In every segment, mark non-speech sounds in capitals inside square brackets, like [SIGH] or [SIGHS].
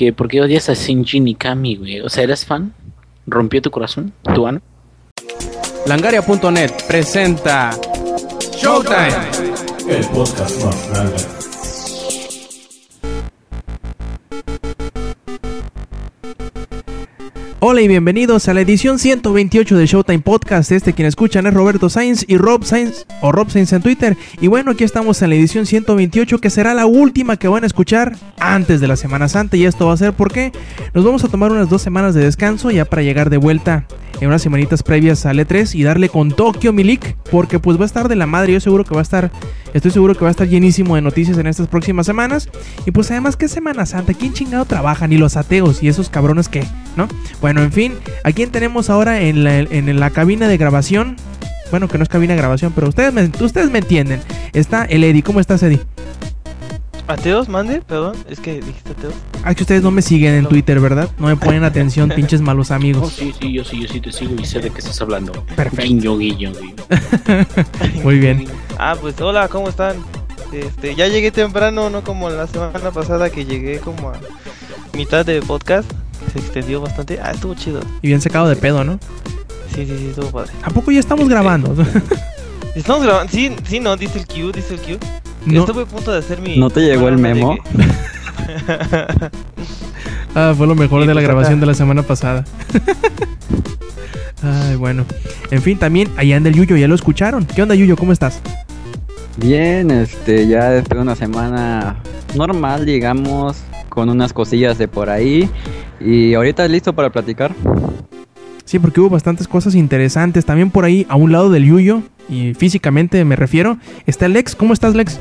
que por qué odias a Shinji Mikami, güey. O sea, ¿eres fan? ¿Rompió tu corazón? ¿Tu ano? Langaria.net presenta Showtime. El podcast más grande. Hola y bienvenidos a la edición 128 de Showtime Podcast. Este quien escuchan es Roberto Sainz y Rob Sainz o Rob Sainz en Twitter. Y bueno, aquí estamos en la edición 128 que será la última que van a escuchar antes de la Semana Santa. Y esto va a ser porque nos vamos a tomar unas dos semanas de descanso ya para llegar de vuelta en unas semanitas previas al E3 y darle con Tokyo Milik porque pues va a estar de la madre. Yo seguro que va a estar, estoy seguro que va a estar llenísimo de noticias en estas próximas semanas. Y pues además, ¿qué Semana Santa? ¿Quién chingado trabaja? Ni los ateos y esos cabrones que, ¿no? Bueno, en fin, ¿a quién tenemos ahora en la, en la cabina de grabación? Bueno, que no es cabina de grabación, pero ustedes me, ustedes me entienden. Está el Eddie. ¿Cómo estás, Eddie? ¿Ateos, mande? Perdón, es que dijiste ateos. Ah, que ustedes no me siguen en Twitter, ¿verdad? No me ponen [LAUGHS] atención, pinches malos Oh, amigos. sí, sí, yo sí, yo sí te sigo y sé de qué estás hablando. Perfecto. Guiño, guiño, guiño. [LAUGHS] Muy bien. Ah, pues hola, ¿cómo están? Este, ya llegué temprano, no como la semana pasada que llegué como a mitad de podcast. Se extendió bastante. Ah, estuvo chido. Y bien sacado de pedo, ¿no? Sí, sí, sí, estuvo padre. ¿A poco ya estamos grabando? [LAUGHS] Estamos grabando. Sí, sí, no, dice el Q, dice el Q. No. Estuve a punto de hacer mi. ¿No te llegó el memo? [LAUGHS] Ah, fue lo mejor Sí, de la pues, grabación acá. de la semana pasada. [LAUGHS] Ay, bueno. En fin, también allá anda el Yuyo, ya lo escucharon. ¿Qué onda, Yuyo? ¿Cómo estás? Bien, este, ya después de una semana normal, digamos, con unas cosillas de por ahí. Y ahorita listo para platicar. Sí, porque hubo bastantes cosas interesantes. También por ahí, a un lado del Yuyo, y físicamente me refiero, está Lex. ¿Cómo estás, Lex?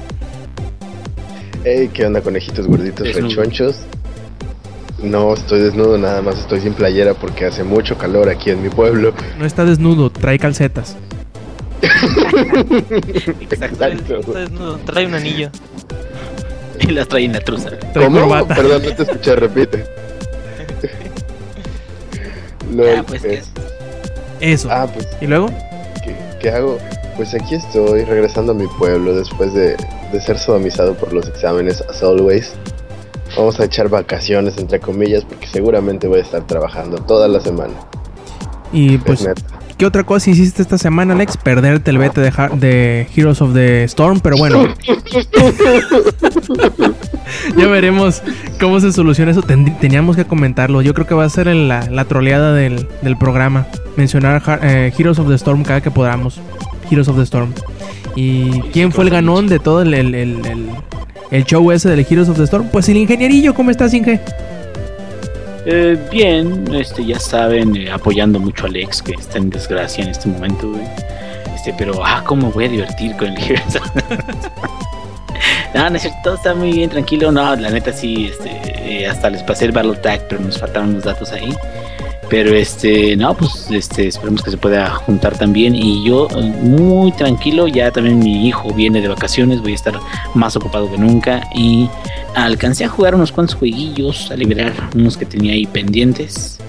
Hey, ¿qué onda, conejitos gorditos Desnudo. rechonchos? No estoy desnudo, nada más estoy sin playera porque hace mucho calor aquí en mi pueblo. No está desnudo, trae calcetas. Está Exacto. desnudo, trae un anillo. Y las trae en la truza. ¿Cómo? Perdón, no te escuché, repite. Lol, Ah, pues, es- Eso. ah, pues, ¿Y luego? ¿qué, qué hago? Pues aquí estoy, regresando a mi pueblo después de, de ser sodomizado por los exámenes, as always. Vamos a echar vacaciones, entre comillas, porque seguramente voy a estar trabajando toda la semana. Y Es pues, neta. ¿Qué otra cosa hiciste esta semana, Lex? Perderte el bete de, de Heroes of the Storm, pero bueno. [LAUGHS] ya veremos cómo se soluciona eso. Teníamos que comentarlo. Yo creo que va a ser la, la troleada del, del programa. Mencionar eh, Heroes of the Storm cada que podamos. Heroes of the Storm. ¿Y quién fue el ganón de todo el, el- el- el- el show ese del Heroes of the Storm? Pues el ingenierillo. ¿Cómo estás, Inge? Eh, bien, este, ya saben, eh, apoyando mucho a Alex, que está en desgracia en este momento. Este, pero, ah, cómo voy a divertir con el Heroes. [LAUGHS] no, no es cierto, todo está muy bien, tranquilo. No, la neta sí, este, eh, hasta les pasé el Battle Tag, pero nos faltaron los datos ahí. Pero este, no, pues este, esperemos que se pueda juntar también. Y yo, muy tranquilo, ya también mi hijo viene de vacaciones, voy a estar más ocupado que nunca. Y alcancé a jugar unos cuantos jueguillos, a liberar unos que tenía ahí pendientes.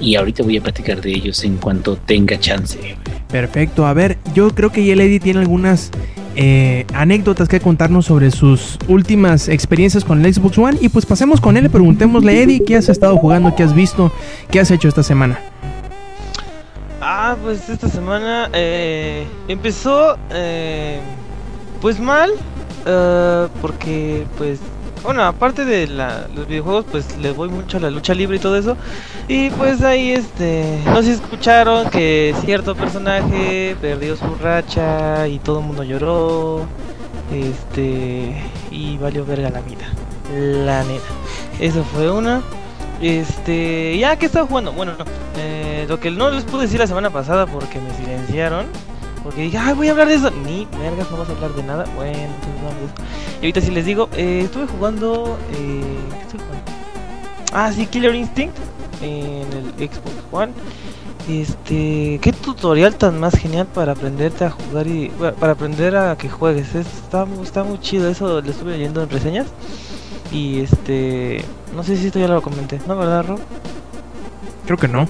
Y ahorita voy a platicar de ellos en cuanto tenga chance. Perfecto, a ver, yo creo que ya Lady tiene algunas eh, anécdotas que contarnos sobre sus últimas experiencias con el Xbox One y pues pasemos con él y preguntémosle, Eddie, ¿qué has estado jugando? ¿Qué has visto? ¿Qué has hecho esta semana? Ah, pues esta semana eh, empezó eh, pues mal, eh, porque pues, bueno, aparte de la- los videojuegos, pues les voy mucho a la lucha libre y todo eso. Y pues ahí, este, no si escucharon que cierto personaje perdió su racha y todo el mundo lloró, este, y valió verga la vida, la neta. Eso fue una. Este, ya que estaba jugando, bueno, no, eh, lo que no les pude decir la semana pasada porque me silenciaron, porque dije, ay, voy a hablar de eso. Ni vergas, no vas a hablar de nada. Bueno, Y ahorita sí les digo, eh, estuve jugando, eh, ¿qué estuve jugando? Ah, sí, Killer Instinct en el Xbox One. Este, qué tutorial tan más genial para aprenderte a jugar y bueno, para aprender a que juegues. Es- está, está muy chido, eso lo estuve leyendo en reseñas. Y este, no sé si esto ya lo comenté, ¿no, verdad, Rob? Creo que no.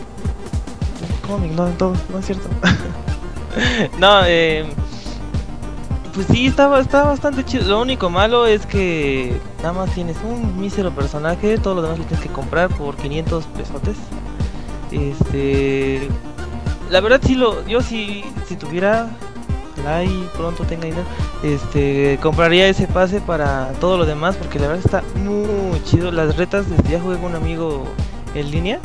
¿Cómo me ignoran todos? No es cierto. [LAUGHS] no, eh, pues sí, está, está bastante chido. Lo único malo es que nada más tienes un mísero personaje, todo lo demás lo tienes que comprar por 500 pesotes. Este. La verdad, sí, lo, yo sí, si tuviera. Ojalá y pronto tenga dinero. Este. Compraría ese pase para todo lo demás, porque la verdad está muy chido. Las retas, desde ya jugué con un amigo en línea.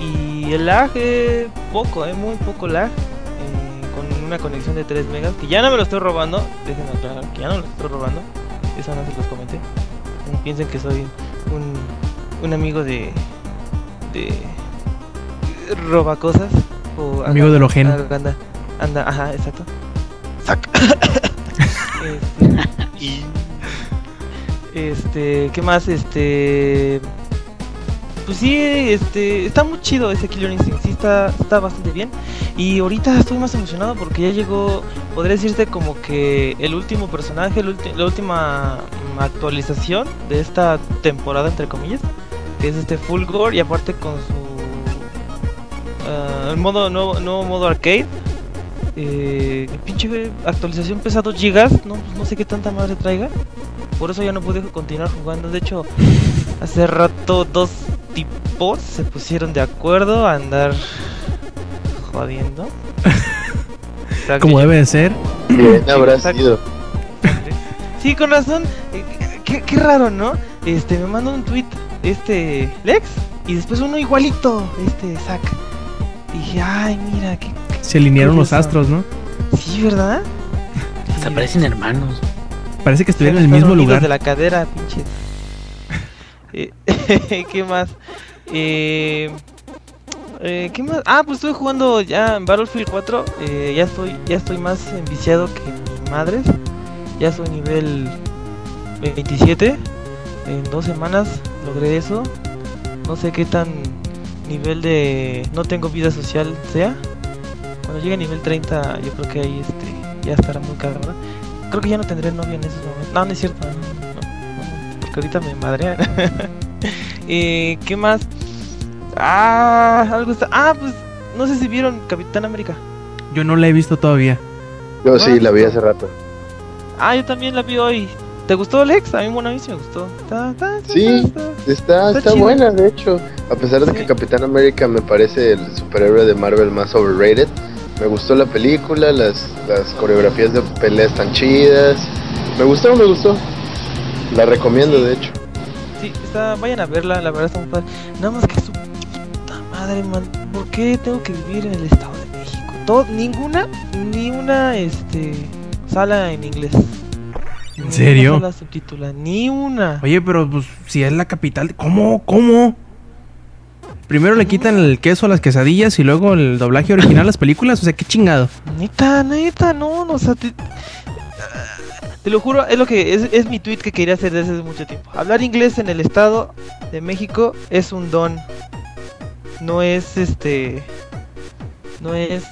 Y el lag, eh, poco, eh, muy poco lag. Con una conexión de 3 megas. Que ya no me lo estoy robando. Déjenme aclarar que ya no me lo estoy robando. Eso no se los comenté. No piensen que soy un, un amigo de. de. roba cosas. O Amigo de lo ajeno. Anda, anda, ajá, exacto. Sac. [LAUGHS] este. Este, ¿qué más? Este. Pues sí, este, está muy chido ese Killer Instinct, sí está, bastante bien. Y ahorita estoy más emocionado porque ya llegó, podría decirse como que el último personaje, el la última actualización de esta temporada, entre comillas, que es este Fulgor y aparte con su ah, el modo nuevo, modo arcade. Eh, pinche actualización pesa 2 gigas, no, no sé qué tanta madre traiga. Por eso ya no pude continuar jugando. De hecho, hace rato dos tipos se pusieron de acuerdo a andar jodiendo. [LAUGHS] Como debe de ser. Bien habrá sido. Sí, con razón. Eh, Qué, qué raro, ¿no? Este, me mandó un tweet, este, Lex, y después uno igualito, este, Zack. Y dije, ay, mira, qué. Se alinearon los astros, ¿no? Sí, ¿verdad? Hasta parecen hermanos. Parece que estuvieron en el mismo lugar. de la cadera, pinches. Eh, [LAUGHS] ¿Qué más? Eh, eh, ¿Qué más? Ah, pues estoy jugando ya en Battlefield 4. eh, ya estoy, ya estoy más enviciado que mi madre. Ya soy nivel 27. En dos semanas logré eso. No sé qué tan nivel de no tengo vida social sea. Cuando llegue a nivel 30, yo creo que ahí este ya estará muy caro. Creo que ya no tendré novia en esos momentos. No, no es cierto. Porque ahorita me madrean. [LAUGHS] eh, ¿Qué más? Ah, algo está. Ah, pues no sé si vieron Capitán América. Yo no la he visto todavía. Yo sí, la vi hace rato. Ah, yo también la vi hoy. ¿Te gustó, Lex? A mí, bueno, a mí sí me gustó. Está, está, está, Sí. está- está- buena, de hecho. A pesar de Sí. que Capitán América me parece el superhéroe de Marvel más overrated, me gustó la película, las, las coreografías de pelea están chidas. Me gustó, me gustó. La recomiendo, de hecho. Sí, está, vayan a verla, la verdad está muy padre. Nada más que su puta madre, man. ¿Por qué tengo que vivir en el Estado de México? Todo, ninguna, ni una, este, sala en inglés. Ni una serio? sala subtitulada, ni una. Oye, pero pues si es la capital, ¿cómo? ¿Cómo? Primero le quitan el queso a las quesadillas y luego el doblaje original a las películas, o sea, qué chingado. Neta, neta, no, no, o sea, te, te lo juro, es lo que es, es mi tweet que quería hacer desde hace mucho tiempo. Hablar inglés en el Estado de México es un don. No es este no es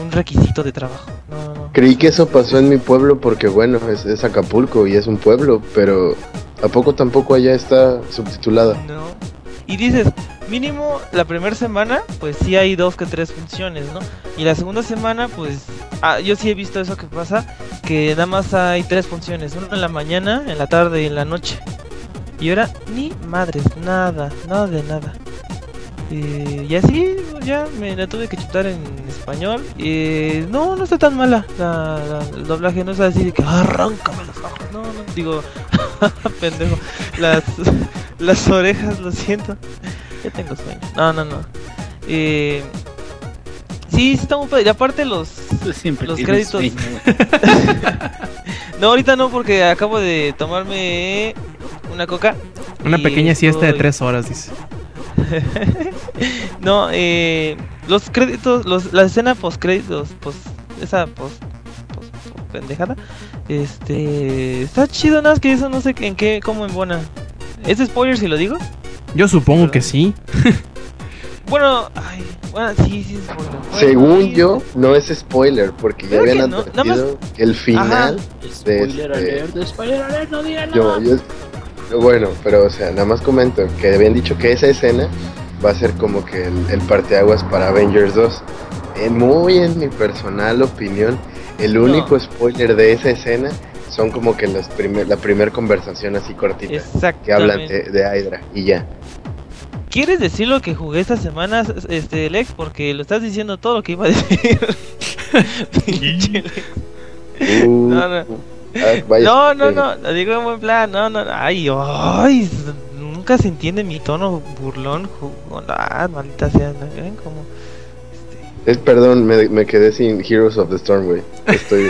un requisito de trabajo. No. Creí que eso pasó en mi pueblo porque, bueno, es, es Acapulco y es un pueblo, pero ¿a poco tampoco allá está subtitulada? No. Y dices, mínimo la primera semana, pues sí hay dos que tres funciones, ¿no? Y la segunda semana, pues ah, yo sí he visto eso que pasa, que nada más hay tres funciones, una en la mañana, en la tarde y en la noche. Y ahora ni madres, nada, nada de nada. Eh, y así ya me la tuve que chutar en español. Eh, no, no está tan mala la, el doblaje, no es así de que arráncame los ojos. No, no, digo, [LAUGHS] pendejo. [LAUGHS] Las orejas, lo siento. Ya tengo sueño. No, no, no. Eh, sí, sí está muy padre. Y aparte los... Siempre Los créditos. sueño. [LAUGHS] No, ahorita no porque acabo de tomarme una coca. Una pequeña siesta de tres horas, dice. [LAUGHS] no, eh, los créditos, los, la escena post créditos, post, esa post, post- post pendejada, este, está chido, nada más que eso no sé en qué, cómo embona. ¿Es spoiler si lo digo? Yo supongo que sí. [LAUGHS] Bueno, ay, bueno, sí, sí es spoiler. Bueno, Según yo, no es spoiler, porque ya habían no, advertido que el final Spoiler este- alert, spoiler alert, no digan Yo, nada. yo- bueno, pero o sea, nada más comento que habían dicho que esa escena va a ser como que el, el parteaguas para Avengers 2. En muy en mi personal opinión, El único spoiler de esa escena son como que las primer, la primera conversación así cortita que hablan de, de Hydra y ya. ¿Quieres decir lo que jugué estas semanas, este, Lex? Porque lo estás diciendo todo lo que iba a decir. [LAUGHS] Uh, No, no. vaya, No, no, eh, no, lo digo en buen plan, no, no, ay, ay, nunca se entiende mi tono burlón, ju- ah, maldita sea. ¿Ven cómo? Es, perdón, me, me quedé sin Heroes of the Storm, güey. Estoy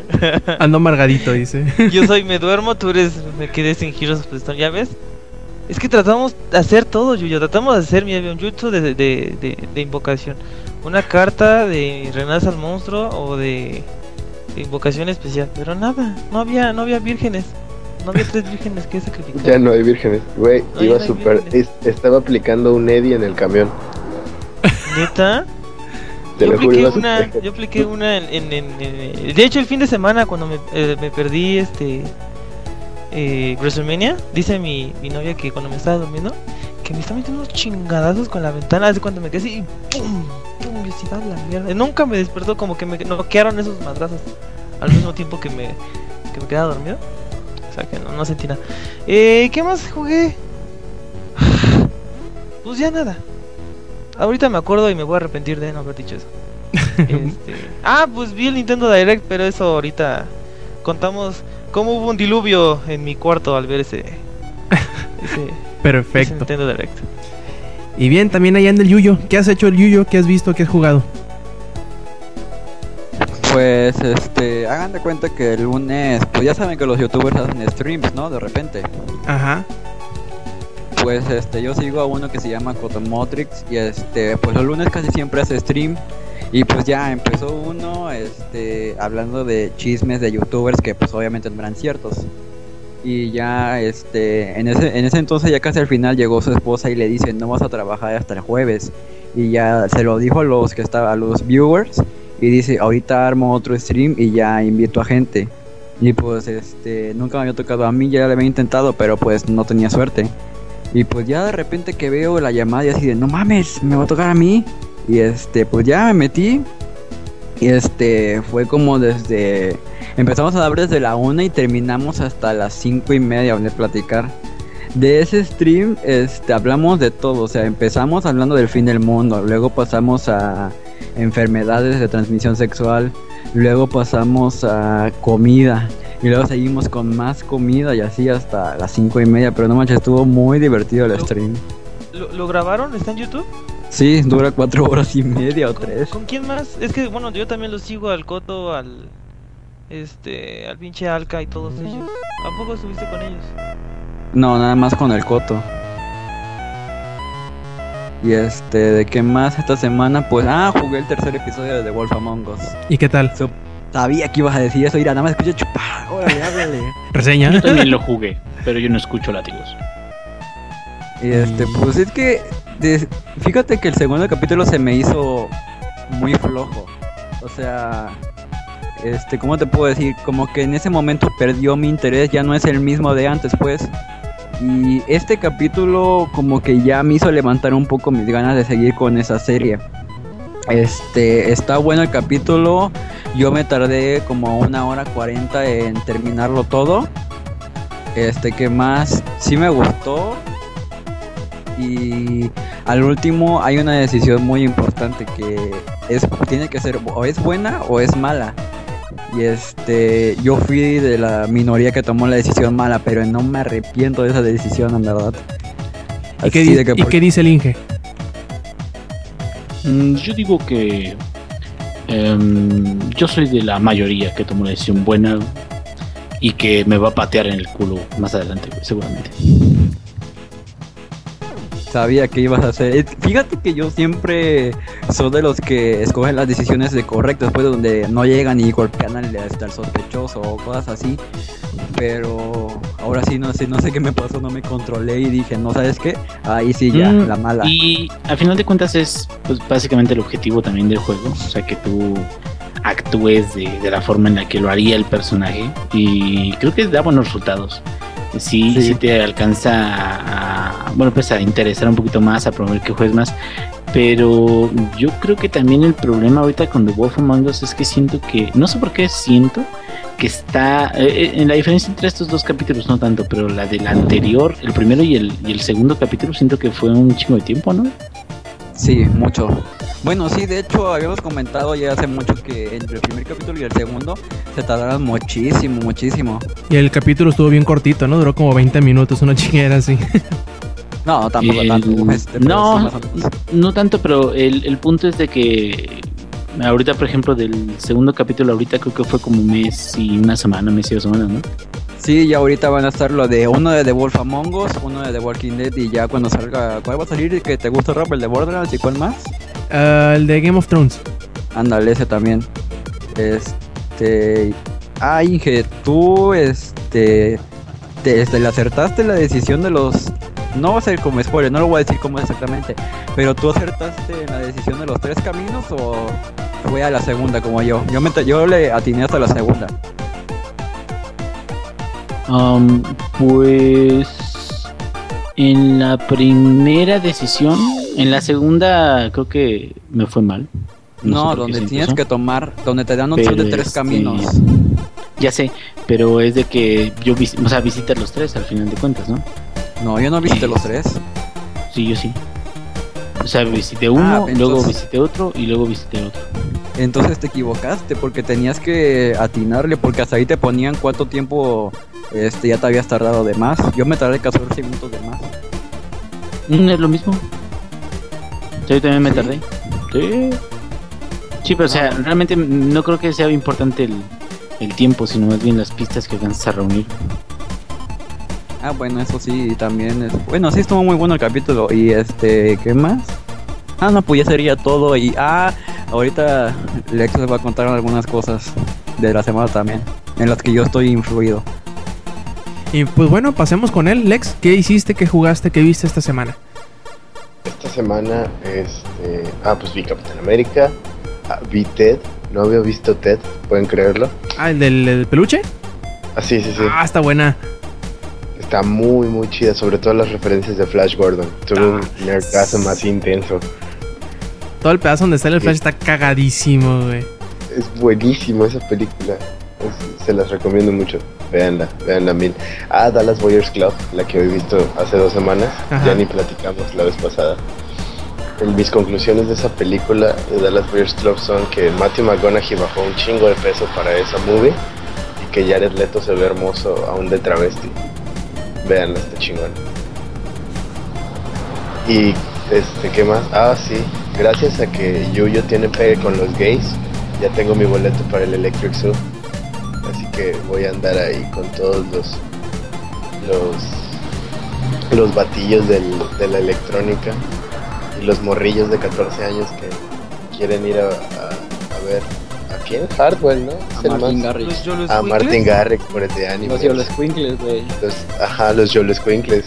[LAUGHS] Ando amargadito, dice. Yo soy me duermo, tú eres me quedé sin Heroes of the Storm, ¿ya ves? Es que tratamos de hacer todo, Yuyo. Tratamos de hacer mi un jutsu de, de, de, de invocación. Una carta de renace al monstruo o de, invocación especial. Pero nada, no había, no había vírgenes. No había tres vírgenes que sacrificar. Ya no hay vírgenes. Güey, No, iba no vírgenes. es- Estaba aplicando un Eddie en el camión. ¿Neta? Te yo juro, apliqué una, yo apliqué una en, en- de hecho el fin de semana cuando me, eh, me perdí este eh, WrestleMania, dice mi, mi novia que cuando me estaba durmiendo, que me está metiendo unos chingadazos con la ventana, hace cuando me quedé así y pum, pum, yo así, "Ah, la mierda. Nunca me despertó como que me noquearon esos madrazos al mismo tiempo que me, que me quedaba dormido. O sea que no, no sentí nada. Eh, ¿qué más jugué? [SIGHS] Pues ya nada. Ahorita me acuerdo y me voy a arrepentir de no haber dicho eso. [LAUGHS] Este, Ah, pues vi el Nintendo Direct, pero eso ahorita contamos cómo hubo un diluvio en mi cuarto al ver ese, ese, [LAUGHS] ese Perfecto. Nintendo Direct. Y bien, también allá anda el Yuyo. ¿Qué has hecho el Yuyo? ¿Qué has visto? ¿Qué has jugado? Pues, este, hagan de cuenta que el lunes, pues ya saben que los youtubers hacen streams, ¿no? De repente. Ajá. Pues, este, yo sigo a uno que se llama Cotomotrix y, este, pues los lunes casi siempre hace stream. Y pues ya empezó uno, este, hablando de chismes de youtubers que pues obviamente no eran ciertos. Y ya, este, en ese, en ese entonces ya casi al final llegó su esposa y le dice, no vas a trabajar hasta el jueves. Y ya se lo dijo a los que estaban, a los viewers. Y dice, ahorita armo otro stream y ya invito a gente. Y pues, este, nunca me había tocado a mí, ya lo había intentado, pero pues no tenía suerte. Y pues ya de repente que veo la llamada y así de, no mames, me va a tocar a mí. Y este, pues ya me metí. Y este, fue como desde... Empezamos a hablar desde la una y terminamos hasta las cinco y media de platicar. De ese stream, este, hablamos de todo. O sea, empezamos hablando del fin del mundo. Luego pasamos a enfermedades de transmisión sexual. Luego pasamos a comida. Y luego seguimos con más comida y así hasta las cinco y media. Pero no manches, estuvo muy divertido el Lo- stream. ¿Lo, lo grabaron? ¿Está en YouTube? Sí, dura cuatro horas y media o ¿Con, tres. con quién más? Es que, bueno, yo también lo sigo al Coto, al... Este, al pinche Alca y todos ellos. ¿A poco estuviste con ellos? No, nada más con el coto. Y este, ¿de qué más esta semana? Pues, ah, jugué el tercer episodio de The Wolf Among Us. ¿Y qué tal? Sabía que ibas a decir eso, mira, nada más escuché chupar. Órale, háblale. ¿Reseña? Yo también lo jugué, pero yo no escucho látigos. Y este, pues es que, de- fíjate que el segundo capítulo se me hizo muy flojo. O sea, este, ¿cómo te puedo decir? Como que en ese momento perdió mi interés, ya no es el mismo de antes, pues. Y este capítulo como que ya me hizo levantar un poco mis ganas de seguir con esa serie. Este, está bueno el capítulo. Yo me tardé como una hora cuarenta en terminarlo todo. Este, que más sí me gustó. Y al último hay una decisión muy importante que es tiene que ser o es buena o es mala. Y este, yo fui de la minoría que tomó la decisión mala, pero no me arrepiento de esa decisión, en verdad. ¿Y qué, Así di- de que ¿y por- qué dice el Inge? Mm, Yo digo que em, yo soy de la mayoría que tomó una decisión buena y que me va a patear en el culo más adelante, seguramente. Sabía que ibas a hacer. Es- Fíjate que yo siempre soy de los que escogen las decisiones de correctas, pues donde no llegan y golpean hasta el sospechoso o cosas así. Pero ahora sí no sé, no sé qué me pasó, no me controlé y dije, no sabes qué, ahí sí ya, Mm, la mala. Y al final de cuentas es pues, básicamente el objetivo también del juego, o sea que tú actúes de, de la forma en la que lo haría el personaje y creo que da buenos resultados. Sí, Sí. sí te alcanza a, a bueno, pues a interesar un poquito más, a promover que juegues más. Pero yo creo que también el problema ahorita con The Wolf Among Us es que siento que, no sé por qué siento que está, eh, eh, en la diferencia entre estos dos capítulos no tanto, pero la del anterior, el primero y el, y el segundo capítulo siento que fue un chingo de tiempo, ¿no? Sí, mucho. Bueno, sí, de hecho habíamos comentado ya hace mucho que entre el primer capítulo y el segundo se tardaron muchísimo, muchísimo. Y el capítulo estuvo bien cortito, ¿no? Duró como 20 minutos, una [LAUGHS] chinguera así. No, tampoco El- tanto. este, no, sí, no tanto, pero el, el punto es de que ahorita, por ejemplo, del segundo capítulo, ahorita creo que fue como un mes y una semana, mes y dos semanas, ¿no? Sí, ya ahorita van a estar lo de uno de The Wolf Among Us, uno de The Walking Dead y ya cuando salga, ¿cuál va a salir? ¿Que te gusta Rob? ¿El de Borderlands y cuál más? Ah, el de Game of Thrones. Ándale, ese también. Este. Ah, Inge, tú, este. Te, este, le acertaste la decisión de los. No va a ser como spoiler, no lo voy a decir cómo es exactamente. Pero tú acertaste en la decisión de los tres caminos o fue a la segunda como yo. Yo, me, yo le atiné hasta la segunda. Um, pues en la primera decisión, en la segunda creo que me fue mal. No, donde tienes que tomar, donde te dan opción de tres este, caminos. Ya sé, pero es de que yo, o sea, visitas los tres al final de cuentas, ¿no? No, yo no visité los tres. Sí, yo sí. O sea, visité uno, Ah, luego visité otro y luego visité otro. Entonces te equivocaste porque tenías que atinarle porque hasta ahí te ponían cuánto tiempo este ya te habías tardado de más. Yo me tardé 14 minutos de más. Mm, Es lo mismo. Yo también me ¿Sí? tardé. Sí. Sí, pero o sea, realmente no creo que sea importante el, el tiempo, sino más bien las pistas que alcanzas a reunir. Ah, bueno, eso sí, también es... Bueno, sí estuvo muy bueno el capítulo. Y este, ¿qué más? Ah, no, pues ya sería todo. Y ah, ahorita Lex les va a contar algunas cosas de la semana también, en las que yo estoy influido. Y pues bueno, pasemos con él. Lex, ¿qué hiciste, qué jugaste, qué viste esta semana? Esta semana, este. Ah, pues vi Capitán América. ah, vi Ted. No había visto Ted, pueden creerlo. Ah, el del, el peluche. Ah, sí, sí, sí. Ah, está buena. Está muy, muy chida, sobre todo las referencias de Flash Gordon. Tuve Ah, un nerdcazo más intenso. Todo el pedazo donde está el Sí. flash está cagadísimo, güey. Es buenísimo esa película. Es- se las recomiendo mucho. Véanla, véanla mil. Ah, Dallas Boyers Club, la que he visto hace dos semanas. Ajá. Ya ni platicamos la vez pasada. El- mis conclusiones de esa película de Dallas Boyers Club son que Matthew McConaughey bajó un chingo de peso para esa movie y que Jared Leto se ve hermoso aún de travesti. Véanla, está chingón. Y este, ¿qué más? Ah, sí. Gracias a que Yuyo tiene pegue con los gays, ya tengo mi boleto para el Electric Zoo. Así que voy a andar ahí con todos los los los batillos del- de la electrónica y los morrillos de 14 años que quieren ir a, a- a ver a quién Hardwell, ¿no? Es el Martin más- Garrix. Los Yolos a. Martin Garrix por el de anime. Los Yolos Quinkles, güey. Los- ajá, los Yoles Quinkles.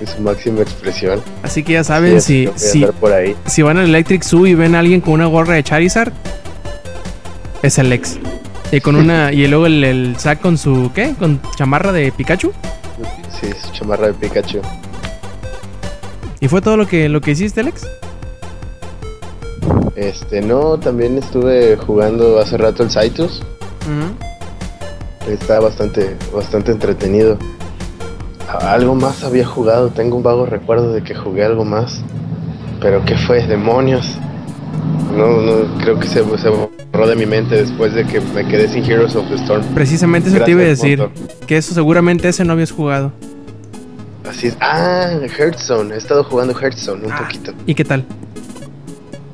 En su máxima expresión. Así que ya Sí, saben, así si, a si, andar por ahí. si van al Electric Zoo y ven a alguien con una gorra de Charizard, es el Lex. Y con una. y luego el, el Zack con su. ¿Qué? Con chamarra de Pikachu. Sí, su chamarra de Pikachu. ¿Y fue todo lo que, lo que hiciste, Lex? Este, no, también estuve jugando hace rato el Saitus. Está bastante, bastante entretenido. Algo más había jugado, tengo un vago recuerdo de que jugué algo más. Pero ¿qué fue? Demonios. No, no, creo que se, se borró de mi mente después de que me quedé sin Heroes of the Storm. Precisamente eso te iba a Gracias, decir. Que eso seguramente ese no habías jugado. Así es. Ah, Hearthstone. He estado jugando Hearthstone un Ah. poquito. ¿Y qué tal?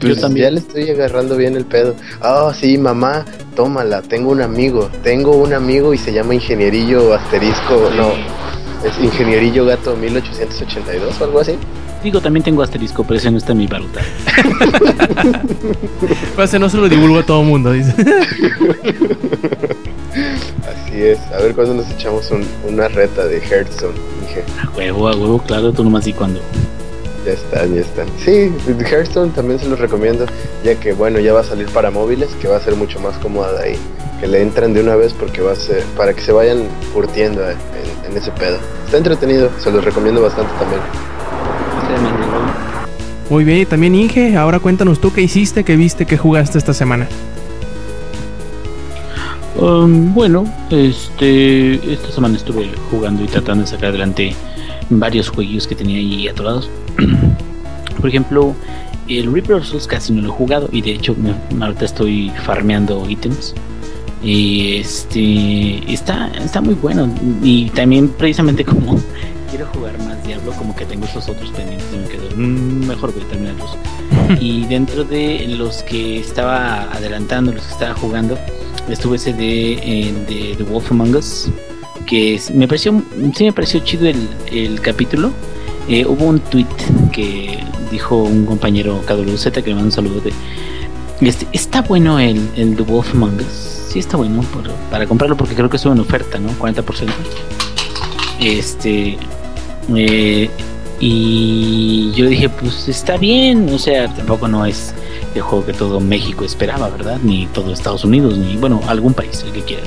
Pues también. ya le estoy agarrando bien el pedo. Ah, sí, mamá, tómala. Tengo un amigo. Tengo un amigo y se llama Ingenierillo Asterisco. No, es Ingenierillo Gato 1882 o algo así. Digo, también tengo asterisco, pero ese no está en mi baruta. Pues [LAUGHS] ese no se lo divulgo a todo mundo, dice. Así es. A ver cuándo nos echamos un- una reta de Hearthstone. Dije, A huevo, a huevo, claro, tú nomás y cuando. ya están, ya están. Sí, Hearthstone también se los recomiendo. Ya que, bueno, ya va a salir para móviles, que va a ser mucho más cómoda de ahí. Que le entran de una vez porque va a ser. para que se vayan curtiendo en, en ese pedo. Está entretenido, se los recomiendo bastante también. Muy bien, y también Inge, ahora cuéntanos tú qué hiciste, qué viste, qué jugaste esta semana. Um, bueno, este, esta semana estuve jugando y tratando de sacar adelante varios juegos que tenía ahí atorados. [CLEARS THROAT] Por ejemplo, el Reaper of Souls casi no lo he jugado y de hecho me- ahorita estoy farmeando ítems. Y este está, está muy bueno. Y también precisamente [LAUGHS] como quiero jugar más Diablo, como que tengo estos otros pendientes y me quedo "Mm, mejor voy a terminarlos. [LAUGHS] y dentro de los que estaba adelantando, los que estaba jugando, estuvo ese de, eh, de The Wolf Among Us, que es- me pareció, sí me pareció chido el, el capítulo. Eh, hubo un tweet que dijo un compañero KWZ que le mando un saludo de este, está bueno el, el The Wolf Among Us. Sí está bueno por- para comprarlo porque creo que estuvo en oferta, ¿no? 40%. Este eh, y yo dije, pues está bien, o sea, tampoco no es el juego que todo México esperaba, ¿verdad? Ni todo Estados Unidos, ni bueno, algún país, el que quiera.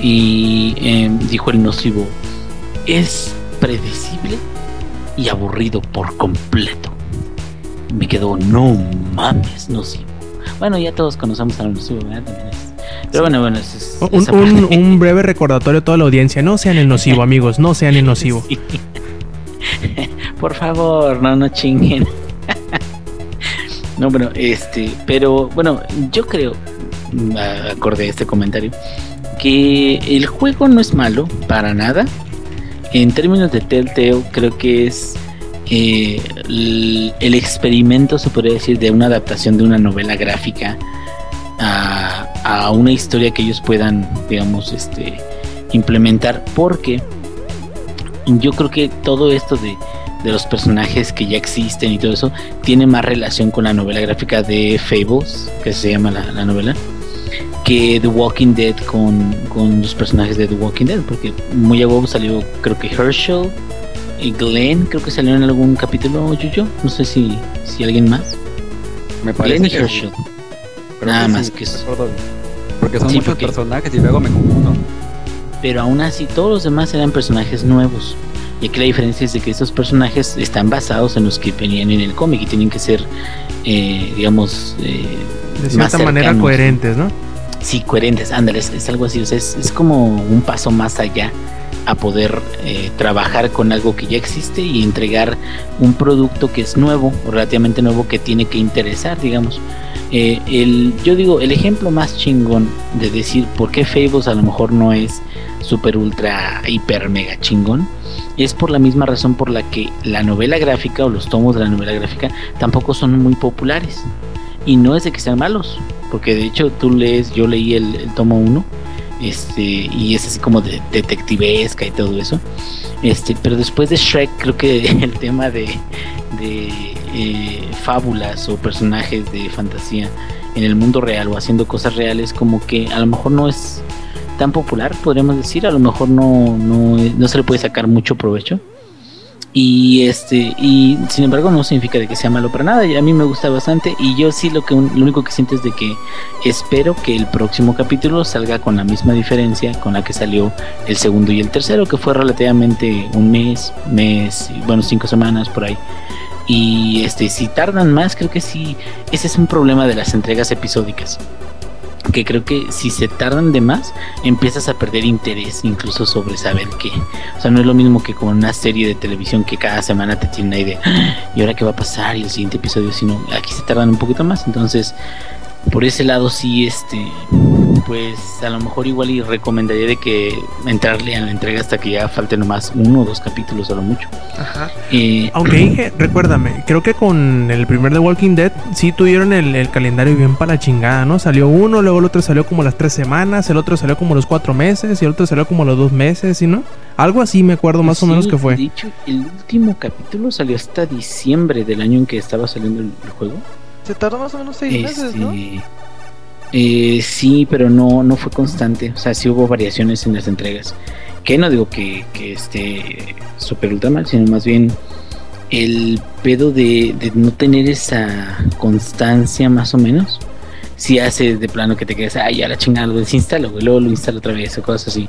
Y eh, dijo el nocivo, es predecible y aburrido por completo. Me quedó, no mames, nocivo. Bueno, ya todos conocemos al nocivo, ¿verdad? También es- Pero bueno, bueno, es, es- Un, breve recordatorio a toda la audiencia, no sean el nocivo, [LAUGHS] amigos, no sean el nocivo. Sí. [LAUGHS] Por favor, no, no chinguen. [LAUGHS] no, bueno, este, pero bueno, yo creo, mm, acorde a este comentario, que el juego no es malo para nada. En términos de Telltale, creo que es eh, el, el experimento, se podría decir, de una adaptación de una novela gráfica a, a una historia que ellos puedan, digamos, este, implementar, porque yo creo que todo esto de, de los personajes que ya existen y todo eso tiene más relación con la novela gráfica de Fables, que se llama la, la novela, que The Walking Dead con, con los personajes de The Walking Dead, porque muy a huevo salió, creo que Herschel y Glenn, creo que salieron en algún capítulo, Yuyo, no sé si, si alguien más. Me Glenn parece y que Herschel, nada que más sí, que eso. Porque son Sí, muchos porque- personajes y luego me confundo. pero aún así todos los demás eran personajes nuevos. Y aquí la diferencia es de que estos personajes están basados en los que venían en el cómic y tienen que ser, eh, digamos, eh, De más cierta manera coherentes, ¿no? Sí, coherentes, ándale, es, es algo así, o sea, es, es como un paso más allá a poder eh, trabajar con algo que ya existe y entregar un producto que es nuevo, o relativamente nuevo, que tiene que interesar, digamos. Eh, el, yo digo, el ejemplo más chingón de decir por qué Fables a lo mejor no es super ultra hiper mega chingón es por la misma razón por la que la novela gráfica o los tomos de la novela gráfica tampoco son muy populares y no es de que sean malos porque de hecho tú lees yo leí el, el tomo 1 este y es así como de detectivesca y todo eso. Este pero después de Shrek creo que [LAUGHS] el tema de, de eh, fábulas o personajes de fantasía en el mundo real o haciendo cosas reales como que a lo mejor no es tan popular podríamos decir. A lo mejor no no, no se le puede sacar mucho provecho y este y sin embargo no significa de que sea malo para nada y a mí me gusta bastante y yo sí lo que lo único que siento es de que espero que el próximo capítulo salga con la misma diferencia con la que salió el segundo y el tercero que fue relativamente un mes mes bueno cinco semanas por ahí. Y este si tardan más creo que sí ese es un problema de las entregas episódicas que creo que si se tardan de más empiezas a perder interés incluso sobre saber qué. O sea no es lo mismo que con una serie de televisión que cada semana te tiene una idea y ahora qué va a pasar y el siguiente episodio sino aquí se tardan un poquito más entonces por ese lado sí este pues a lo mejor igual y recomendaría de que entrarle a la entrega hasta que ya falte nomás uno o dos capítulos a lo mucho Ajá. Eh, Aunque [CLEARS THROAT] Inge, recuérdame, creo que con el primer The Walking Dead sí tuvieron el, el calendario bien para la chingada, ¿no? Salió uno, luego el otro salió como las tres semanas, el otro salió como los cuatro meses y el otro salió como los dos meses, ¿sí no? Algo así me acuerdo más o menos que fue. de hecho el último capítulo salió hasta diciembre del año en que estaba saliendo el, el juego Se tardó más o menos seis meses, ¿no? Eh, sí, pero no, no fue constante. O sea, sí hubo variaciones en las entregas. Que no digo que, que esté súper ultra mal, sino más bien el pedo de, de no tener esa constancia más o menos. Si hace de plano que te quedes, ay, ya la chingada lo desinstalo, güey, luego lo instalo otra vez o cosas así.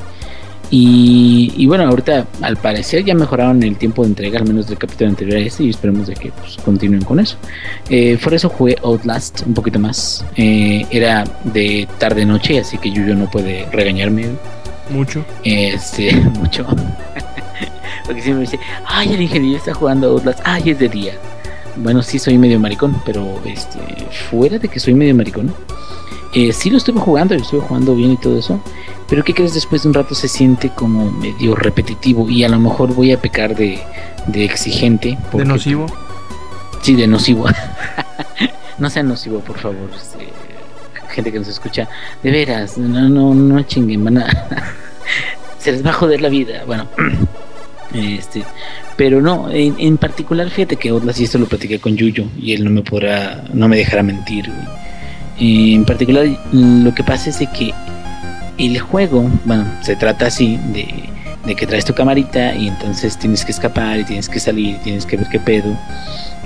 Y, y bueno, ahorita al parecer ya mejoraron el tiempo de entrega, al menos del capítulo anterior a este, y esperemos de que pues, continúen con eso. Eh, por eso jugué Outlast un poquito más. Eh, era de tarde-noche, así que Yuyo no puede regañarme Mucho. este, [LAUGHS] mucho. Porque siempre me dice, ay, el ingeniero está jugando Outlast, ay, es de día. Bueno, sí soy medio maricón, pero este, fuera de que soy medio maricón, eh, sí lo estuve jugando, lo estuve jugando bien y todo eso. Pero ¿qué crees? Después de un rato se siente como medio repetitivo y a lo mejor voy a pecar de, de exigente. De porque- nocivo. Sí, de nocivo. [LAUGHS] no sean nocivo, por favor. este, gente que nos escucha. De veras, no, no, no chinguen, van a... [LAUGHS] se les va a joder la vida. Bueno, [CLEARS THROAT] este, pero no, en, en particular, fíjate que Outlast, y esto lo platiqué con Yuyo, y él no me podrá, no me dejará mentir. güey. En particular, lo que pasa es de que el juego, bueno, se trata así de, de que traes tu camarita y entonces tienes que escapar y tienes que salir y tienes que ver qué pedo.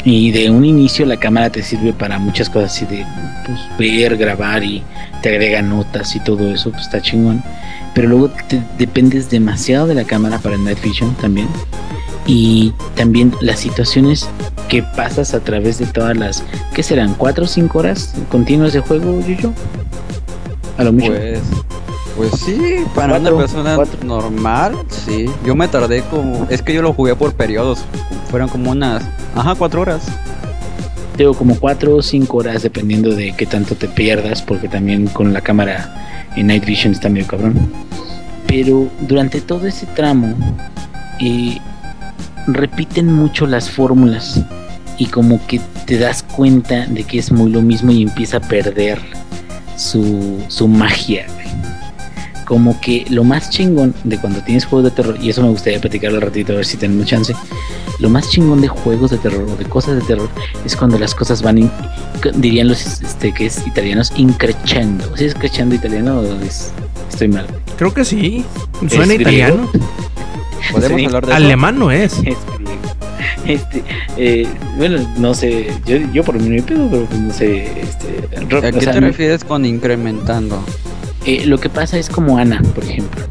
Y de un inicio la cámara te sirve para muchas cosas así de pues, ver, grabar y te agrega notas y todo eso, pues está chingón. Pero luego te dependes demasiado de la cámara para el Night Vision también. Y también las situaciones que pasas a través de todas las, ¿qué serán? ¿Cuatro o cinco horas continuas de juego, Yuyo? A lo mucho. Pues, pues sí, para Cuatro, una persona cuatro. normal, sí. Yo me tardé como, es que yo lo jugué por periodos, fueron como unas, ajá, cuatro horas. Tengo como 4 o 5 horas dependiendo de qué tanto te pierdas, porque también con la cámara en Night Vision está medio cabrón. Pero durante todo ese tramo eh, repiten mucho las fórmulas y como que te das cuenta de que es muy lo mismo y empieza a perder su, su magia. Como que lo más chingón de cuando tienes juegos de terror, y eso me gustaría platicar al ratito a ver si tenemos chance, lo más chingón de juegos de terror o de cosas de terror es cuando las cosas van, in- dirían los este, que es italianos, increchendo. ¿Sí es crescendo italiano o es- estoy mal? Creo que sí. Suena ¿Es italiano. ¿Podemos Sí. hablar de eso? Alemán no es. [LAUGHS] Es griego. Este, eh, bueno, no sé, yo, yo por mí no pedo, pero pues no sé, este, ¿A o qué sea, te refieres con incrementando? Eh, lo que pasa es como Ana, por ejemplo.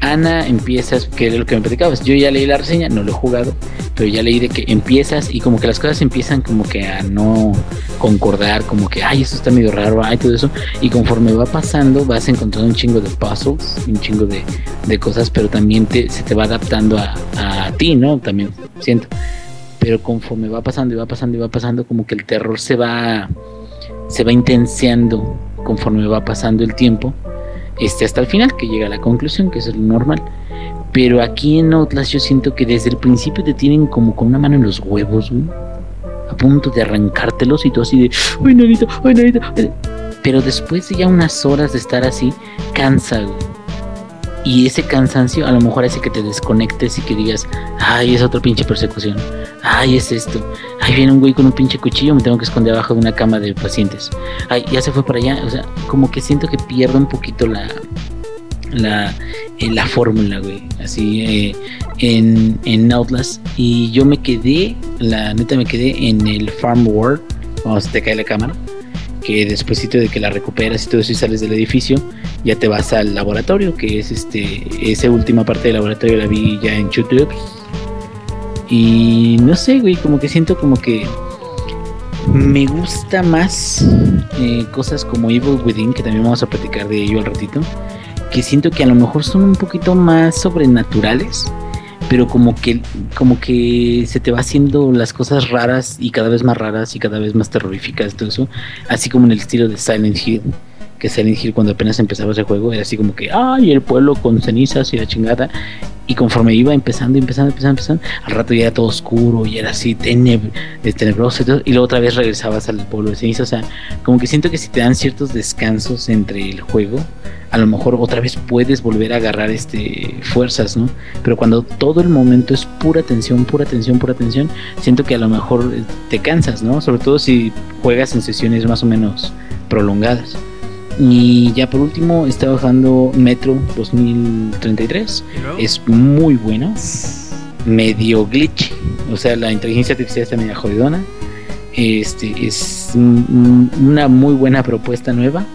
Ana empiezas, que es lo que me platicabas, yo ya leí la reseña, no lo he jugado, pero ya leí de que empiezas y como que las cosas empiezan como que a no concordar, como que, ay, eso está medio raro, ay, todo eso, y conforme va pasando vas encontrando un chingo de puzzles, un chingo de, de cosas, pero también te, se te va adaptando a, a ti, ¿no? También siento. Pero conforme va pasando y va pasando y va pasando, como que el terror se va, se va intenseando conforme va pasando el tiempo este, hasta el final, que llega a la conclusión, que es lo normal. Pero aquí en Outlast yo siento que desde el principio te tienen como con una mano en los huevos, güey. A punto de arrancártelos y tú así de, ay, nanita, ay, nanita. ay". Pero después de ya unas horas de estar así, cansa, güey. Y ese cansancio a lo mejor hace que te desconectes y que digas, ay, es otra pinche persecución. Ay, es esto. Ay, viene un güey con un pinche cuchillo, me tengo que esconder abajo de una cama de pacientes. Ay, ya se fue para allá. O sea, como que siento que pierdo un poquito la la, eh, la fórmula, güey. Así eh, en, en Outlast. Y yo me quedé, la neta me quedé en el Farm World, cuando se te cae la cámara. Que despuésito de que la recuperas y todo eso y sales del edificio, ya te vas al laboratorio, que es este, esa última parte del laboratorio la vi ya en YouTube. Y no sé, güey, como que siento como que me gusta más eh, cosas como Evil Within, que también vamos a platicar de ello al ratito, que siento que a lo mejor son un poquito más sobrenaturales, pero como que, como que se te va haciendo las cosas raras y cada vez más raras y cada vez más terroríficas, todo eso, así como en el estilo de Silent Hill, que Silent Hill cuando apenas empezaba ese juego era así como que, ay, el pueblo con cenizas y la chingada, y conforme iba empezando, empezando, empezando, empezando, al rato ya era todo oscuro y era así teneb- tenebroso y, luego otra vez regresabas al pueblo de ceniza. O sea, como que siento que si te dan ciertos descansos entre el juego, a lo mejor otra vez puedes volver a agarrar este fuerzas, ¿no? Pero cuando todo el momento es pura tensión, pura tensión, pura tensión, siento que a lo mejor eh, te cansas, ¿no? Sobre todo si juegas en sesiones más o menos prolongadas. Y ya por último, está bajando Metro 2033 es muy bueno, medio glitch, o sea, la inteligencia artificial está media jodidona. Este es una muy buena propuesta nueva.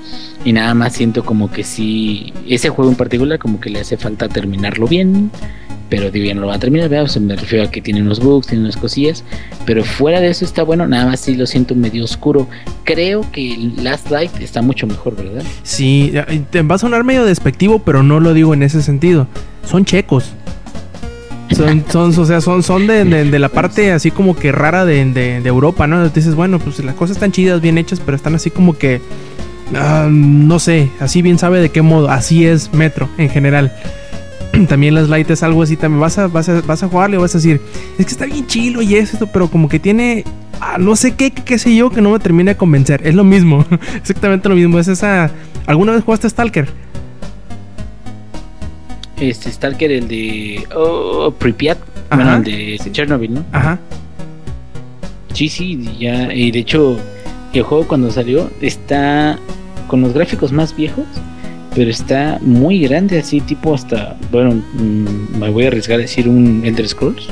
Y nada más siento como que sí, ese juego en particular como que le hace falta terminarlo bien, pero digo, ya no lo van a terminar, ¿verdad? O sea, me refiero a que tiene unos bugs, tiene unas cosillas, pero fuera de eso está bueno, nada más sí lo siento medio oscuro. Creo que Last Light está mucho mejor, ¿verdad? Sí, va a sonar medio despectivo, pero no lo digo en ese sentido. Son checos. Son, [LAUGHS] son, o sea, son, son de, de- de la parte así como que rara de, de- de Europa, ¿no? Dices, bueno, pues las cosas están chidas, bien hechas, pero están así como que, ah, no sé, así bien sabe de qué modo. Así es Metro en general. [CLEARS THROAT] También las Light es algo así, también vas a, vas a, vas a jugarle y vas a decir, es que está bien chilo y es esto, pero como que tiene, ah, no sé qué, qué, sé yo, que no me termina de convencer. Es lo mismo, [LAUGHS] exactamente lo mismo. Es esa, ¿alguna vez jugaste Stalker? Este Stalker, el de oh, Pripyat, Ajá. bueno, el de Chernobyl, ¿no? Ajá. Sí, sí, ya, y de hecho, el juego cuando salió está con los gráficos más viejos, pero está muy grande, así tipo hasta, bueno, mm, me voy a arriesgar a decir un Elder Scrolls.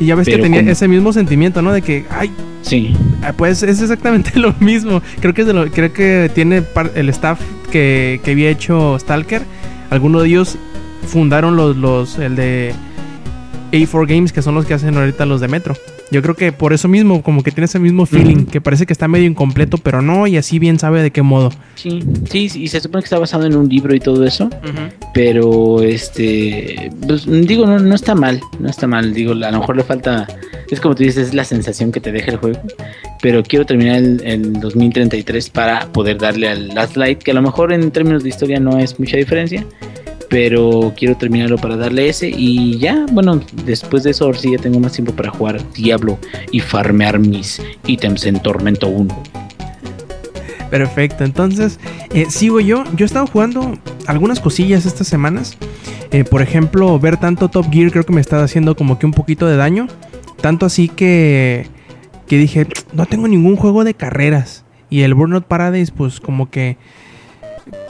Y ya ves que tenía con- ese mismo sentimiento, ¿no? De que, ay, Sí, ah, pues es exactamente [LAUGHS] lo mismo. Creo que, es de lo, creo que tiene par- el staff que, que había hecho Stalker. Algunos de ellos fundaron los, los, el de A4 Games, que son los que hacen ahorita los de Metro. Yo creo que por eso mismo, como que tiene ese mismo feeling, que parece que está medio incompleto, pero no, y así bien sabe de qué modo. sí, sí, sí, y se supone que está basado en un libro y todo eso, pero este, pues, digo, no, no está mal, no está mal, digo, a lo mejor le falta, es como tú dices, es la sensación que te deja el juego, pero quiero terminar el, el 2033 para poder darle al Last Light, que a lo mejor en términos de historia no es mucha diferencia, pero quiero terminarlo para darle ese y ya, bueno, después de eso ahora sí ya tengo más tiempo para jugar Diablo y farmear mis ítems en Tormento 1. Perfecto, entonces eh, sigo yo. Yo he estado jugando algunas cosillas estas semanas. Eh, por ejemplo, ver tanto Top Gear creo que me está haciendo como que un poquito de daño. Tanto así que, que dije, no tengo ningún juego de carreras. Y el Burnout Paradise, pues como que...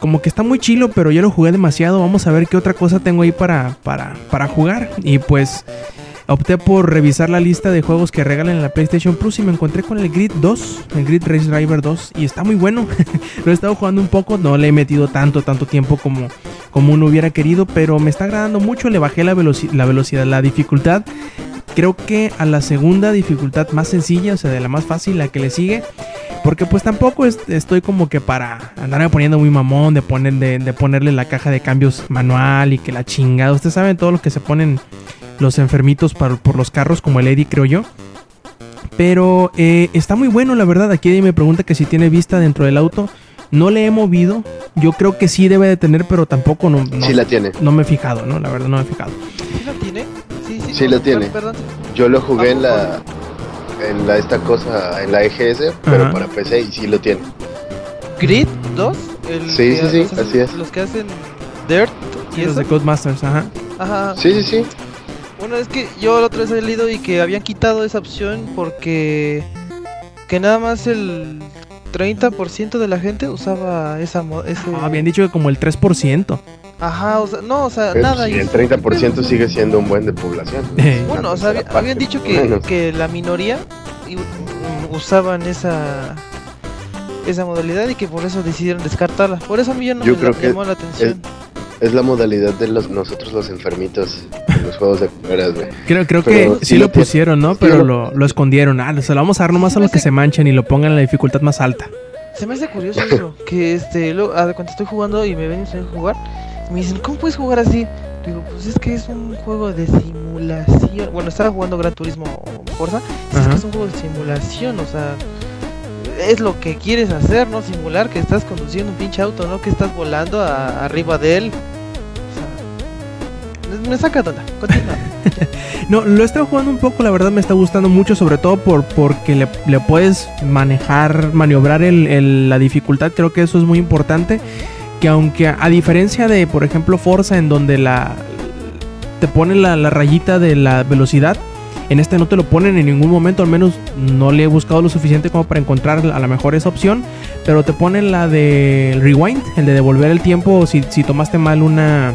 Como que está muy chilo, pero yo lo jugué demasiado. Vamos a ver qué otra cosa tengo ahí para, para, para jugar. Y pues opté por revisar la lista de juegos que regalan en la PlayStation Plus y me encontré con el Grid 2, el Grid Race Driver 2 y está muy bueno. [LAUGHS] Lo he estado jugando un poco, no le he metido tanto, tanto tiempo como, como uno hubiera querido, pero me está agradando mucho. Le bajé la, la velocidad, la dificultad. Creo que a la segunda dificultad más sencilla, o sea, de la más fácil, la que le sigue. Porque pues tampoco es- estoy como que para andarme poniendo muy mamón, de, poner, de, de ponerle la caja de cambios manual y que la chingada. Ustedes saben todo lo que se ponen los enfermitos par- por los carros como el Eddie, creo yo. Pero eh, está muy bueno, la verdad. Aquí Eddie me pregunta que si tiene vista dentro del auto. No le he movido. Yo creo que sí debe de tener, pero tampoco no, no, Sí la tiene. no me he fijado, ¿no? La verdad no me he fijado. ¿Sí la tiene? Sí, sí. Sí la tiene. Perdón. Yo lo jugué en la en la esta cosa en la EGS, pero Ajá. para PC y sí lo tiene. Grid 2. El Sí, que sí, sí, hacen- así es. Los que hacen Dirt y Y los de Codemasters, ajá. Ajá. Sí, sí, sí. Bueno, es que yo la otra vez he leído y que habían quitado esa opción porque que nada más el 30% de la gente usaba esa ese Ah, habían dicho que como el 3%. Ajá, o sea, no, o sea, Pero, nada. pues, y- el 30% sigue siendo un buen de población. Bueno, Una o sea, había- habían dicho que, que la minoría usaban esa esa modalidad y que por eso decidieron descartarla. Por eso a mí ya no Yo me creo la- que llamó la atención. Es la modalidad de los nosotros los enfermitos en los juegos de carreras, güey. Creo, creo Pero que sí sí lo pusieron, ¿no? Sí Pero lo- lo, escondieron. Ah, se lo vamos a dar nomás a los que se manchen y lo pongan en la dificultad más alta. Se me hace curioso eso, que este, lo, ah, cuando estoy jugando y me ven a jugar, me dicen, ¿cómo puedes jugar así? Digo, pues es que es un juego de simulación. Bueno, estaba jugando Gran Turismo Forza, es que es un juego de simulación, o sea, es lo que quieres hacer, ¿no? Simular que estás conduciendo un pinche auto, ¿no? Que estás volando a- arriba de él. O sea, me- me saca tonta. Continúa. [LAUGHS] No, lo he estado jugando un poco, la verdad me está gustando mucho, sobre todo por porque le, le puedes manejar, maniobrar el- el- la dificultad, creo que eso es muy importante. Que aunque a, diferencia de, por ejemplo, Forza, en donde la te pone la, la rayita de la velocidad, en este no te lo ponen en ningún momento, al menos no le he buscado lo suficiente como para encontrar a lo mejor esa opción, pero te ponen la de rewind, el de devolver el tiempo si, si tomaste mal una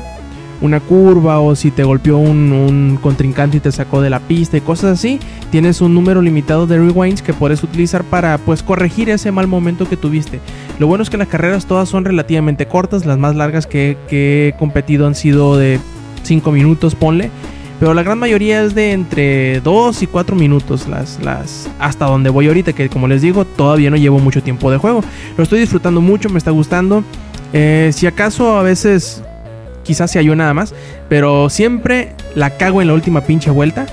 una curva o si te golpeó un, contrincante y te sacó de la pista y cosas así, tienes un número limitado de rewinds que puedes utilizar para pues corregir ese mal momento que tuviste. Lo bueno es que las carreras todas son relativamente cortas, las más largas que, que he competido han sido de 5 minutos, ponle. Pero la gran mayoría es de entre 2 y 4 minutos. Las, las, hasta donde voy ahorita, que como les digo, todavía no llevo mucho tiempo de juego. Lo estoy disfrutando mucho, me está gustando. Eh, si acaso a veces, quizás sea yo nada más, pero siempre la cago en la última pinche vuelta.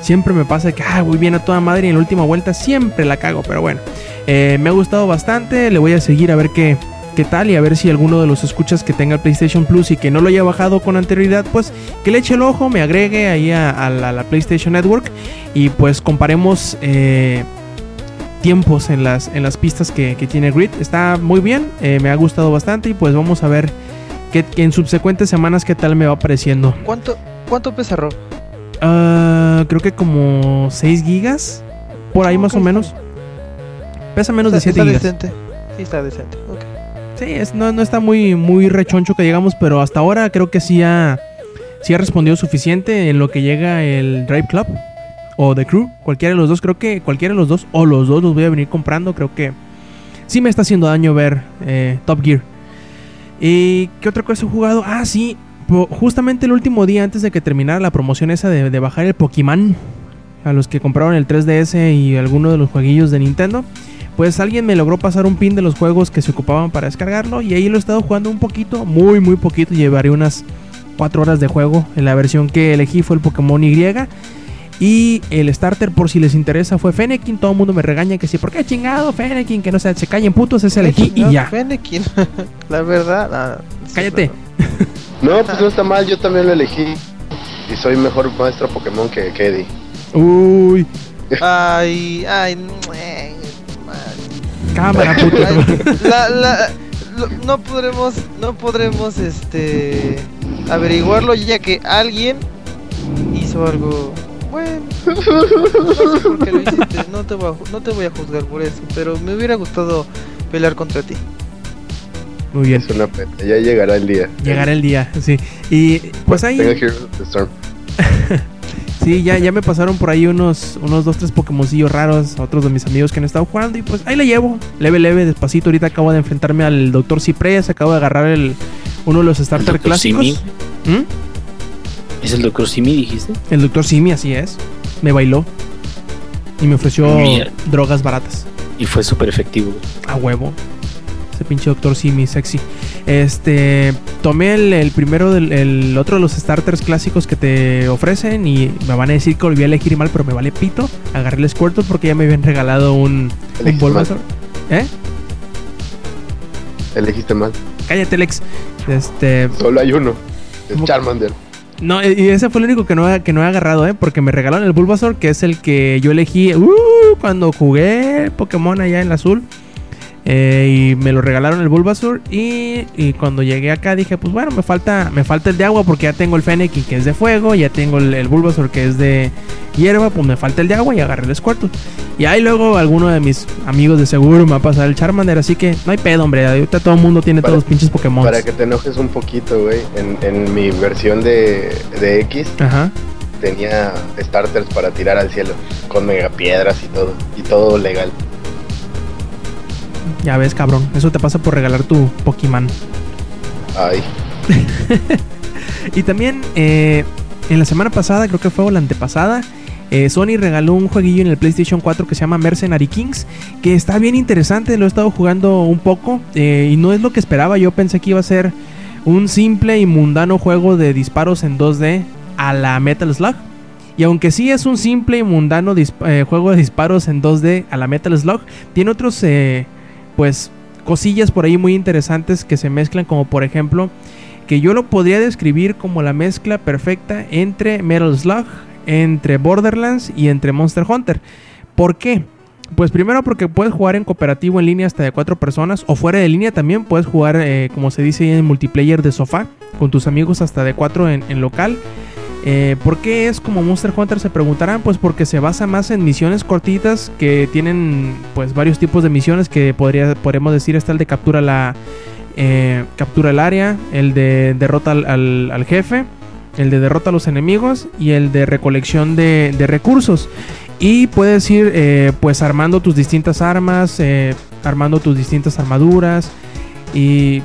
Siempre me pasa que, ah, voy bien a toda madre y en la última vuelta siempre la cago. Pero bueno, eh, me ha gustado bastante. Le voy a seguir a ver qué, qué tal y a ver si alguno de los escuchas que tenga el PlayStation Plus y que no lo haya bajado con anterioridad, pues que le eche el ojo, me agregue ahí a, la, la PlayStation Network y pues comparemos eh, tiempos en las, en las pistas que, que tiene Grid. Está muy bien, eh, me ha gustado bastante y pues vamos a ver que, en subsecuentes semanas qué tal me va pareciendo. ¿Cuánto, cuánto pesa Rob? Uh, creo que como 6 gigas, por ahí más o menos. Pesa menos de 7 está gigas. decente. Sí, está decente. Sí, es, no, no está muy, muy rechoncho que digamos, pero hasta ahora creo que sí ha, sí ha respondido suficiente en lo que llega el Drive Club o The Crew. Cualquiera de los dos, creo que cualquiera de los dos o los dos los voy a venir comprando. Creo que sí me está haciendo daño ver eh, Top Gear. ¿Y qué otra cosa he jugado? Ah, sí, justamente el último día antes de que terminara la promoción esa de, de bajar el Pokémon. A los que compraron el 3DS y alguno de los jueguillos de Nintendo. Pues alguien me logró pasar un pin de los juegos que se ocupaban para descargarlo. Y ahí lo he estado jugando un poquito, muy, muy poquito. Llevaré unas 4 horas de juego. En la versión que elegí fue el Pokémon Y. Y el starter, por si les interesa, fue Fennekin. Todo el mundo me regaña que sí, ¿por qué chingado Fennekin? Que no se, se callen putos, ese elegí y ya. Fennekin. [LAUGHS] La verdad. Cállate. [LAUGHS] No, pues no está mal, yo también lo elegí. Y soy mejor maestro Pokémon que, Eddie. Uy, Ay, ay, eh, cámara, puto. ay, la, la, lo- no podremos, no podremos, este, averiguarlo ya que alguien hizo algo. Bueno, [LAUGHS] no sé por qué lo hiciste, no te, voy a, no te voy a juzgar por eso, pero me hubiera gustado pelear contra ti. Muy bien. Es una pena, ya llegará el día. Llegará el día, sí. Y pues ahí. Tengo Heroes of the Storm. Sí, ya, ya me pasaron por ahí unos, unos dos, tres Pokémoncillos raros, otros de mis amigos que han estado jugando y pues ahí la llevo, leve, leve, despacito. Ahorita acabo de enfrentarme al Dr. Ciprés, acabo de agarrar el, uno de los starter clásicos. Simi. ¿Mm? ¿Es el Dr. Simi, dijiste? El Dr. Simi, así es. Me bailó y me ofreció drogas baratas. Y fue súper efectivo. A huevo. Ese pinche Doctor Simi sexy. Este. Tomé el, el primero del el otro de los starters clásicos que te ofrecen. Y me van a decir que volví a elegir mal, pero me vale pito. Agarré el Squirtle porque ya me habían regalado un, un Elegiste Bulbasaur. ¿Eh? Elegiste mal. Cállate, Lex. Este. Solo hay uno. Es ¿Cómo? Charmander. No, y ese fue el único que no, he- que no he agarrado, ¿eh? Porque me regalaron el Bulbasaur, que es el que yo elegí uh, cuando jugué Pokémon allá en el azul. Eh, y me lo regalaron el Bulbasaur. Y, y cuando llegué acá dije, pues bueno, me falta, me falta el de agua porque ya tengo el Fennekin que es de fuego. Ya tengo el, el Bulbasaur que es de hierba. Pues me falta el de agua y agarré el Squirtle. Y ahí luego alguno de mis amigos de seguro me va a pasar el Charmander. Así que no hay pedo, hombre. Ahorita todo el mundo tiene Para- todos los pinches Pokémon. Para que te enojes un poquito, güey. En, en mi versión de, de X Ajá. tenía starters para tirar al cielo. Con megapiedras y todo. Y todo legal. Ya ves, cabrón. Eso te pasa por regalar tu Pokémon. Ay. [LAUGHS] Y también eh, en la semana pasada, creo que fue o la antepasada, eh, Sony regaló un jueguillo en el PlayStation 4 que se llama Mercenary Kings, que está bien interesante, lo he estado jugando un poco eh, y no es lo que esperaba, yo pensé que iba a ser un simple y mundano juego de disparos en 2D a la Metal Slug. Y aunque sí es un simple y mundano eh, juego de disparos en 2D a la Metal Slug, tiene otros, eh, pues, cosillas por ahí muy interesantes que se mezclan, como por ejemplo, que yo lo podría describir como la mezcla perfecta entre Metal Slug, entre Borderlands y entre Monster Hunter. ¿Por qué? Pues primero porque puedes jugar en cooperativo en línea hasta de cuatro personas o fuera de línea también puedes jugar eh, como se dice en multiplayer de sofá con tus amigos hasta de cuatro en, en local. Eh, ¿Por qué es como Monster Hunter? Se preguntarán, pues porque se basa más en misiones cortitas que tienen pues varios tipos de misiones que podría, podríamos decir está el de captura la eh, captura el área, el de derrota al, jefe, el de derrota a los enemigos y el de recolección de, recursos. Y puedes ir eh, pues armando tus distintas armas, armando tus distintas armaduras y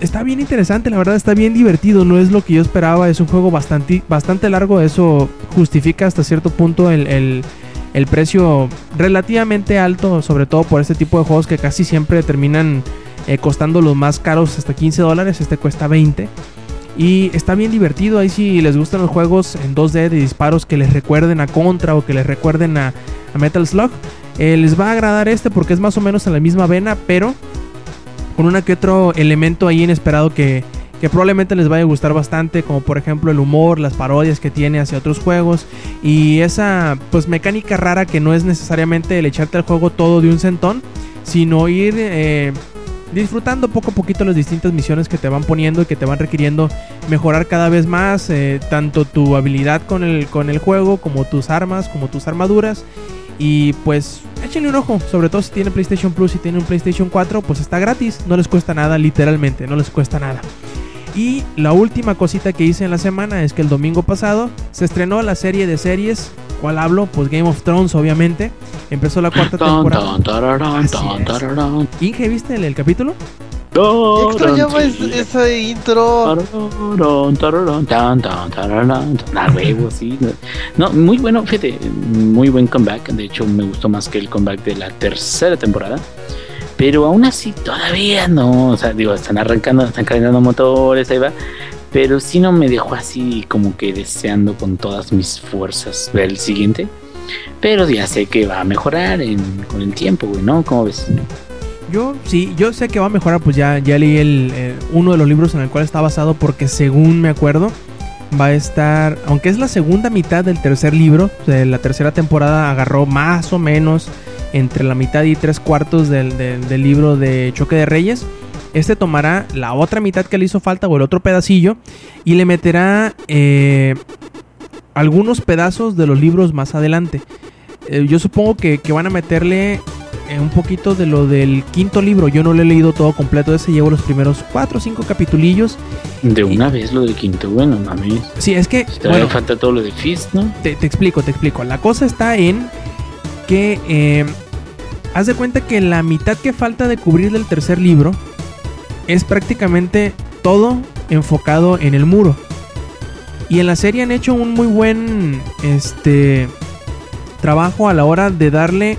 está bien interesante, la verdad está bien divertido, no es lo que yo esperaba, es un juego bastante, bastante largo, eso justifica hasta cierto punto el, el- precio relativamente alto, sobre todo por este tipo de juegos que casi siempre terminan eh, costando los más caros hasta 15 dólares, este cuesta 20. Y está bien divertido, ahí si les gustan los juegos en 2D de disparos que les recuerden a Contra o que les recuerden a, a Metal Slug, eh, les va a agradar este porque es más o menos en la misma vena, pero con una que otro elemento ahí inesperado que, que probablemente les vaya a gustar bastante, como por ejemplo el humor, las parodias que tiene hacia otros juegos y esa pues mecánica rara que no es necesariamente el echarte al juego todo de un centón, sino ir eh, disfrutando poco a poquito las distintas misiones que te van poniendo y que te van requiriendo mejorar cada vez más eh, tanto tu habilidad con el, con el juego como tus armas, como tus armaduras. Y pues échenle un ojo, sobre todo si tienen PlayStation Plus y tienen un PlayStation 4, pues está gratis, no les cuesta nada, literalmente, no les cuesta nada. Y la última cosita que hice en la semana es que el domingo pasado se estrenó la serie de series. ¿Cuál hablo? Pues Game of Thrones, obviamente. Empezó la cuarta temporada. Así es. Inge, ¿viste el, el capítulo? Ya extrañaba esa intro. Huevo, sí. No, muy bueno, fíjate, muy buen comeback. De hecho, me gustó más que el comeback de la tercera temporada. Pero aún así, todavía no. O sea, digo, están arrancando, están calentando motores, ahí va. Pero sí no me dejó así como que deseando con todas mis fuerzas ver el siguiente. Pero ya sé que va a mejorar en- con el tiempo, güey, ¿no? ¿Cómo ves? Yo sí, yo sé que va a mejorar, pues ya, ya leí el, uno de los libros en el cual está basado porque según me acuerdo va a estar, aunque es la segunda mitad del tercer libro, de la tercera temporada agarró más o menos entre la mitad y tres cuartos del, del- del libro de Choque de Reyes. Este tomará la otra mitad que le hizo falta o el otro pedacillo y le meterá eh, algunos pedazos de los libros más adelante. Eh, yo supongo que, que van a meterle eh, un poquito de lo del quinto libro. Yo no lo he leído todo completo. Ese llevo los primeros cuatro o cinco capitulillos. De una vez lo del quinto, bueno, mames. Sí, es que, Si bueno, falta todo lo de Fist, ¿no? te, te explico, te explico. La cosa está en que eh, haz de cuenta que la mitad que falta de cubrir del tercer libro es prácticamente todo enfocado en el muro. Y en la serie han hecho un muy buen este trabajo a la hora de darle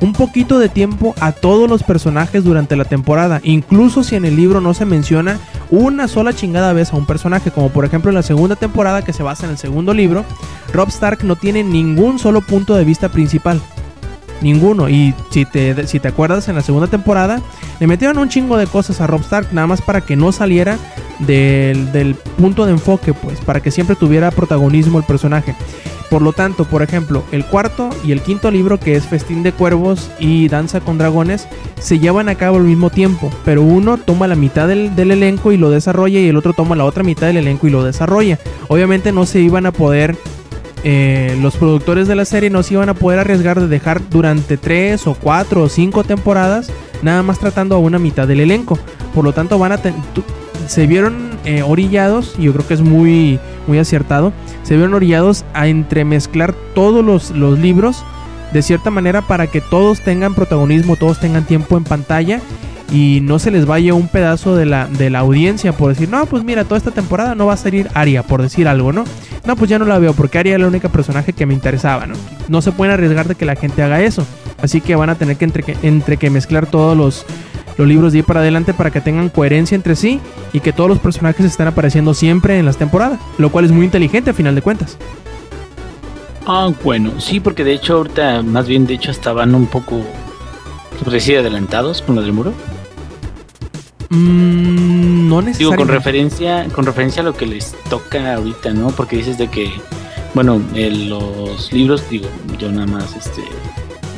un poquito de tiempo a todos los personajes durante la temporada, incluso si en el libro no se menciona una sola chingada vez a un personaje, como por ejemplo en la segunda temporada que se basa en el segundo libro, Rob Stark no tiene ningún solo punto de vista principal. Ninguno. Y si te, si te acuerdas, en la segunda temporada le metieron un chingo de cosas a Rob Stark, nada más para que no saliera del, del punto de enfoque, pues, para que siempre tuviera protagonismo el personaje. Por lo tanto, por ejemplo, el cuarto y el quinto libro, que es Festín de Cuervos y Danza con Dragones, se llevan a cabo al mismo tiempo, pero uno toma la mitad del, del elenco y lo desarrolla y el otro toma la otra mitad del elenco y lo desarrolla. Obviamente no se iban a poder eh, los productores de la serie no se iban a poder arriesgar de dejar durante 3 o 4 o 5 temporadas nada más tratando a una mitad del elenco. Por lo tanto, van a se vieron eh, orillados, y yo creo que es muy, muy acertado, se vieron orillados a entremezclar todos los, los libros de cierta manera para que todos tengan protagonismo, todos tengan tiempo en pantalla y no se les vaya un pedazo de la, de la audiencia por decir, no, pues mira, toda esta temporada no va a salir Aria, por decir algo, ¿no? No, pues ya no la veo porque Aria era la única personaje que me interesaba, ¿no? No se pueden arriesgar de que la gente haga eso. Así que van a tener que entre que, entre que mezclar todos los, los libros de ahí para adelante para que tengan coherencia entre sí y que todos los personajes estén apareciendo siempre en las temporadas. Lo cual es muy inteligente a final de cuentas. Ah, bueno, sí, porque de hecho ahorita, más bien de hecho estaban un poco, se decir, adelantados con lo del muro. Mm, no Digo, necesariamente. con referencia, con referencia a lo que les toca ahorita, ¿no? Porque dices de que, bueno, en los libros, digo, yo nada más, este,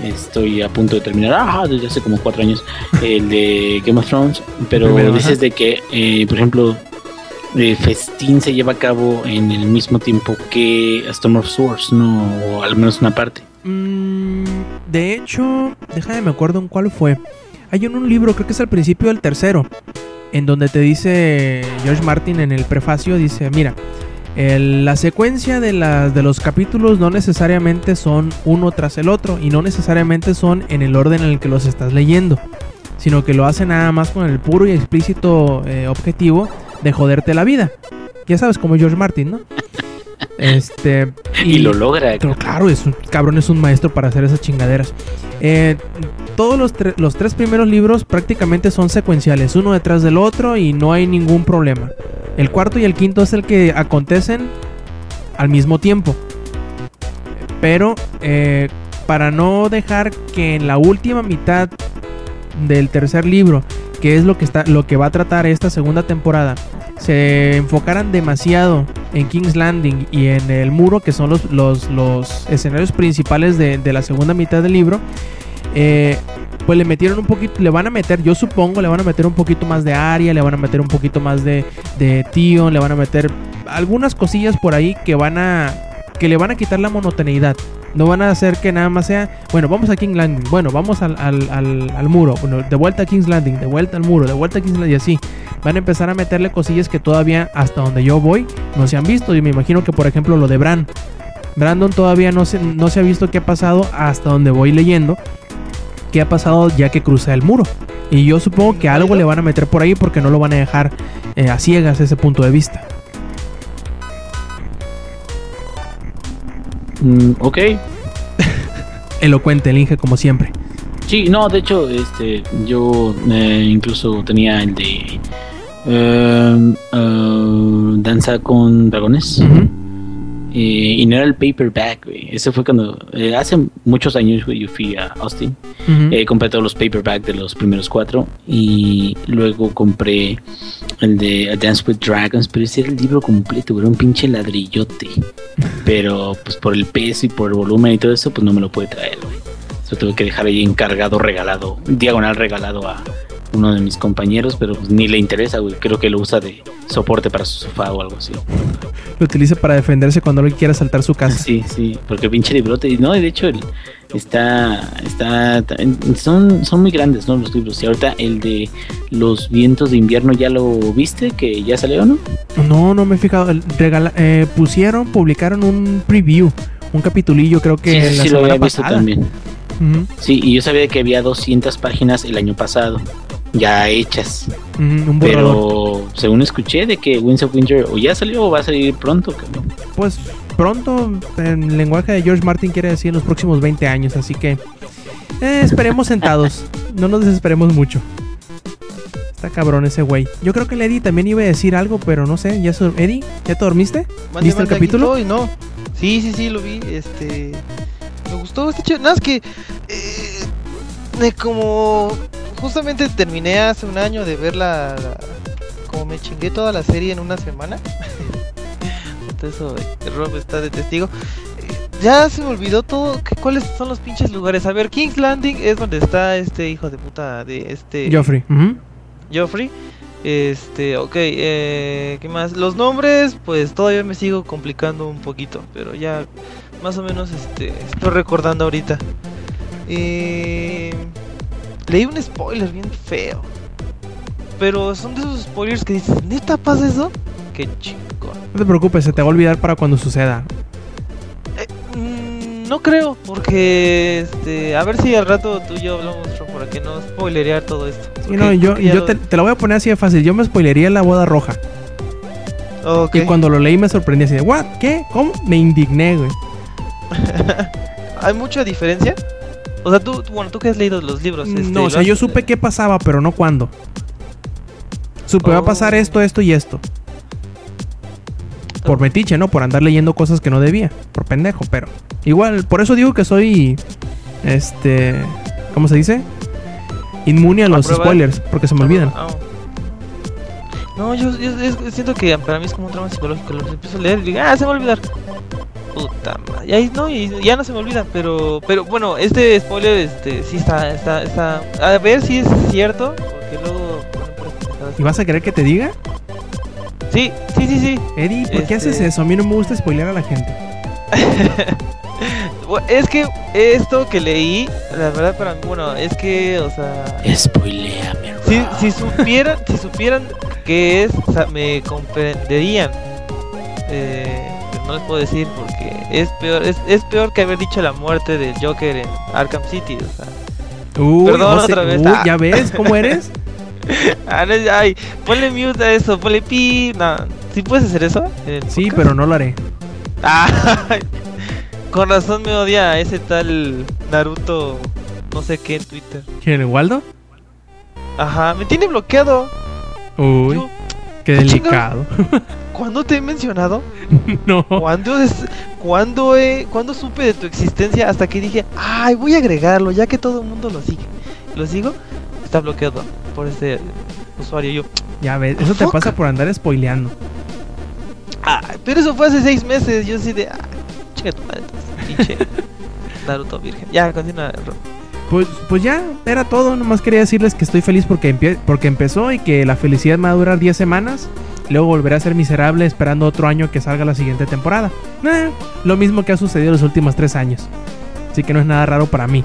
estoy a punto de terminar, ah, desde hace como cuatro años, [LAUGHS] el de Game of Thrones, pero Primero, dices ajá. de que, eh, por ejemplo, eh, Festín se lleva a cabo en el mismo tiempo que A Storm of Swords, ¿no? O al menos una parte. Mm, de hecho, déjame me acuerdo en cuál fue. Hay en un libro, creo que es al principio del tercero, en donde te dice George Martin en el prefacio, dice, mira, el- la secuencia de, las de los capítulos no necesariamente son uno tras el otro y no necesariamente son en el orden en el que los estás leyendo, sino que lo hace nada más con el puro y explícito eh, objetivo de joderte la vida. Ya sabes, como George Martin, ¿no? Este. [LAUGHS] Y lo logra. Pero claro, es un cabrón, es un maestro para hacer esas chingaderas. Eh, todos los, tre- los tres primeros libros prácticamente son secuenciales, uno detrás del otro y no hay ningún problema. El cuarto y el quinto es el que acontecen al mismo tiempo. Pero eh, para no dejar que en la última mitad del tercer libro, que es lo que está, lo que va a tratar esta segunda temporada, se enfocaran demasiado en King's Landing y en el muro, que son los, los, los escenarios principales de, de la segunda mitad del libro, eh, pues le metieron un poquito, le van a meter, yo supongo, le van a meter un poquito más de Arya, le van a meter un poquito más de, de Tion, le van a meter algunas cosillas por ahí que van a, que le van a quitar la monotoneidad. No van a hacer que nada más sea, bueno, vamos a King's Landing, bueno, vamos al, al, al, muro, bueno, de vuelta a King's Landing, de vuelta al muro, de vuelta a King's Landing y así. Van a empezar a meterle cosillas que todavía, hasta donde yo voy, no se han visto. Y me imagino que, por ejemplo, lo de Bran. Brandon todavía no se, no se ha visto qué ha pasado hasta donde voy leyendo. Qué ha pasado ya que cruza el muro. Y yo supongo que algo le van a meter por ahí porque no lo van a dejar eh, a ciegas ese punto de vista. Mm, ok. [LAUGHS] Elocuente el Inge como siempre. Sí, no, de hecho, este, yo eh, incluso tenía el de eh, Danza con Dragones. Eh, y no era el paperback, güey. Ese fue cuando, eh, hace muchos años, güey, yo fui a Austin. Eh, compré todos los paperbacks de los primeros cuatro. Y luego compré el de A Dance with Dragons. Pero ese era el libro completo, güey. Era un pinche ladrillote. Pero pues por el peso y por el volumen y todo eso, pues no me lo pude traer, güey. Eso tuve que dejar ahí encargado, regalado, diagonal regalado a uno de mis compañeros, pero pues, ni le interesa, güey. Creo que lo usa de soporte para su sofá o algo así. Lo utiliza para defenderse cuando alguien quiera saltar su casa. Sí, sí, porque pinche librote. No, de hecho, el, está, está, son, son muy grandes, ¿no? Los libros. Y ahorita el de los vientos de invierno, ¿ya lo viste? Que ya salió, ¿no? No, no me he fijado. Regala- eh, pusieron, publicaron un preview, un capitulillo, creo que sí, la sí, lo había visto también. Sí, y yo sabía que había 200 páginas el año pasado, ya hechas. ujú, un. Pero según escuché de que Winds of Winter o ya salió o va a salir pronto, cabrón. Pues pronto, en lenguaje de George Martin quiere decir en los próximos 20 años, así que eh, esperemos sentados, [LAUGHS] no nos desesperemos mucho. Está cabrón ese güey. Yo creo que el Eddie también iba a decir algo, pero no sé. ¿Ya Eddie, ¿ya te dormiste? Mande, ¿Viste el mande, capítulo? estoy, no. Sí, sí, sí, lo vi. Este. Me gustó, está chido. Nada, es que. eh, de como. Justamente terminé hace un año de ver la. como me chingué toda la serie en una semana. [LAUGHS] Eh, Rob está de testigo. Eh, Ya se me olvidó todo. que- ¿Cuáles son los pinches lugares? A ver, King's Landing es donde está este hijo de puta de este. Joffrey. Joffrey. Este, ok, eh, ¿qué más? Los nombres, pues todavía me sigo complicando un poquito, pero ya más o menos este, estoy recordando ahorita. Eh, leí un spoiler bien feo, pero son de esos spoilers que dices, ¿neta pasa eso? Qué chingón. No te preocupes, se te va a olvidar para cuando suceda. Mm, no creo, porque este, a ver si al rato tú y yo hablamos para que no spoilerear todo esto. Porque no, yo, yo te, te lo voy a poner así de fácil. Yo me spoilería la boda roja. Ok. Y cuando lo leí me sorprendí así de, ¿what? ¿Qué? ¿Cómo? Me indigné, güey. [LAUGHS] ¿Hay mucha diferencia? O sea, tú, bueno, tú que has leído los libros. este, no, o ¿lo sea, has- yo supe qué pasaba, pero no cuándo. Supe, va a pasar Oh. esto, esto y esto. Por metiche, ¿no? Por andar leyendo cosas que no debía. Por pendejo, pero. Igual, por eso digo que soy. Este. ¿Cómo se dice? Inmune a ¿A los spoilers, porque se me olvidan. Ah. No, yo, siento que para mí es como un trauma psicológico. Los empiezo a leer y digo, ah, se me va a olvidar. Puta madre. Y ahí no, y ya no se me olvida. Pero, pero bueno, este spoiler, este, sí está, está, está. A ver si es cierto, porque luego. ¿Y vas a querer que te diga? Sí, sí, sí, sí. Eddie, ¿por qué Este- haces eso? A mí no me gusta spoilear a la gente. [LAUGHS] Es que esto que leí, la verdad para mí, bueno, es que, o sea, Spoileame, si, si supieran, si supieran qué es, o sea, me comprenderían. Eh, no les puedo decir porque es peor, es, es peor que haber dicho la muerte del Joker en Arkham City. O sea. Uy, Perdón, otra vez. uy, Ah. ¿Ya ves cómo eres? [LAUGHS] Ah, ay, ponle mute a eso, ponle pi. No, ¿sí puedes hacer eso? Sí, pero no lo haré. Ah, [LAUGHS] con razón me odia a ese tal Naruto, no sé qué en Twitter. ¿Quién, el Waldo? Ajá, me tiene bloqueado. Uy, Yo, qué ¿qué delicado. [LAUGHS] ¿Cuándo te he mencionado? [LAUGHS] no. ¿Cuándo, es, cuándo, he- cuándo supe de tu existencia? Hasta que dije, ay, voy a agregarlo, ya que todo el mundo lo sigue. ¿Lo sigo? Está bloqueado por este usuario. Yo, Ya ves, eso te pasa por andar spoileando. ah, pero eso fue hace seis meses. Yo así de, ah, chica tu madre, pinche [LAUGHS] Naruto virgen. Ya, continúa. Pues, pues ya, era todo. Nomás quería decirles que estoy feliz porque, porque empezó y que la felicidad me va a durar 10 semanas. Luego volveré a ser miserable esperando otro año que salga la siguiente temporada. Lo mismo que ha sucedido los últimos 3 años. Así que no es nada raro para mí.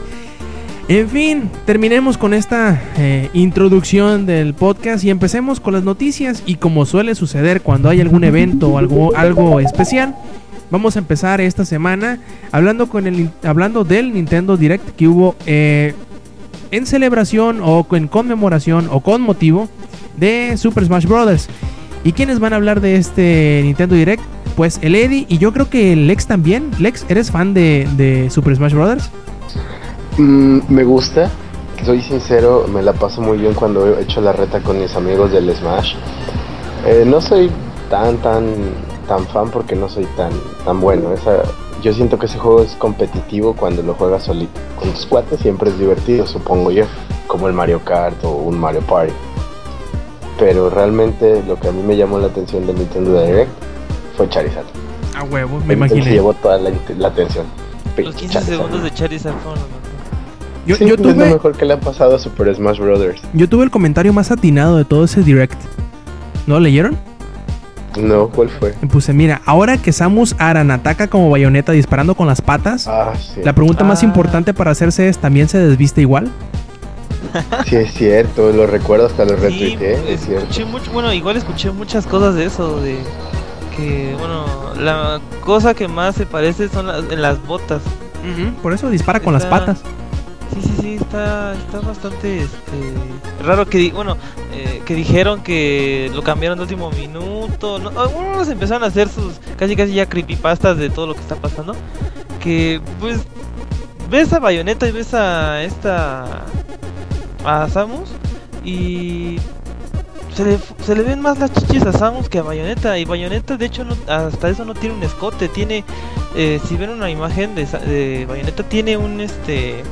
En fin, terminemos con esta eh, introducción del podcast y empecemos con las noticias. Y como suele suceder cuando hay algún evento o algo, algo especial, vamos a empezar esta semana hablando, con el, hablando del Nintendo Direct que hubo eh, en celebración o en conmemoración o con motivo de Super Smash Bros. ¿Y quiénes van a hablar de este Nintendo Direct? Pues el Eddie y yo creo que Lex también. Lex, ¿eres fan de, de Super Smash Bros? Mm, me gusta, soy sincero, me la paso muy bien cuando he hecho la reta con mis amigos del Smash. Eh, no soy tan, tan, tan fan porque no soy tan, tan bueno. Esa, yo siento que ese juego es competitivo cuando lo juegas solito. Con tus cuates siempre es divertido, supongo yo, como el Mario Kart o un Mario Party. Pero realmente lo que a mí me llamó la atención del Nintendo Direct fue Charizard. A huevo, me imaginé. se llevó toda la, la atención. Los Pinche 15 Charizard. segundos de Charizard fueron. Yo, Sí, yo es lo tuve, mejor que le ha pasado a Super Smash Brothers. yo tuve el comentario más atinado de todo ese Direct. ¿No lo leyeron? No, ¿cuál fue? Y Puse, mira, ahora que Samus Aran ataca como bayoneta disparando con las patas, Ah, sí. la pregunta más Ah. importante para hacerse es, ¿también se desviste igual? [LAUGHS] Sí, es cierto, lo recuerdo, hasta lo Sí, retuiteé, es cierto. escuché mucho, bueno, igual escuché muchas cosas de eso, de que, bueno, la cosa que más se parece son las, en las botas. Por eso dispara con las patas. Sí, sí, sí, está, está bastante este, raro que, di- bueno, eh, que dijeron que lo cambiaron de último minuto. ¿no? Algunos empezaron a hacer sus casi casi ya creepypastas de todo lo que está pasando. Que, pues, ves a Bayonetta y ves a esta. a Samus y. Se le, se le ven más las chichis a Samus que a Bayonetta. Y Bayonetta, de hecho, no- hasta eso no tiene un escote. Tiene, eh, si ven una imagen de, de Bayonetta, tiene un este.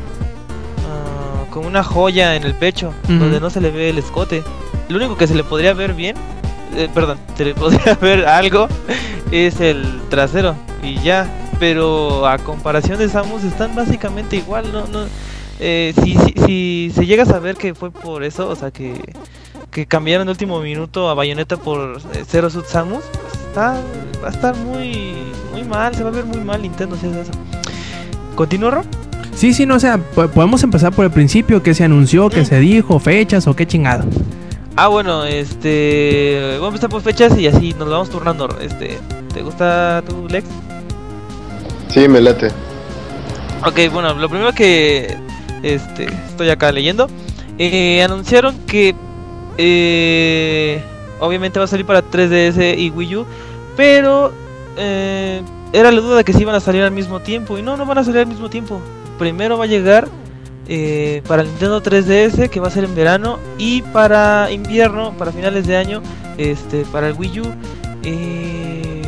Como una joya en el pecho, donde no se le ve el escote. Lo único que se le podría ver bien, eh, perdón, [LAUGHS] se le podría [LAUGHS] ver algo, es el trasero. Y ya. Pero a comparación de Samus, están básicamente igual. No, no, eh, si, si, si se llega a saber que fue por eso, o sea que, que cambiaron de último minuto a Bayonetta por eh, Zero Suit Samus, pues está, va a estar muy, muy mal, se va a ver muy mal Nintendo si hace eso. ¿Continúo, Ro? Sí, sí, no, o sea, po- podemos empezar por el principio, qué se anunció, qué Mm. se dijo, fechas o qué chingado. Ah, bueno, este. Vamos a empezar por fechas y así nos vamos turnando. Este, ¿Te gusta tu Lex? Sí, me late. Ok, bueno, lo primero que este, estoy acá leyendo, eh, anunciaron que eh, obviamente va a salir para 3DS y Wii U, pero eh, era la duda de que si iban a salir al mismo tiempo y no, no van a salir al mismo tiempo. Primero va a llegar eh, para el Nintendo 3DS que va a ser en verano y para invierno, para finales de año, este, para el Wii U. Eh,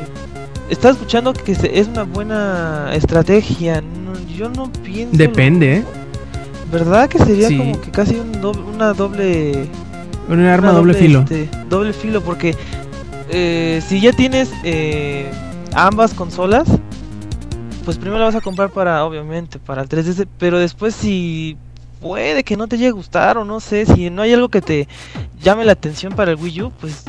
estaba escuchando que es una buena estrategia. no- yo no pienso. Depende, ¿eh? ¿Verdad que sería Sí. como que casi un doble- una doble. Un arma una doble, filo. este, doble filo, porque eh, si ya tienes eh, ambas consolas, pues primero la vas a comprar para, obviamente, para el 3DS, pero después si puede que no te llegue a gustar o no sé, si no hay algo que te llame la atención para el Wii U, pues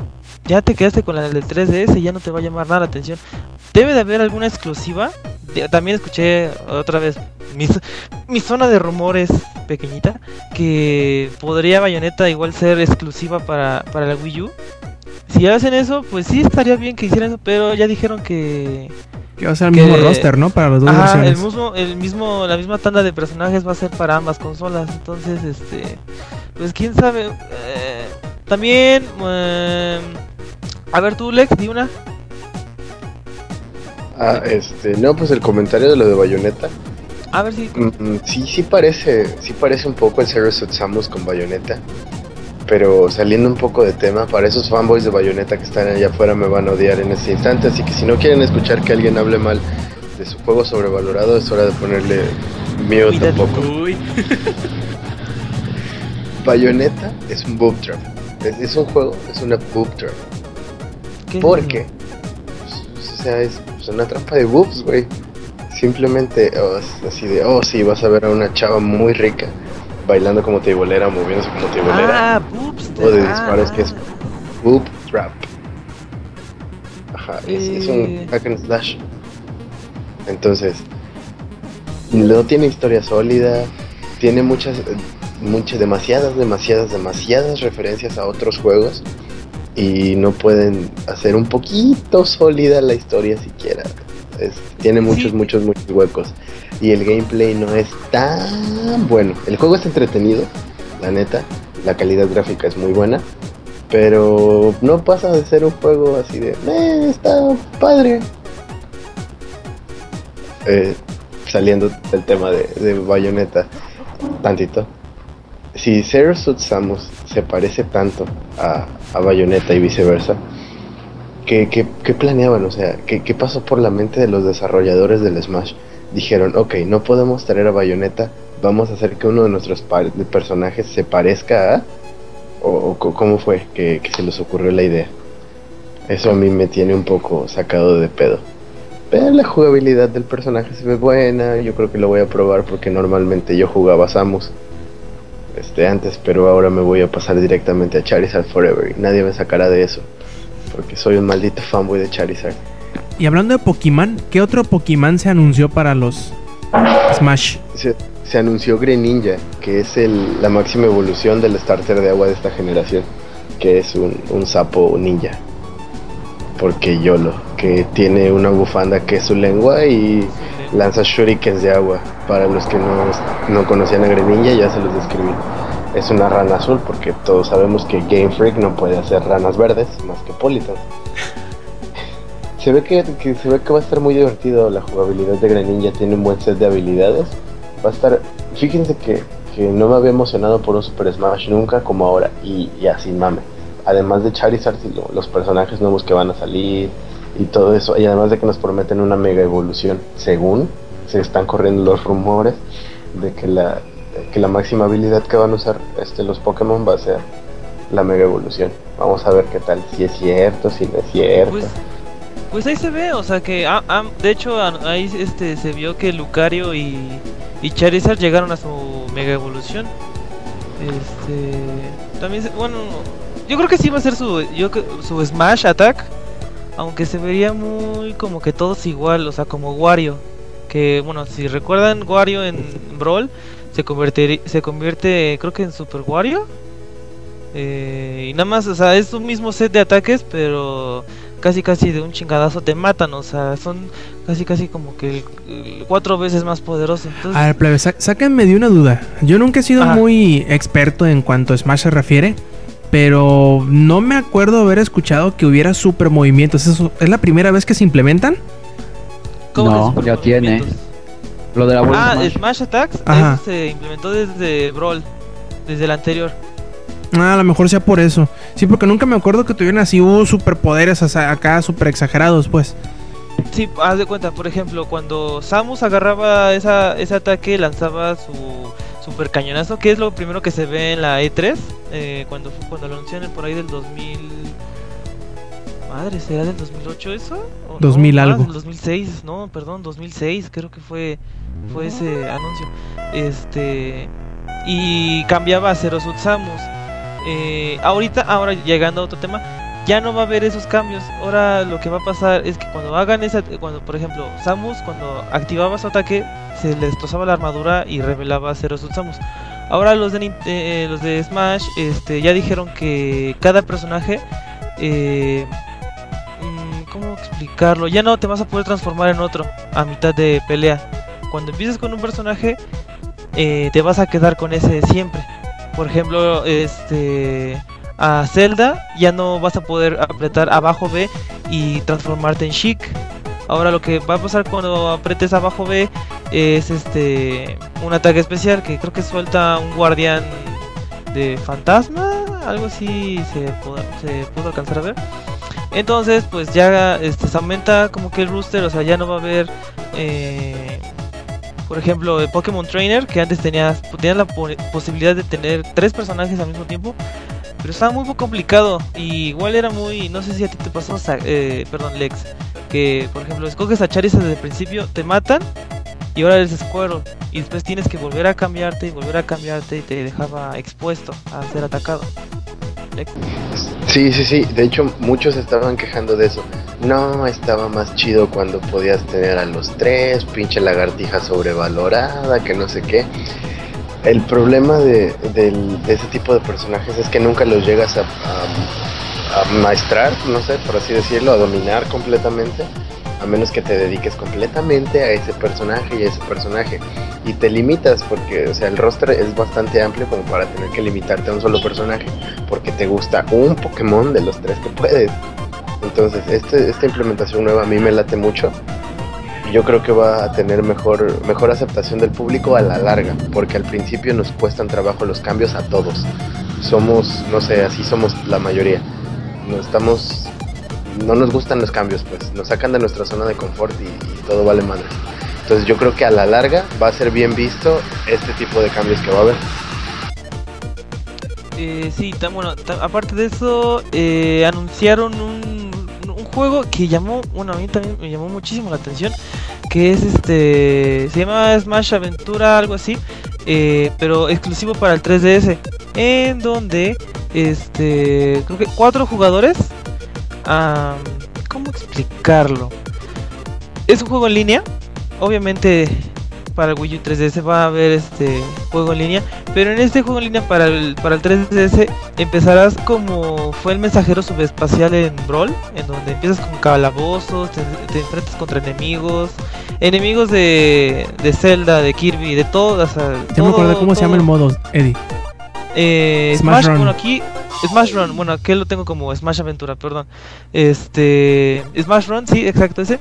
ya te quedaste con la del 3DS y ya no te va a llamar nada la atención. Debe de haber alguna exclusiva. También escuché otra vez mi zona de rumores pequeñita, que podría Bayonetta igual ser exclusiva para, para la Wii U. Si hacen eso, pues sí estaría bien que hicieran eso, pero ya dijeron que Que va a ser el Que- mismo roster, ¿no? Para las dos Ajá, el versiones. mismo, el mismo, la misma tanda de personajes va a ser para ambas consolas. Entonces, este, pues quién sabe. eh, también, eh, a ver tú, Lex, di una. Ah, este, no, pues el comentario de lo de Bayonetta. A ver si. Mm, sí, sí parece, sí parece un poco el Zero Suit Samus con Bayonetta. Pero saliendo un poco de tema, para esos fanboys de Bayonetta que están allá afuera me van a odiar en este instante. Así que si no quieren escuchar que alguien hable mal de su juego sobrevalorado, es hora de ponerle mute un Cuidado. poco. [LAUGHS] Bayonetta es un boob trap. Es, es un juego, es una boob trap. ¿qué Porque, pues, o sea, es pues, una trampa de boobs, güey. Simplemente, oh, así de, oh, sí, vas a ver a una chava muy rica bailando como teibolera, moviéndose como teibolera. Ah, de ah, disparos que es boob trap. Ajá, es, es un hack and slash. Entonces, no tiene historia sólida, tiene muchas, muchas, demasiadas, demasiadas, demasiadas referencias a otros juegos y no pueden hacer un poquito sólida la historia siquiera. Es- tiene muchos, Sí. muchos, muchos huecos y el gameplay no es tan bueno. El juego es entretenido, la neta, la calidad gráfica es muy buena, pero no pasa de ser un juego así de, "Eh, está padre. Eh, saliendo del tema de, Bayonetta, tantito. Si Zero Suit Samus se parece tanto a, Bayonetta y viceversa, ¿qué, planeaban? O sea, ¿qué, ¿qué pasó por la mente de los desarrolladores del Smash? Dijeron, ok, no podemos traer a Bayonetta, vamos a hacer que uno de nuestros personajes se parezca a... ¿O, cómo fue que, que se les ocurrió la idea? Eso a mí me tiene un poco sacado de pedo. Pero la jugabilidad del personaje se ve buena, yo creo que lo voy a probar porque normalmente yo jugaba Samus este antes, pero ahora me voy a pasar directamente a Charizard Forever y nadie me sacará de eso, porque soy un maldito fanboy de Charizard. Y hablando de Pokémon, ¿qué otro Pokémon se anunció para los Smash? Se, se anunció Greninja, que es el- la máxima evolución del starter de agua de esta generación, que es un, un sapo ninja. Porque YOLO, que tiene una bufanda que es su lengua y lanza shurikens de agua. Para los que no, no conocían a Greninja, ya se los describí. Es una rana azul, porque todos sabemos que Game Freak no puede hacer ranas verdes más que Politas. Se ve que, que se ve que va a estar muy divertido la jugabilidad de Greninja, tiene un buen set de habilidades. Va a estar, fíjense que, que no me había emocionado por un Super Smash nunca como ahora, y, así mame. Además de Charizard y lo- los personajes nuevos que van a salir y todo eso, y además de que nos prometen una mega evolución, según se están corriendo los rumores de que la, que la máxima habilidad que van a usar este, los Pokémon va a ser la mega evolución. Vamos a ver qué tal, si es cierto, si no es cierto. Pues, pues ahí se ve, o sea que, ah, ah, de hecho, ah, ahí este se vio que Lucario y, Charizard llegaron a su mega evolución. Este, también, se- bueno, yo creo que sí va a ser su, yo, su Smash Attack, aunque se vería muy como que todos igual, o sea, como Wario, que, bueno, si recuerdan Wario en Brawl, se convierte, se convierte, creo que en Super Wario. Eh, y nada más, o sea, es un mismo set de ataques, pero casi casi de un chingadazo te matan, o sea, son casi casi como que eh, cuatro veces más poderosos. Entonces, A ver, plebe, sá- sáquenme de una duda. Yo nunca he sido Ajá. muy experto en cuanto a Smash se refiere, pero no me acuerdo haber escuchado que hubiera super movimientos. ¿Eso ¿Es la primera vez que se implementan? ¿cómo que no, ya tiene. Lo de la Ah, Smash. Smash Attacks Ajá. eso se implementó desde Brawl, desde el anterior. Ah, a lo mejor sea por eso. Sí, porque nunca me acuerdo que tuvieran así uh, superpoderes acá super exagerados, pues. Sí, haz de cuenta, por ejemplo, cuando Samus agarraba esa, ese ataque, lanzaba su super cañonazo, que es lo primero que se ve en la E3, eh, cuando, cuando lo anunciaron por ahí del 2000... Madre, ¿será del 2008 eso? ¿O no? 2000 Ah, algo. del 2006, no, perdón, 2006 creo que fue, fue ese anuncio. Este... Y cambiaba a Zero Samus. Eh, ahorita, ahora llegando a otro tema, ya no va a haber esos cambios. Ahora lo que va a pasar es que cuando hagan esa, cuando por ejemplo Samus cuando activaba su ataque se le destrozaba la armadura y revelaba a Zero Suit Samus. Ahora los de, eh, los de Smash este, ya dijeron que cada personaje, eh, mm, ¿cómo explicarlo? Ya no te vas a poder transformar en otro a mitad de pelea. Cuando empieces con un personaje, eh, te vas a quedar con ese siempre. Por ejemplo, este a Zelda ya no vas a poder apretar abajo B y transformarte en Chic. Ahora lo que va a pasar cuando apretes abajo B es este un ataque especial que creo que suelta un guardián de fantasma, algo así se pudo, alcanzar a ver. Entonces, pues ya este, se aumenta como que el rooster, o sea, ya no va a haber, eh, por ejemplo, el Pokémon Trainer, que antes tenías, tenías la po- posibilidad de tener tres personajes al mismo tiempo, pero estaba muy complicado y igual era muy, no sé si a ti te pasó, eh, perdón, Lex, que por ejemplo escoges a Charizard desde el principio, te matan y ahora eres Squirtle y después tienes que volver a cambiarte y volver a cambiarte y te dejaba expuesto a ser atacado. Sí, sí, sí. De hecho, muchos estaban quejando de eso. No, estaba más chido cuando podías tener a los tres, pinche lagartija sobrevalorada, que no sé qué. El problema de, de ese tipo de personajes es que nunca los llegas a maestrar, no sé, por así decirlo, a dominar completamente, a menos que te dediques completamente a ese personaje y a ese personaje. Y te limitas porque, o sea, el roster es bastante amplio como para tener que limitarte a un solo personaje porque te gusta un Pokémon de los tres que puedes. Entonces, este, esta implementación nueva a mí me late mucho. Yo creo que va a tener mejor, mejor aceptación del público a la larga, porque al principio nos cuestan trabajo los cambios a todos. Somos, no sé, así somos la mayoría. No estamos, no nos gustan los cambios, pues nos sacan de nuestra zona de confort y, todo vale madre. Entonces yo creo que a la larga va a ser bien visto este tipo de cambios que va a haber. Eh, sí, tan bueno. aparte de eso, eh, anunciaron un, un juego que llamó, bueno, a mí también me llamó muchísimo la atención, que es este, se llama Smash Aventura, algo así, eh, pero exclusivo para el 3DS, en donde, este, creo que cuatro jugadores, am, ¿cómo explicarlo? Es un juego en línea, obviamente para el Wii U 3DS va a haber este juego en línea, pero en este juego en línea para el, para el 3DS empezarás como fue el mensajero subespacial en Brawl, en donde empiezas con calabozos, te, te enfrentas contra enemigos, enemigos de, de Zelda, de Kirby, de todas. Ya me acordé cómo se llama el modo, Eddie. Eh, Smash Smash, bueno, aquí Smash Run, bueno, aquí lo tengo como Smash Aventura, perdón. Este, Smash Run, sí, exacto ese,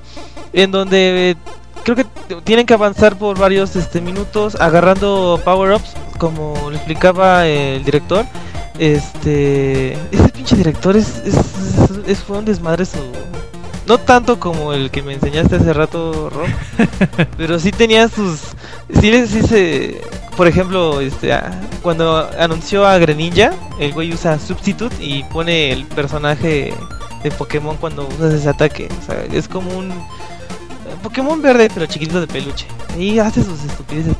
en donde eh, creo que tienen que avanzar por varios este minutos agarrando power-ups, como lo explicaba el director. Este, ese pinche director es, es, fue un desmadre su no tanto como el que me enseñaste hace rato, Rob, [LAUGHS] pero sí tenía sus sí, sí se por ejemplo, este ah, cuando anunció a Greninja, el güey usa Substitute y pone el personaje de Pokémon cuando usas ese ataque. O sea, es como un eh, Pokémon verde, pero chiquitito de peluche. Y hace sus estupideces.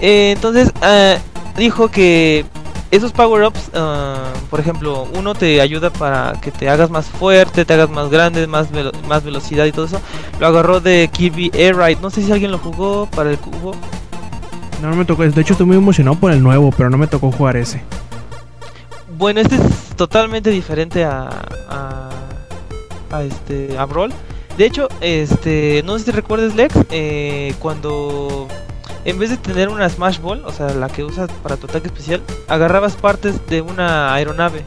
Eh, entonces, ah, dijo que esos power-ups, ah, por ejemplo, uno te ayuda para que te hagas más fuerte, te hagas más grande, más, velo- más velocidad y todo eso. Lo agarró de Kirby Air Ride. No sé si alguien lo jugó para el cubo. No, no me tocó. De hecho, estoy muy emocionado por el nuevo, pero no me tocó jugar ese. Bueno, este es totalmente diferente a, a, a este a Brawl. De hecho, este, no sé si recuerdes Lex, eh, cuando en vez de tener una Smash Ball, o sea, la que usas para tu ataque especial, agarrabas partes de una aeronave.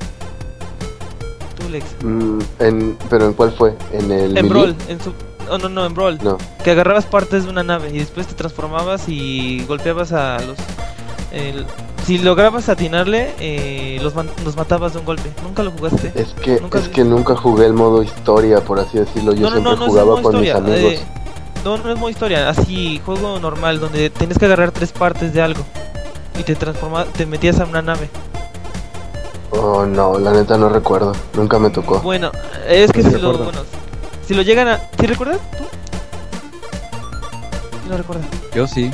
Tú, Lex. Mm, en, ¿Pero en cuál fue? ¿En el En? Brawl, en su oh, no, no, en Brawl, No. que agarrabas partes de una nave y después te transformabas y golpeabas a los el- si lograbas atinarle, eh, los, los matabas de un golpe. Nunca lo jugaste. Es que, Nunca es que nunca jugué el modo historia, por así decirlo. Yo No, siempre no, no es jugaba con historia, mis amigos. eh, no, no es modo historia, así juego normal donde tienes que agarrar tres partes de algo y te transforma, te metías a una nave. Oh, no, la neta no recuerdo. Nunca me tocó. Bueno, es que Sí si lo, bueno, si lo llegan a, ¿sí recuerdas tú? ¿Sí lo recuerdas? Yo sí,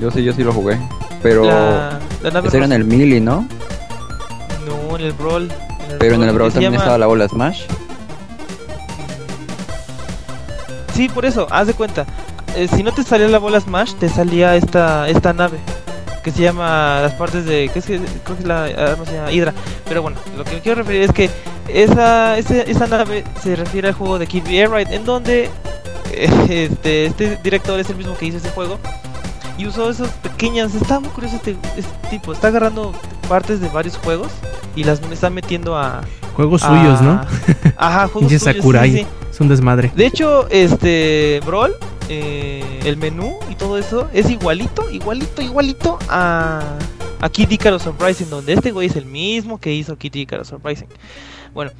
yo sí, yo sí lo jugué. Pero La, la nave ese era en el Melee, ¿no? No, en el Brawl. Pero en el Brawl también llama- estaba la bola Smash. Sí, por eso, haz de cuenta. eh, si no te salía la bola Smash, te salía esta esta nave. Que se llama las partes de que es que creo que es la arma se llama Hydra pero bueno lo que me quiero referir es que esa ese- esa nave se refiere al juego de Kirby Air Ride en donde [LAUGHS] este, este director es el mismo que hizo ese juego y usó esas pequeñas está muy curioso este, este tipo está agarrando partes de varios juegos y las está metiendo a Juegos a- suyos, ¿no? [LAUGHS] ajá juegos suyos, Sakurai. sí, sí. Es un desmadre. De hecho, este Brawl, eh, el menú y todo eso es igualito, igualito, igualito a, a Kid Icarus Surprising, donde este güey es el mismo que hizo Kid Icarus Surprising. Bueno,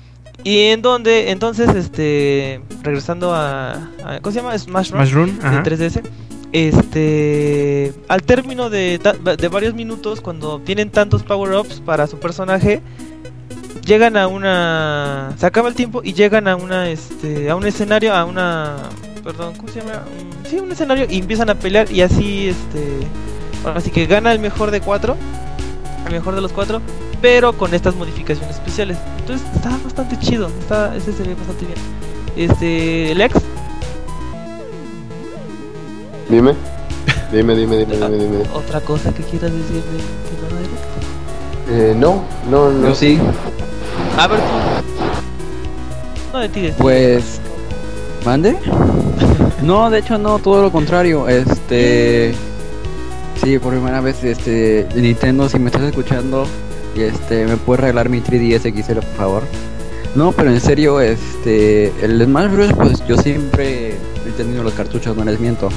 y en donde, entonces, este, regresando a, a- ¿cómo se llama? Smash Run de ajá. 3DS. Este, al término de, de varios minutos, cuando tienen tantos power-ups para su personaje, llegan a una, se acaba el tiempo y llegan a una, este, a un escenario, a una, perdón, ¿cómo se llama? Un- sí, un escenario y empiezan a pelear y así, este, ahora sí que gana el mejor de cuatro, el mejor de los cuatro, pero con estas modificaciones especiales. Entonces está bastante chido, está, ese se ve bastante bien. Este, Lex, Dime. Dime, dime, dime, dime, dime. otra cosa que quieras decir de Direct. Eh, no, no, no. Yo sí, A ver, tú. No de ti, de ti. pues. ¿Mande? [LAUGHS] No, de hecho no, todo lo contrario. Este. Sí, por primera vez, este. Nintendo, si me estás escuchando, y este, me puedes regalar mi 3DS XL, por favor. No, pero en serio, este. El Smash Bros. Pues yo siempre he tenido los cartuchos, no les miento.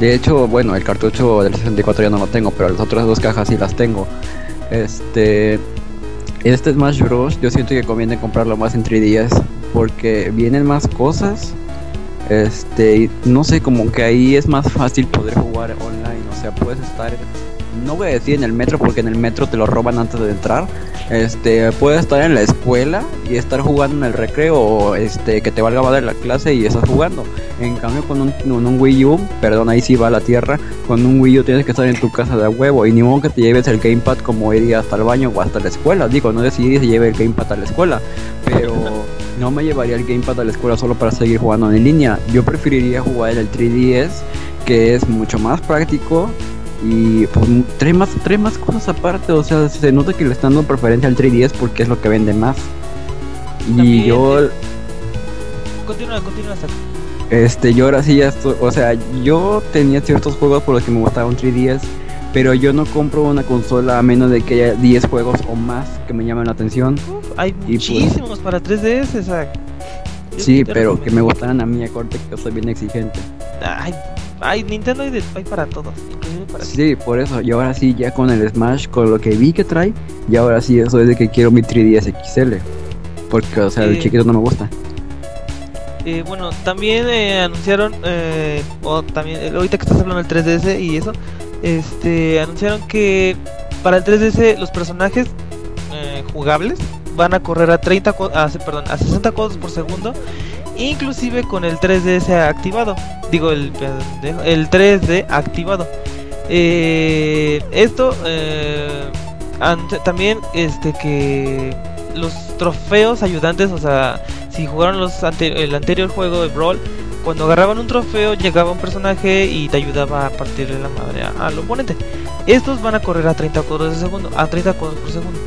De hecho, bueno, el cartucho del 64 ya no lo tengo, pero las otras dos cajas sí las tengo. Este. Este Smash Bros. Yo siento que conviene comprarlo más en 3DS porque vienen más cosas. Este, no sé, como que ahí es más fácil poder jugar online. O sea, puedes estar, no voy a decir en el metro porque en el metro te lo roban antes de entrar. Este, puedes estar en la escuela y estar jugando en el recreo o este, que te valga madre la clase y estás jugando. En cambio, con un, con un Wii U, perdón, ahí sí va la tierra. Con un Wii U tienes que estar en tu casa de a huevo y ni modo que te lleves el gamepad como iría hasta el baño o hasta la escuela. Digo, no sé si se lleve el gamepad a la escuela, pero no me llevaría el gamepad a la escuela solo para seguir jugando en línea. Yo preferiría jugar en el 3DS, que es mucho más práctico y pues trae más, trae más cosas aparte. O sea, se nota que le están dando preferencia al 3DS porque es lo que vende más. Y yo, eh, Continúa, continúa hasta este, yo ahora sí ya estoy, o sea, yo tenía ciertos juegos por los que me gustaba un 3DS, pero yo no compro una consola a menos de que haya 10 juegos o más que me llamen la atención. Uf, hay Y pues- muchísimos para 3DS, o sea. yo Sí, pero que me gustaran a mí, acuérdate que yo soy bien exigente. Ay, ay, Nintendo hay, de- hay para todos, ti. Sí, por eso, y ahora sí, ya con el Smash, con lo que vi que trae, y ahora sí, eso es de que quiero mi 3DS XL. Porque, o sea, el Sí. chiquito no me gusta. Eh, bueno, también eh, anunciaron, eh, o también, eh, ahorita que estás hablando del 3DS y eso, este, anunciaron que para el 3DS los personajes eh, jugables van a correr a 30, cu- a, perdón, a 60 cuadros por segundo, inclusive con el 3DS activado, digo el, el 3D activado. Eh, esto eh, también, este, que los trofeos ayudantes, o sea, si jugaron los ante- el anterior juego de Brawl, cuando agarraban un trofeo llegaba un personaje y te ayudaba a partirle la madre al oponente. Estos van a correr a 30 cuadros de segundo, a 30 cuadros por segundo.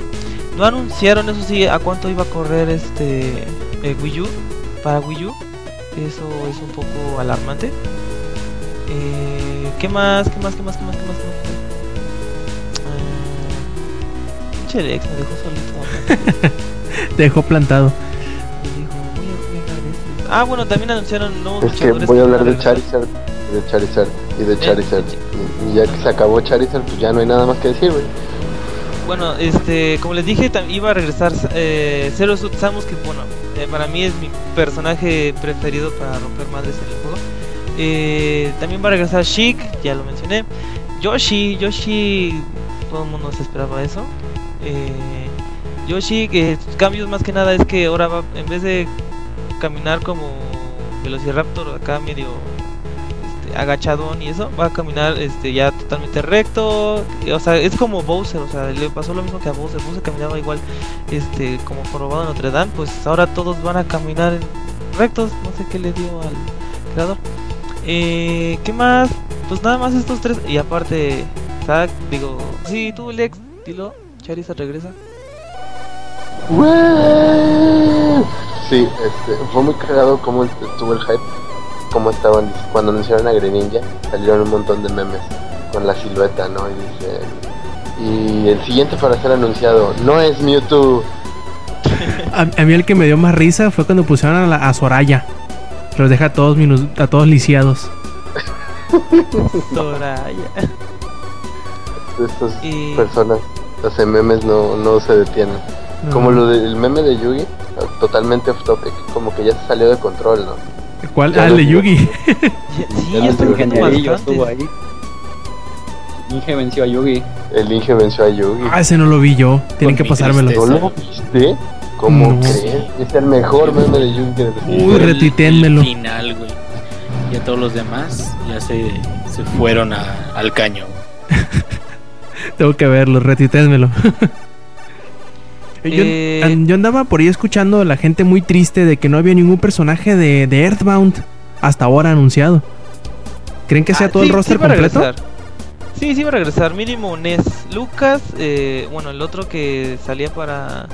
No anunciaron eso sí a cuánto iba a correr este eh, Wii U para Wii U. Eso es un poco alarmante. Eh, ¿Qué más? ¿Qué más? ¿Qué más? ¿Qué más? ¿Qué más? ¿Qué más? Lex me dejó solito. [LAUGHS] dejó plantado. Ah, bueno, también anunciaron nuevos Es que voy a hablar de. Charizard, de Charizard y de Charizard. Y, y ya que se acabó Charizard, pues ya no hay nada más que decir, güey. Bueno, este, como les dije, iba a regresar eh, Zero Suit Samus, que bueno, eh, para mí es mi personaje preferido para romper madres en el juego. Eh, también va a regresar Sheik, ya lo mencioné. Yoshi, Yoshi, todo el mundo se esperaba eso. Eh, Yoshi, que cambios más que nada es que ahora va, en vez de caminar como Velociraptor, acá medio este, agachadón y eso, va a caminar este ya totalmente recto, o sea, es como Bowser, o sea, le pasó lo mismo que a Bowser, Bowser caminaba igual este como probado en Notre Dame, pues ahora todos van a caminar rectos, no sé qué le dio al creador. Eh, ¿qué más? Pues nada más estos tres y aparte Zack, digo, sí, tú Lex, dilo, Charizard regresa. Sí, este, fue muy cagado cómo estuvo el hype, cómo estaban, cuando anunciaron a Greninja, salieron un montón de memes con la silueta, ¿no? Y dice, y el siguiente para ser anunciado, no es Mewtwo, [LAUGHS] A, a mí el que me dio más risa fue cuando pusieron a, la, a Soraya. Los deja a todos, minu- a todos lisiados. [LAUGHS] Soraya. estas Y personas, los memes no, no se detienen. No. Como lo del meme de Yugi, totalmente off topic, como que ya se salió de control, ¿no? ¿Cuál? Ya Ah, el de. Yugi. [LAUGHS] sí, Ya estuvo ahí. Inge venció a Yugi. El Inge venció a Yugi. ah, ese no lo vi yo. Tienen que pasármelo. ¿No lo viste? ¿Cómo No. crees? Es el mejor meme de Yugi que Uy, Fue el- retuitéenmelo. el final, güey. Y a todos los demás ya se, se fueron a- al caño. [LAUGHS] Tengo que verlo, retiténmelo. [LAUGHS] yo, Eh, an- yo andaba por ahí escuchando a la gente muy triste de que no había ningún personaje de, de Earthbound hasta ahora anunciado. ¿Creen que sea Ah, todo sí, el roster sí completo? regresar. Sí, sí va a regresar. Mínimo Ness. Lucas, eh, bueno, el otro que salía para,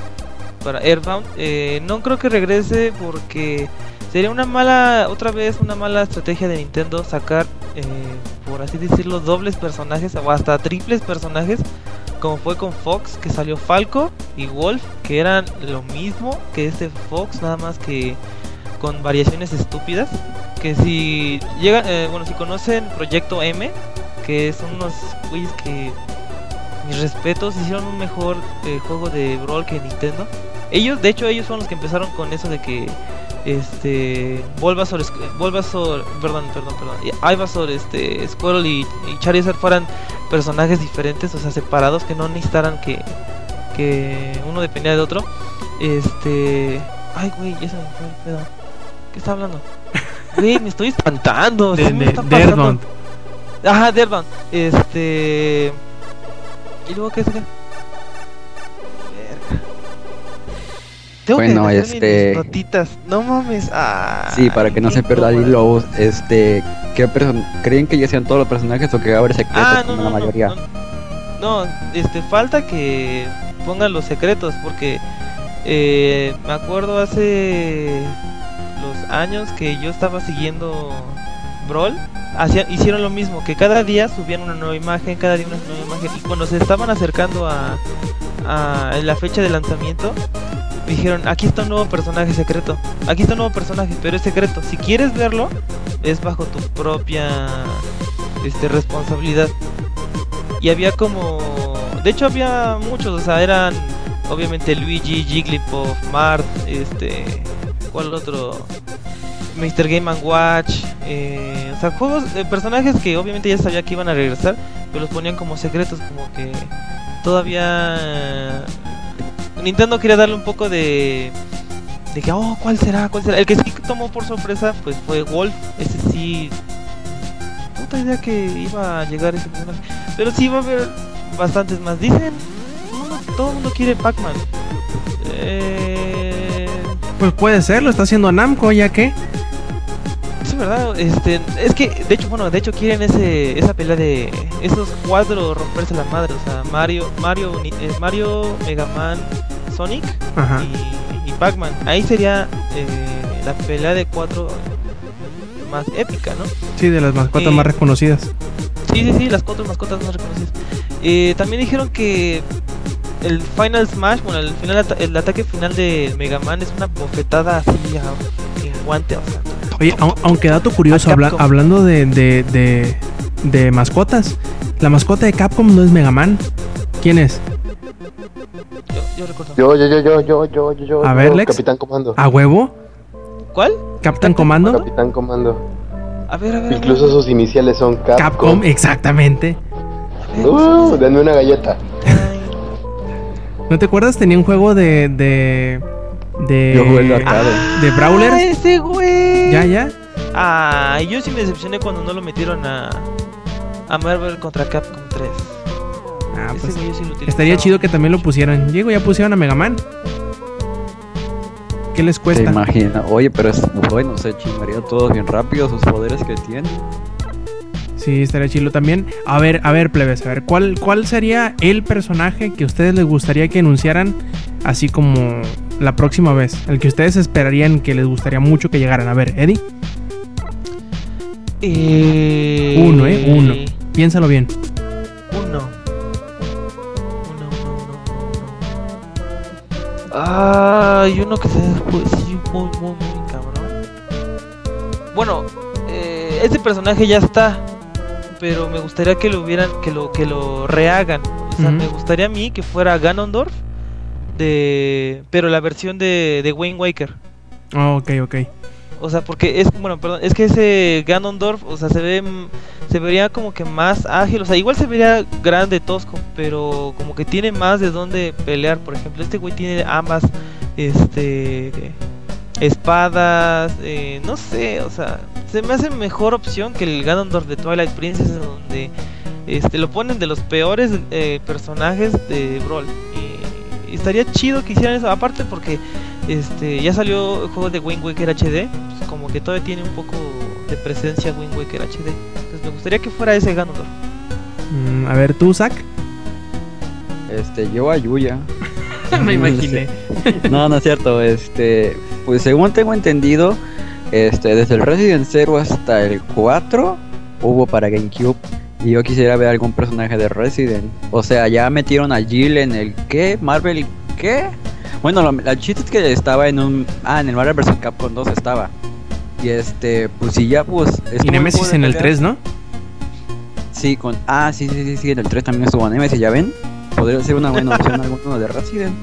para Airbound, eh, no creo que regrese porque sería una mala, otra vez una mala estrategia de Nintendo sacar, eh, por así decirlo, dobles personajes o hasta triples personajes. Como fue con Fox, que salió Falco y Wolf, que eran lo mismo que este Fox, nada más que con variaciones estúpidas que si llegan, eh, bueno, si conocen Proyecto M, que son unos güeyes que mis respetos hicieron un mejor eh, juego de Brawl que Nintendo. Ellos, de hecho, ellos son los que empezaron con eso de que este Bulbasaur, Bulbasaur, perdón, perdón, perdón, y Ivysaur, este Squirtle y, y Charizard fueran personajes diferentes, o sea, separados que no necesitaran que que uno dependía del otro. Este, ay, güey, ya se me fue el pedo. ¿Qué está hablando? Güey, me estoy espantando. De, ¿sí me de- está de. Ajá, de Earthbound. Este. ¿Y luego qué? Verga. Tengo Bueno, que este- mis notitas. No mames. Ah, Sí, para que no se pierda el hilo, este, ¿qué person- ¿creen que ya sean todos los personajes o que va a haber secretos Ah, no, como no, la no, mayoría? no, no, este, falta que pongan los secretos porque eh, me acuerdo hace los años que yo estaba siguiendo Brawl, hacían, hicieron lo mismo, que cada día subían una nueva imagen, cada día una nueva imagen y cuando se estaban acercando a, la fecha de lanzamiento dijeron, aquí está un nuevo personaje secreto, aquí está un nuevo personaje, pero es secreto, si quieres verlo es bajo tu propia este, responsabilidad. Y había como. De hecho, había muchos, o sea, eran obviamente Luigi, Jigglypuff, Mart, este. ¿Cuál otro? Mr. Game Watch. eh, o sea, juegos, personajes que obviamente ya sabía que iban a regresar, pero los ponían como secretos, como que todavía. Nintendo quería darle un poco de. De que, oh, ¿cuál será? ¿Cuál será? El que sí tomó por sorpresa, pues fue Wolf. Ese sí puta idea que iba a llegar ese personaje. Pero sí va a haber bastantes más. Dicen, todo el mundo quiere Pac-Man. Eh, Pues puede ser, lo está haciendo Namco, ya que. Verdad, este, es que, de hecho, bueno, de hecho quieren ese, esa pelea de esos cuatro romperse la madre, o sea, Mario, Mario, eh, Mario, Mega Man, Sonic Ajá. y, y Pac-Man. Ahí sería eh, la pelea de cuatro más épica, ¿no? Sí, de las mascotas Eh, más reconocidas. Sí, sí, sí, las cuatro mascotas más reconocidas. Eh, también dijeron que el Final Smash, bueno, el, final el ataque final de Mega Man es una bofetada así a- guante. O sea, Oye, au- aunque dato curioso, A habla- Capcom. hablando de, de, de, de mascotas, la mascota de Capcom no es Mega Man. ¿Quién es? yo, yo recuerdo. Yo, yo, yo, yo, yo, yo, yo, yo. A ver, yo, Lex. Capitán Comando. ¿A huevo? ¿Cuál? ¿Captain Comando? Capitán Comando. A ver, a ver. a ver. Incluso sus iniciales son Capcom. Capcom, exactamente. Uh, denme una galleta. [LAUGHS] ¿No te acuerdas? Tenía un juego de. de. De. Yo jugué el arcade. de Brawler. Ah, ese güey. Ya, ya. Ah, yo sí me decepcioné cuando no lo metieron a a Marvel contra Capcom 3. Ah, ese pues. güey yo sí lo utilizaba. Estaría chido que también lo pusieran. Diego, ya pusieron a Mega Man. ¿Qué les Se cuesta? imagina. Oye, pero es bueno, se chingaría todos bien rápido sus poderes que tienen. Sí, estaría chilo también. A ver, a ver, plebes, a ver, ¿cuál, ¿cuál sería el personaje que a ustedes les gustaría que anunciaran así como la próxima vez? El que ustedes esperarían que les gustaría mucho que llegaran. A ver, Eddie. Eh, Uno, ¿eh? Uno. Piénsalo bien. Uno. Uno, uno, uno, uno. Ay, uno que se pues, sí, muy, muy, muy cabrón. Bueno, eh, ese personaje ya está. Pero me gustaría que lo hubieran, que lo, que lo rehagan. O sea, me gustaría a mí que fuera Ganondorf. De. Pero la versión de, de Wayne Waker. Oh, ok, ok. O sea, porque es, bueno, perdón, es que ese Ganondorf, o sea, se ve, se vería como que más ágil, o sea, igual se vería grande, tosco, pero como que tiene más de dónde pelear, por ejemplo, este güey tiene ambas, este, espadas, eh, no sé, o sea, se me hace mejor opción que el Ganondorf de Twilight Princess, donde, este, lo ponen de los peores eh, personajes de Brawl, y, y estaría chido que hicieran eso, aparte porque este, ya salió el juego de Wind Waker HD, pues como que todavía tiene un poco de presencia Wind Waker HD. Entonces me gustaría que fuera ese Ganondorf. Mm, a ver, tú, Zach. Este, yo a Yuya. [LAUGHS] Me [LAUGHS] imaginé. No, no es cierto. Este, pues según tengo entendido, este, desde el Resident 0 hasta el 4 hubo para GameCube. Y yo quisiera ver algún personaje de Resident. O sea, ya metieron a Jill en el ¿qué? Marvel ¿qué? Bueno, lo- la chiste es que estaba en un ah, en el Marvel vs Capcom 2 estaba. Y este, pues sí ya pues Y Nemesis en el pelea. 3, ¿no? Sí, con ah, sí, sí, sí, sí, en el 3 también estuvo Nemesis, ya ven. Podría ser una buena opción alguno de Resident.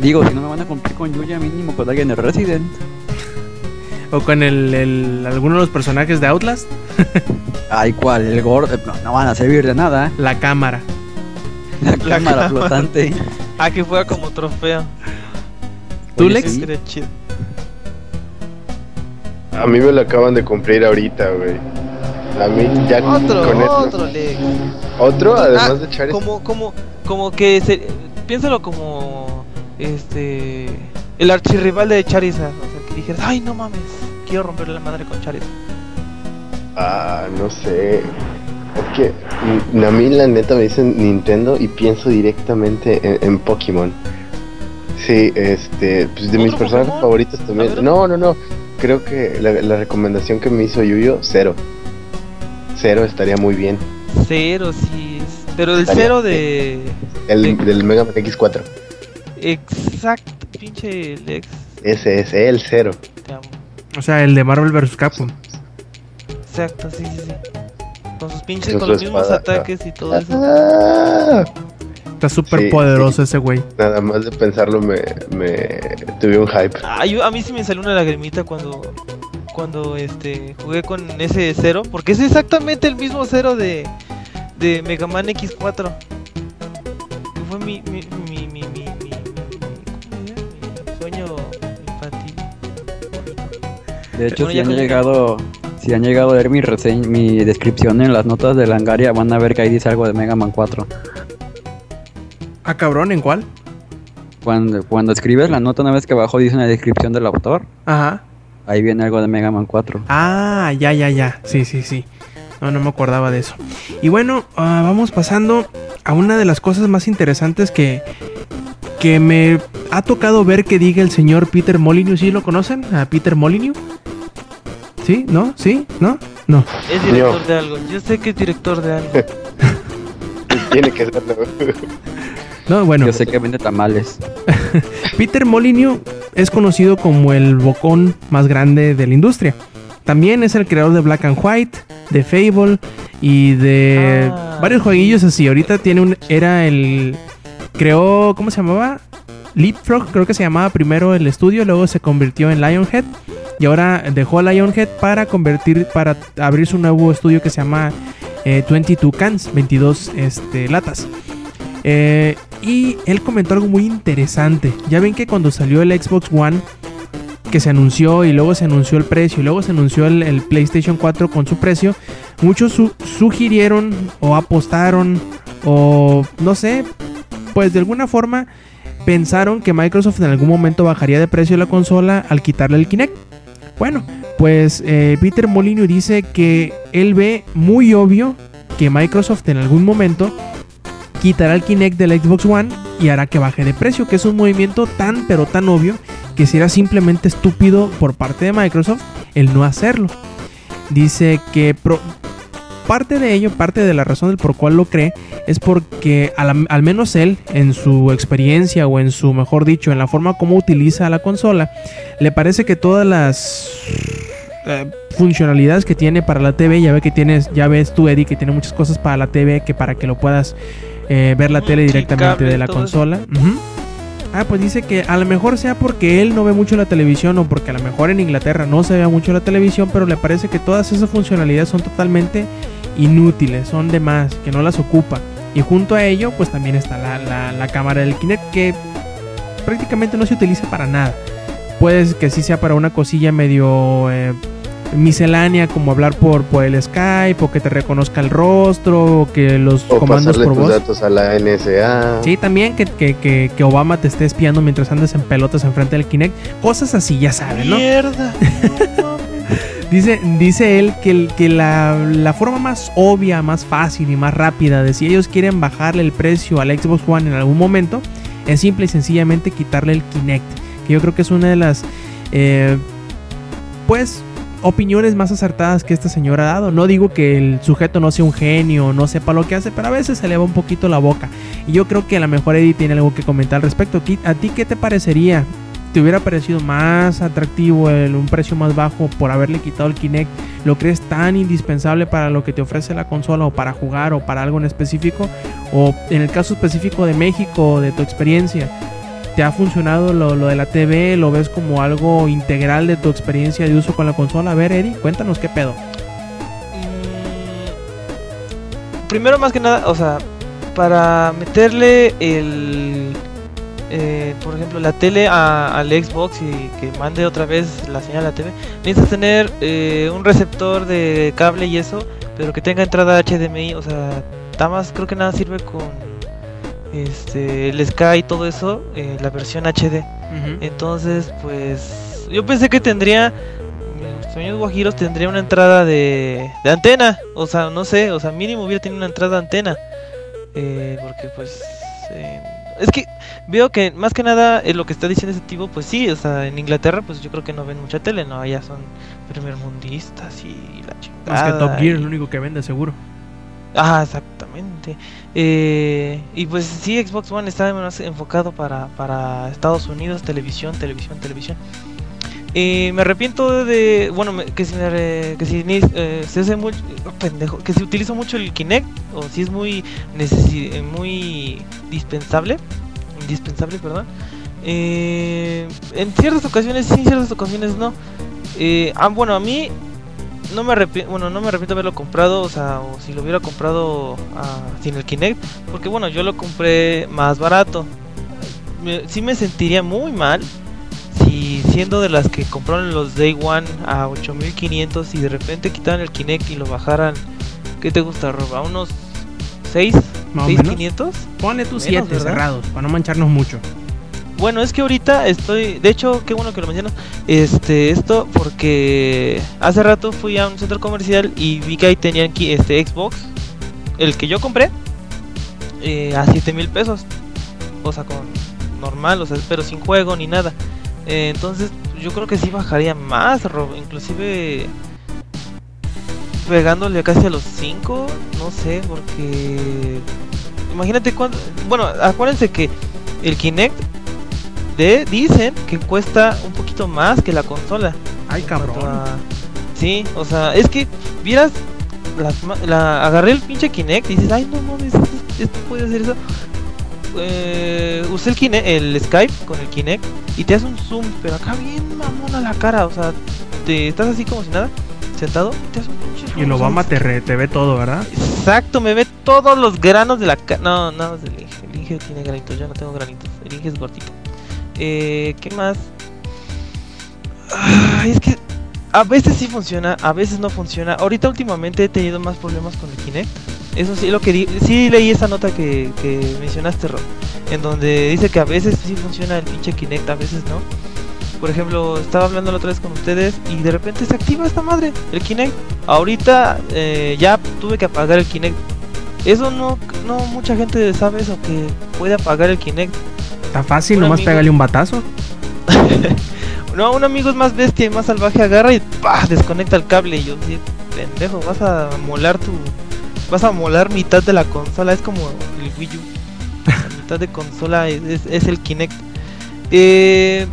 Digo, si no me van a cumplir con Yuya mínimo con alguien de Resident. O con el, el- alguno de los personajes de Outlast. [LAUGHS] Ay, ¿cuál? El gordo. No, no van a servir de nada. La cámara. La cámara cámara. flotante. [LAUGHS] Ah, que fuera como trofeo. ¿Tú, Lex? sí. Sería chido. A mí me lo acaban de cumplir ahorita, güey. A mí ya Otro, con esto- otro, Lex. Otro, además Ah, de Charizard. Como, como, como que se, piénsalo como este el archirrival de Charizard. Dijeras, ay no mames, quiero romperle la madre con Charizard. Ah, no sé. Es que a mí la neta me dicen Nintendo y pienso directamente en, en Pokémon. Sí, este, pues de mis ¿Otro personajes Pokémon? favoritos también. No, no, no. Creo que la, la recomendación que me hizo Yuyo, cero. Cero estaría muy bien. Cero, sí. Pero el Estaría cero de. El del Mega Man X4. Exacto, pinche Lex. Ese es el cero. Te amo. O sea, el de Marvel vs. Capcom. Exacto, sí, sí, sí. Con sus pinches, Con con su los mismos espada, ataques y todo eso. Ah, Está súper Sí, poderoso ese güey. nada más de pensarlo me, me tuve un hype. Ah, yo- a mí sí me salió una lagrimita cuando cuando este jugué con ese cero, porque es exactamente el mismo cero de, de Mega Man X4. Que fue mi, mi- mi- De hecho, Bueno, si han llegado. Si han llegado a leer mi reseña, mi descripción en las notas de Langaria, van a ver que ahí dice algo de Mega Man 4. Ah, cabrón, ¿en cuál? Cuando, cuando escribes la nota, una vez que abajo dice una descripción del autor, Ajá. ahí viene algo de Mega Man 4. Ah, ya, ya, ya. Sí, sí, sí. No, no me acordaba de eso. Y bueno, ah, vamos pasando a una de las cosas más interesantes que, que me ha tocado ver que diga el señor Peter Molyneux. ¿Sí lo conocen? ¿A Peter Molyneux? ¿Sí? ¿No? ¿Sí? ¿No? No. Es director de algo. Yo sé que es director de algo. [LAUGHS] Tiene que serlo. [LAUGHS] No, bueno. Yo sé que vende tamales. [LAUGHS] Peter Molyneux es conocido como el bocón más grande de la industria. También es el creador de Black and White, de Fable y de Ah, varios jueguillos así. Ahorita tiene un era el creó, ¿cómo se llamaba? Leapfrog, creo que se llamaba primero el estudio, luego se convirtió en Lionhead y ahora dejó a Lionhead para convertir para abrir su nuevo estudio que se llama eh, 22 Cans, 22 este, latas. Eh, y él comentó algo muy interesante. Ya ven que cuando salió el Xbox One, que se anunció y luego se anunció el precio y luego se anunció el, PlayStation 4 con su precio, muchos su- sugirieron o apostaron o no sé, pues de alguna forma pensaron que Microsoft en algún momento bajaría de precio la consola al quitarle el Kinect. Bueno, Pues eh, Peter Molyneux dice que él ve muy obvio que Microsoft en algún momento quitará el Kinect del Xbox One y hará que baje de precio, que es un movimiento tan pero tan obvio que será simplemente estúpido por parte de Microsoft el no hacerlo. Dice que parte de ello, parte de la razón del por cual lo cree, es porque al, al menos él, en su experiencia o en su, mejor dicho, en la forma como utiliza la consola, le parece que todas las eh, funcionalidades que tiene para la TV, ya ve que tienes, ya ves tú Eddie que tiene muchas cosas para la TV que para que lo puedas eh, ver la Mm, tele directamente de la consola. Ah, pues dice que a lo mejor sea porque él no ve mucho la televisión o porque a lo mejor en Inglaterra no se ve mucho la televisión, pero le parece que todas esas funcionalidades son totalmente inútiles, son de más, que no las ocupa. Y junto a ello, pues también está la, la- la cámara del Kinect que prácticamente no se utiliza para nada. Puede que sí sea para una cosilla medio eh, miscelánea, como hablar por, por el Skype, o que te reconozca el rostro, o que los O comandos pasarle por tus voz. datos a la NSA. Sí, también que, que- que- que Obama te esté espiando mientras andes en pelotas enfrente del Kinect. Cosas así, ya saben, ¿no? Mierda. [LAUGHS] Dice, dice él que, el- que la, la forma más obvia, más fácil y más rápida de si ellos quieren bajarle el precio al Xbox One en algún momento es simple y sencillamente quitarle el Kinect. Que yo creo que es una de las, eh, pues, opiniones más acertadas que este señor ha dado. No digo que el sujeto no sea un genio, no sepa lo que hace, pero a veces se le va un poquito la boca. Y yo creo que a lo mejor Eddie tiene algo que comentar al respecto. ¿A ti qué te parecería? ¿Te hubiera parecido más atractivo el, un precio más bajo por haberle quitado el Kinect? ¿Lo crees tan indispensable para lo que te ofrece la consola o para jugar o para algo en específico? ¿O en el caso específico de México, de tu experiencia, te ha funcionado lo, lo de la TV? ¿Lo ves como algo integral de tu experiencia de uso con la consola? A ver, Eddie, cuéntanos qué pedo. Mm, Primero, más que nada, o sea, para meterle el. Eh, por ejemplo, la tele a- al Xbox y que mande otra vez la señal a la TV, necesitas tener eh, un receptor de cable y eso, pero que tenga entrada HDMI. O sea, nada más creo que nada sirve con este el Sky y todo eso, eh, la versión HD. Entonces, pues yo pensé que tendría sueños guajiros tendría una entrada de, de antena, o sea, no sé, o sea, mínimo hubiera tenido una entrada de antena. Eh, porque pues eh, es que veo que más que nada eh, lo que está diciendo ese tipo, pues sí, o sea, en Inglaterra pues yo creo que no ven mucha tele, no, allá son primermundistas y la chingada. Más que Top Gear, y- es lo único que vende, seguro. Ah, exactamente. Eh, y pues sí, Xbox One está más enfocado para, para Estados Unidos, televisión, televisión, televisión. Eh, me arrepiento de, bueno, que si, me que si eh, se pendejo, que si utilizo mucho el Kinect o si es muy eh, muy dispensable, indispensable, perdón. Eh, en ciertas ocasiones sí, en ciertas ocasiones no. Eh, ah, bueno, a mí no me arrepiento, bueno, no me arrepiento haberlo comprado, o sea, o si lo hubiera comprado ah, sin el Kinect, porque bueno, yo lo compré más barato. Me- sí me sentiría muy mal siendo de las que compraron los Day One a 8500 y de repente quitaran el Kinect y lo bajaran, ¿qué te gusta, Rob? ¿A unos 6? Más o menos. 6500? Ponle tus Menos, 7 ¿verdad? cerrados, para no mancharnos mucho. Bueno, es que ahorita estoy, de hecho, qué bueno que lo mencionas, este, esto porque hace rato fui a un centro comercial y vi que ahí tenían aquí este Xbox, el que yo compré, eh, a 7 mil pesos, o sea, con normal, o sea, pero sin juego ni nada. Eh, entonces, yo creo que sí bajaría más, Rob, inclusive pegándole casi a los 5, no sé, porque imagínate cuánto, bueno, acuérdense que el Kinect de dicen que cuesta un poquito más que la consola. Ay, cabrón. a- Sí, o sea, es que vieras la agarré el pinche Kinect y dices, "Ay, no mames, esto, esto puede hacer eso." Eh, usé el Kinect, el Skype con el Kinect y te hace un zoom, pero acá bien mamona la cara, o sea, te estás así como si nada, sentado y te hace un pinche Y el Obama te, re- te ve todo, ¿verdad? Exacto, me ve todos los granos de la cara. No, no, el Inge. El Inge tiene granitos, yo no tengo granitos. El Inge es gordito. Eh, ¿Qué más? Es que a veces sí funciona, a veces no funciona. Ahorita últimamente he tenido más problemas con el Kinect. Eso sí, lo que di- sí leí esa nota que, que mencionaste, Rob. En donde dice que a veces sí funciona el pinche Kinect, a veces no. Por ejemplo, estaba hablando la otra vez con ustedes y de repente se activa esta madre, el Kinect. Ahorita eh, ya tuve que apagar el Kinect. Eso no, no mucha gente sabe eso, que puede apagar el Kinect. Está fácil, Un nomás amigo- pégale un batazo. [LAUGHS] No, un amigo es más bestia y más salvaje, agarra y ¡pah! desconecta el cable. Y yo, pendejo, vas a molar tu. Vas a molar mitad de la consola. Es como el Wii U. Mitad de consola es, es- el Kinect. Eh,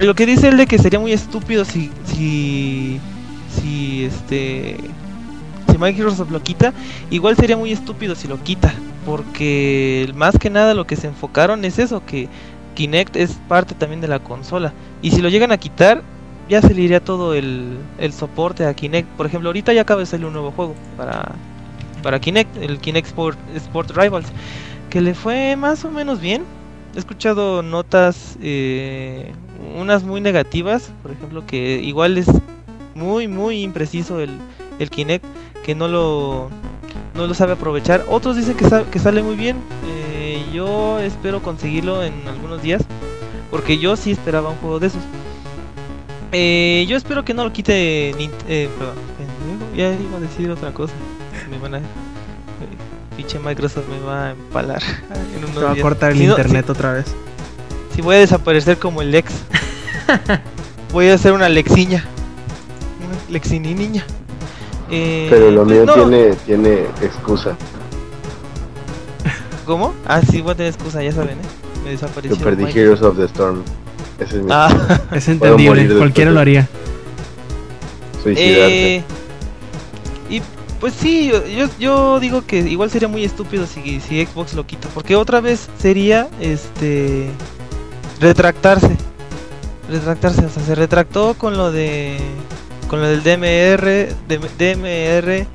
lo que dice él de que sería muy estúpido si. Si. Si este. Si Microsoft lo quita, igual sería muy estúpido si lo quita. Porque más que nada lo que se enfocaron es eso: que Kinect es parte también de la consola. Y si lo llegan a quitar, ya se todo el, el soporte a Kinect. Por ejemplo, ahorita ya acaba de salir un nuevo juego para, para Kinect, el Kinect Sport, Sport Rivals, que le fue más o menos bien. He escuchado notas, eh, unas muy negativas, por ejemplo, que igual es muy, muy impreciso el, el Kinect, que no lo, no lo sabe aprovechar. Otros dicen que, sa- que sale muy bien. Eh, yo espero conseguirlo en algunos días. Porque yo sí esperaba un juego de esos. Eh, yo espero que no lo quite. Eh, perdón, ya iba a decir otra cosa. Me van a. Pinche Microsoft me va a empalar. En unos Te va a cortar el Si no- internet otra vez. Si, si voy a desaparecer como el Lex. [LAUGHS] voy a hacer una Lexiña. Una Lexini niña. Eh, Pero lo pues mío no, tiene, tiene excusa. [LAUGHS] ¿Cómo? Ah, sí, voy a tener excusa, ya saben, ¿eh? Me desapareció. Yo perdí. Heroes of the Storm. Ese es mi Ah. [LAUGHS] Es entendible, cualquiera lo haría. suicidarse. Eh, y pues sí, yo, digo que igual sería muy estúpido si, si Xbox lo quita, porque otra vez sería este retractarse. Retractarse, o sea, se retractó con lo de con lo del DMR, DM DMR,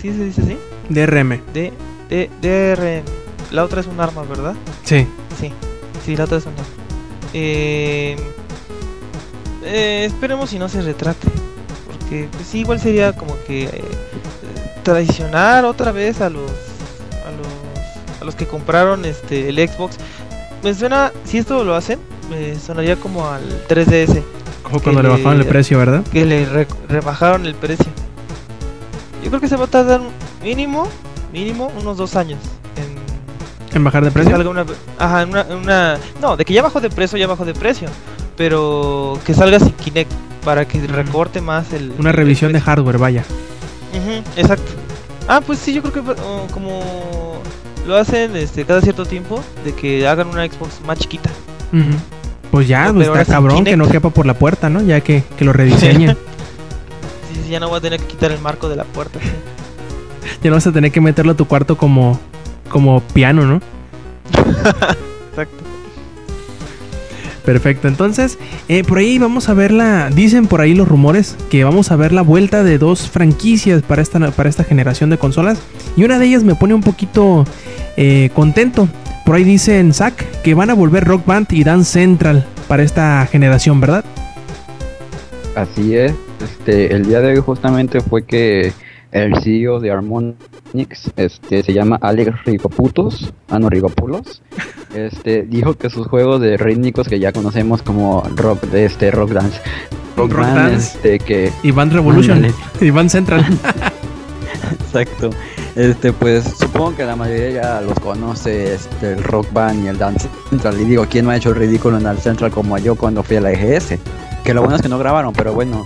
¿sí se dice así? DRM. D, D, DRM. La otra es un arma, ¿verdad? Sí. Sí, sí, la otra es una. Eh, eh, esperemos si no se retrate. Porque pues, sí, igual sería como que eh, traicionar otra vez a los, a los a los que compraron este el Xbox. Me suena, si esto lo hacen, me sonaría como al 3DS, Como cuando le bajaron el precio, ¿verdad? que le re- rebajaron el precio. Yo creo que se va a tardar mínimo, mínimo unos dos años en En bajar de precio. salga una, ajá, una, una- no, de que ya bajó de precio, ya bajó de precio, pero que salga sin Kinect para que recorte más el Una el revisión de hardware, vaya. Ujú, exacto. Ah, pues sí, yo creo que como lo hacen este cada cierto tiempo de que hagan una Xbox más chiquita. Pues ya, Pero pues está cabrón que no quepa por la puerta, ¿no? Ya que, que lo rediseñen. [LAUGHS] Sí, sí, ya no voy a tener que quitar el marco de la puerta. sí. ya no vas a tener que meterlo a tu cuarto como, como piano, ¿no? [LAUGHS] Perfecto, entonces, eh, por ahí vamos a ver la, dicen por ahí los rumores que vamos a ver la vuelta de dos franquicias para esta, para esta generación de consolas y una de ellas me pone un poquito eh, contento. Por ahí dicen Zack que van a volver Rock Band y Dance Central para esta generación, ¿verdad? Así es. Este, el día de hoy justamente fue que el CEO de Harmonix, este, se llama Alex Rigoputos, ah no, Rigopulos, este, dijo que sus juegos de rítmicos que ya conocemos como rock, de este, rock dance, rock, Rock dance. este, que Band Revolution Band [LAUGHS] Central. Exacto. Este, pues supongo que la mayoría ya los conoce, este, el Rock Band y el Dance Central. Y digo, ¿quién no ha hecho el ridículo en Dance Central como yo cuando fui a la EGS? Que lo bueno es que no grabaron, pero bueno,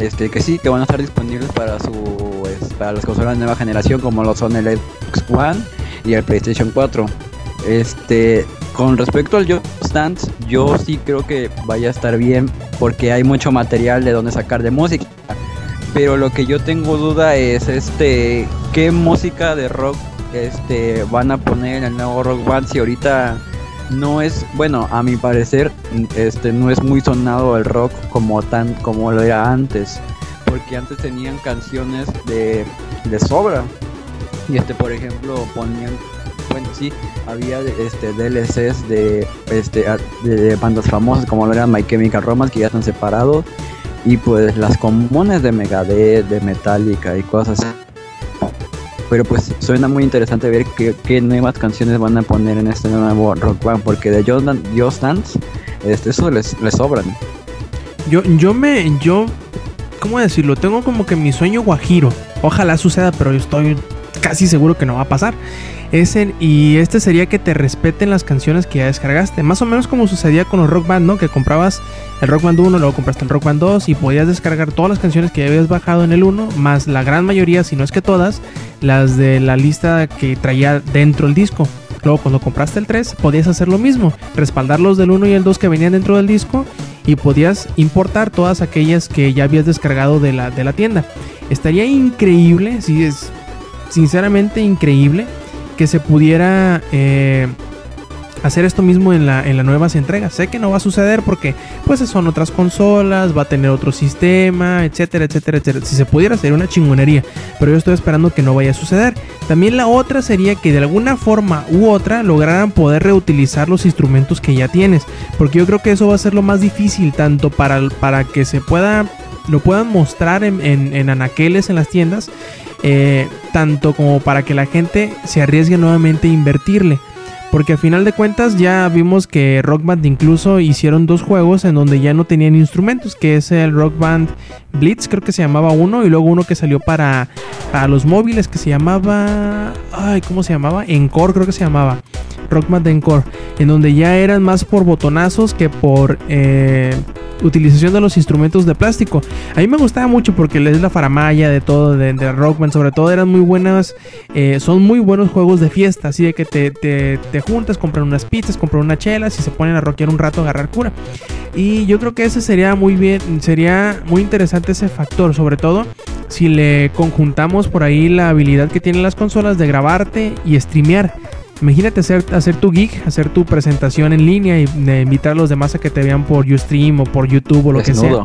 este, que sí, que van a estar disponibles para su, es- para las consolas de nueva generación como lo son el Xbox One y el PlayStation 4. Este, con respecto al Just Dance, yo sí creo que vaya a estar bien porque hay mucho material de donde sacar de música. Pero lo que yo tengo duda es este qué música de rock este van a poner en el nuevo Rock Band si ahorita no es, bueno, a mi parecer este no es muy sonado el rock como tan como lo era antes, porque antes tenían canciones de de sobra. Y este, por ejemplo, ponían bueno, sí, había este DLCs de este de bandas famosas como lo eran My Chemical Romance que ya están separados y pues las comunes de Megadeth, de Metallica y cosas. Pero pues suena muy interesante ver qué, qué nuevas canciones van a poner en este nuevo Rock Band, porque de Just Dan- Just Dance, este, eso les, les sobran. Yo, yo me, yo, ¿cómo decirlo? Tengo como que mi sueño guajiro. Ojalá suceda, pero yo estoy casi seguro que no va a pasar. Ese, y este sería que te respeten las canciones que ya descargaste. Más o menos como sucedía con los Rock Band, ¿no? Que comprabas el Rock Band 1, luego compraste el Rock Band 2 y podías descargar todas las canciones que ya habías bajado en el 1, más la gran mayoría, si no es que todas, las de la lista que traía dentro el disco. Luego cuando compraste el 3 podías hacer lo mismo, respaldar los del 1 y el 2 que venían dentro del disco y podías importar todas aquellas que ya habías descargado de la, de la tienda. Estaría increíble, si es sinceramente increíble que se pudiera eh, hacer esto mismo en, la, en las nuevas entregas. Sé que no va a suceder porque pues son otras consolas, va a tener otro sistema, etcétera, etcétera, etcétera. Si se pudiera hacer una chingonería, pero yo estoy esperando que no vaya a suceder. También la otra sería que de alguna forma u otra lograran poder reutilizar los instrumentos que ya tienes, porque yo creo que eso va a ser lo más difícil tanto para, para que se pueda lo puedan mostrar en, anaqueles en las tiendas, eh, tanto como para que la gente se arriesgue nuevamente a invertirle. Porque a final de cuentas ya vimos que Rock Band incluso hicieron dos juegos en donde ya no tenían instrumentos, que es el Rock Band Blitz, creo que se llamaba uno, y luego uno que salió para, los móviles que se llamaba... Ay, ¿cómo se llamaba? Encore creo que se llamaba. Rock Encore, en donde ya eran más por botonazos que por... Eh, utilización de los instrumentos de plástico. A mí me gustaba mucho porque es la faramaya de todo, de, Rockman, sobre todo eran muy buenas, eh, son muy buenos juegos de fiesta, así de que te, te, juntas, compran unas pizzas, compran unas chelas y se ponen a rockear un rato a agarrar cura. Y yo creo que ese sería muy bien, sería muy interesante ese factor, sobre todo si le conjuntamos por ahí la habilidad que tienen las consolas de grabarte y streamear. Imagínate hacer, hacer tu geek, hacer tu presentación en línea y invitar a los demás a que te vean por Ustream o por YouTube o lo que sea.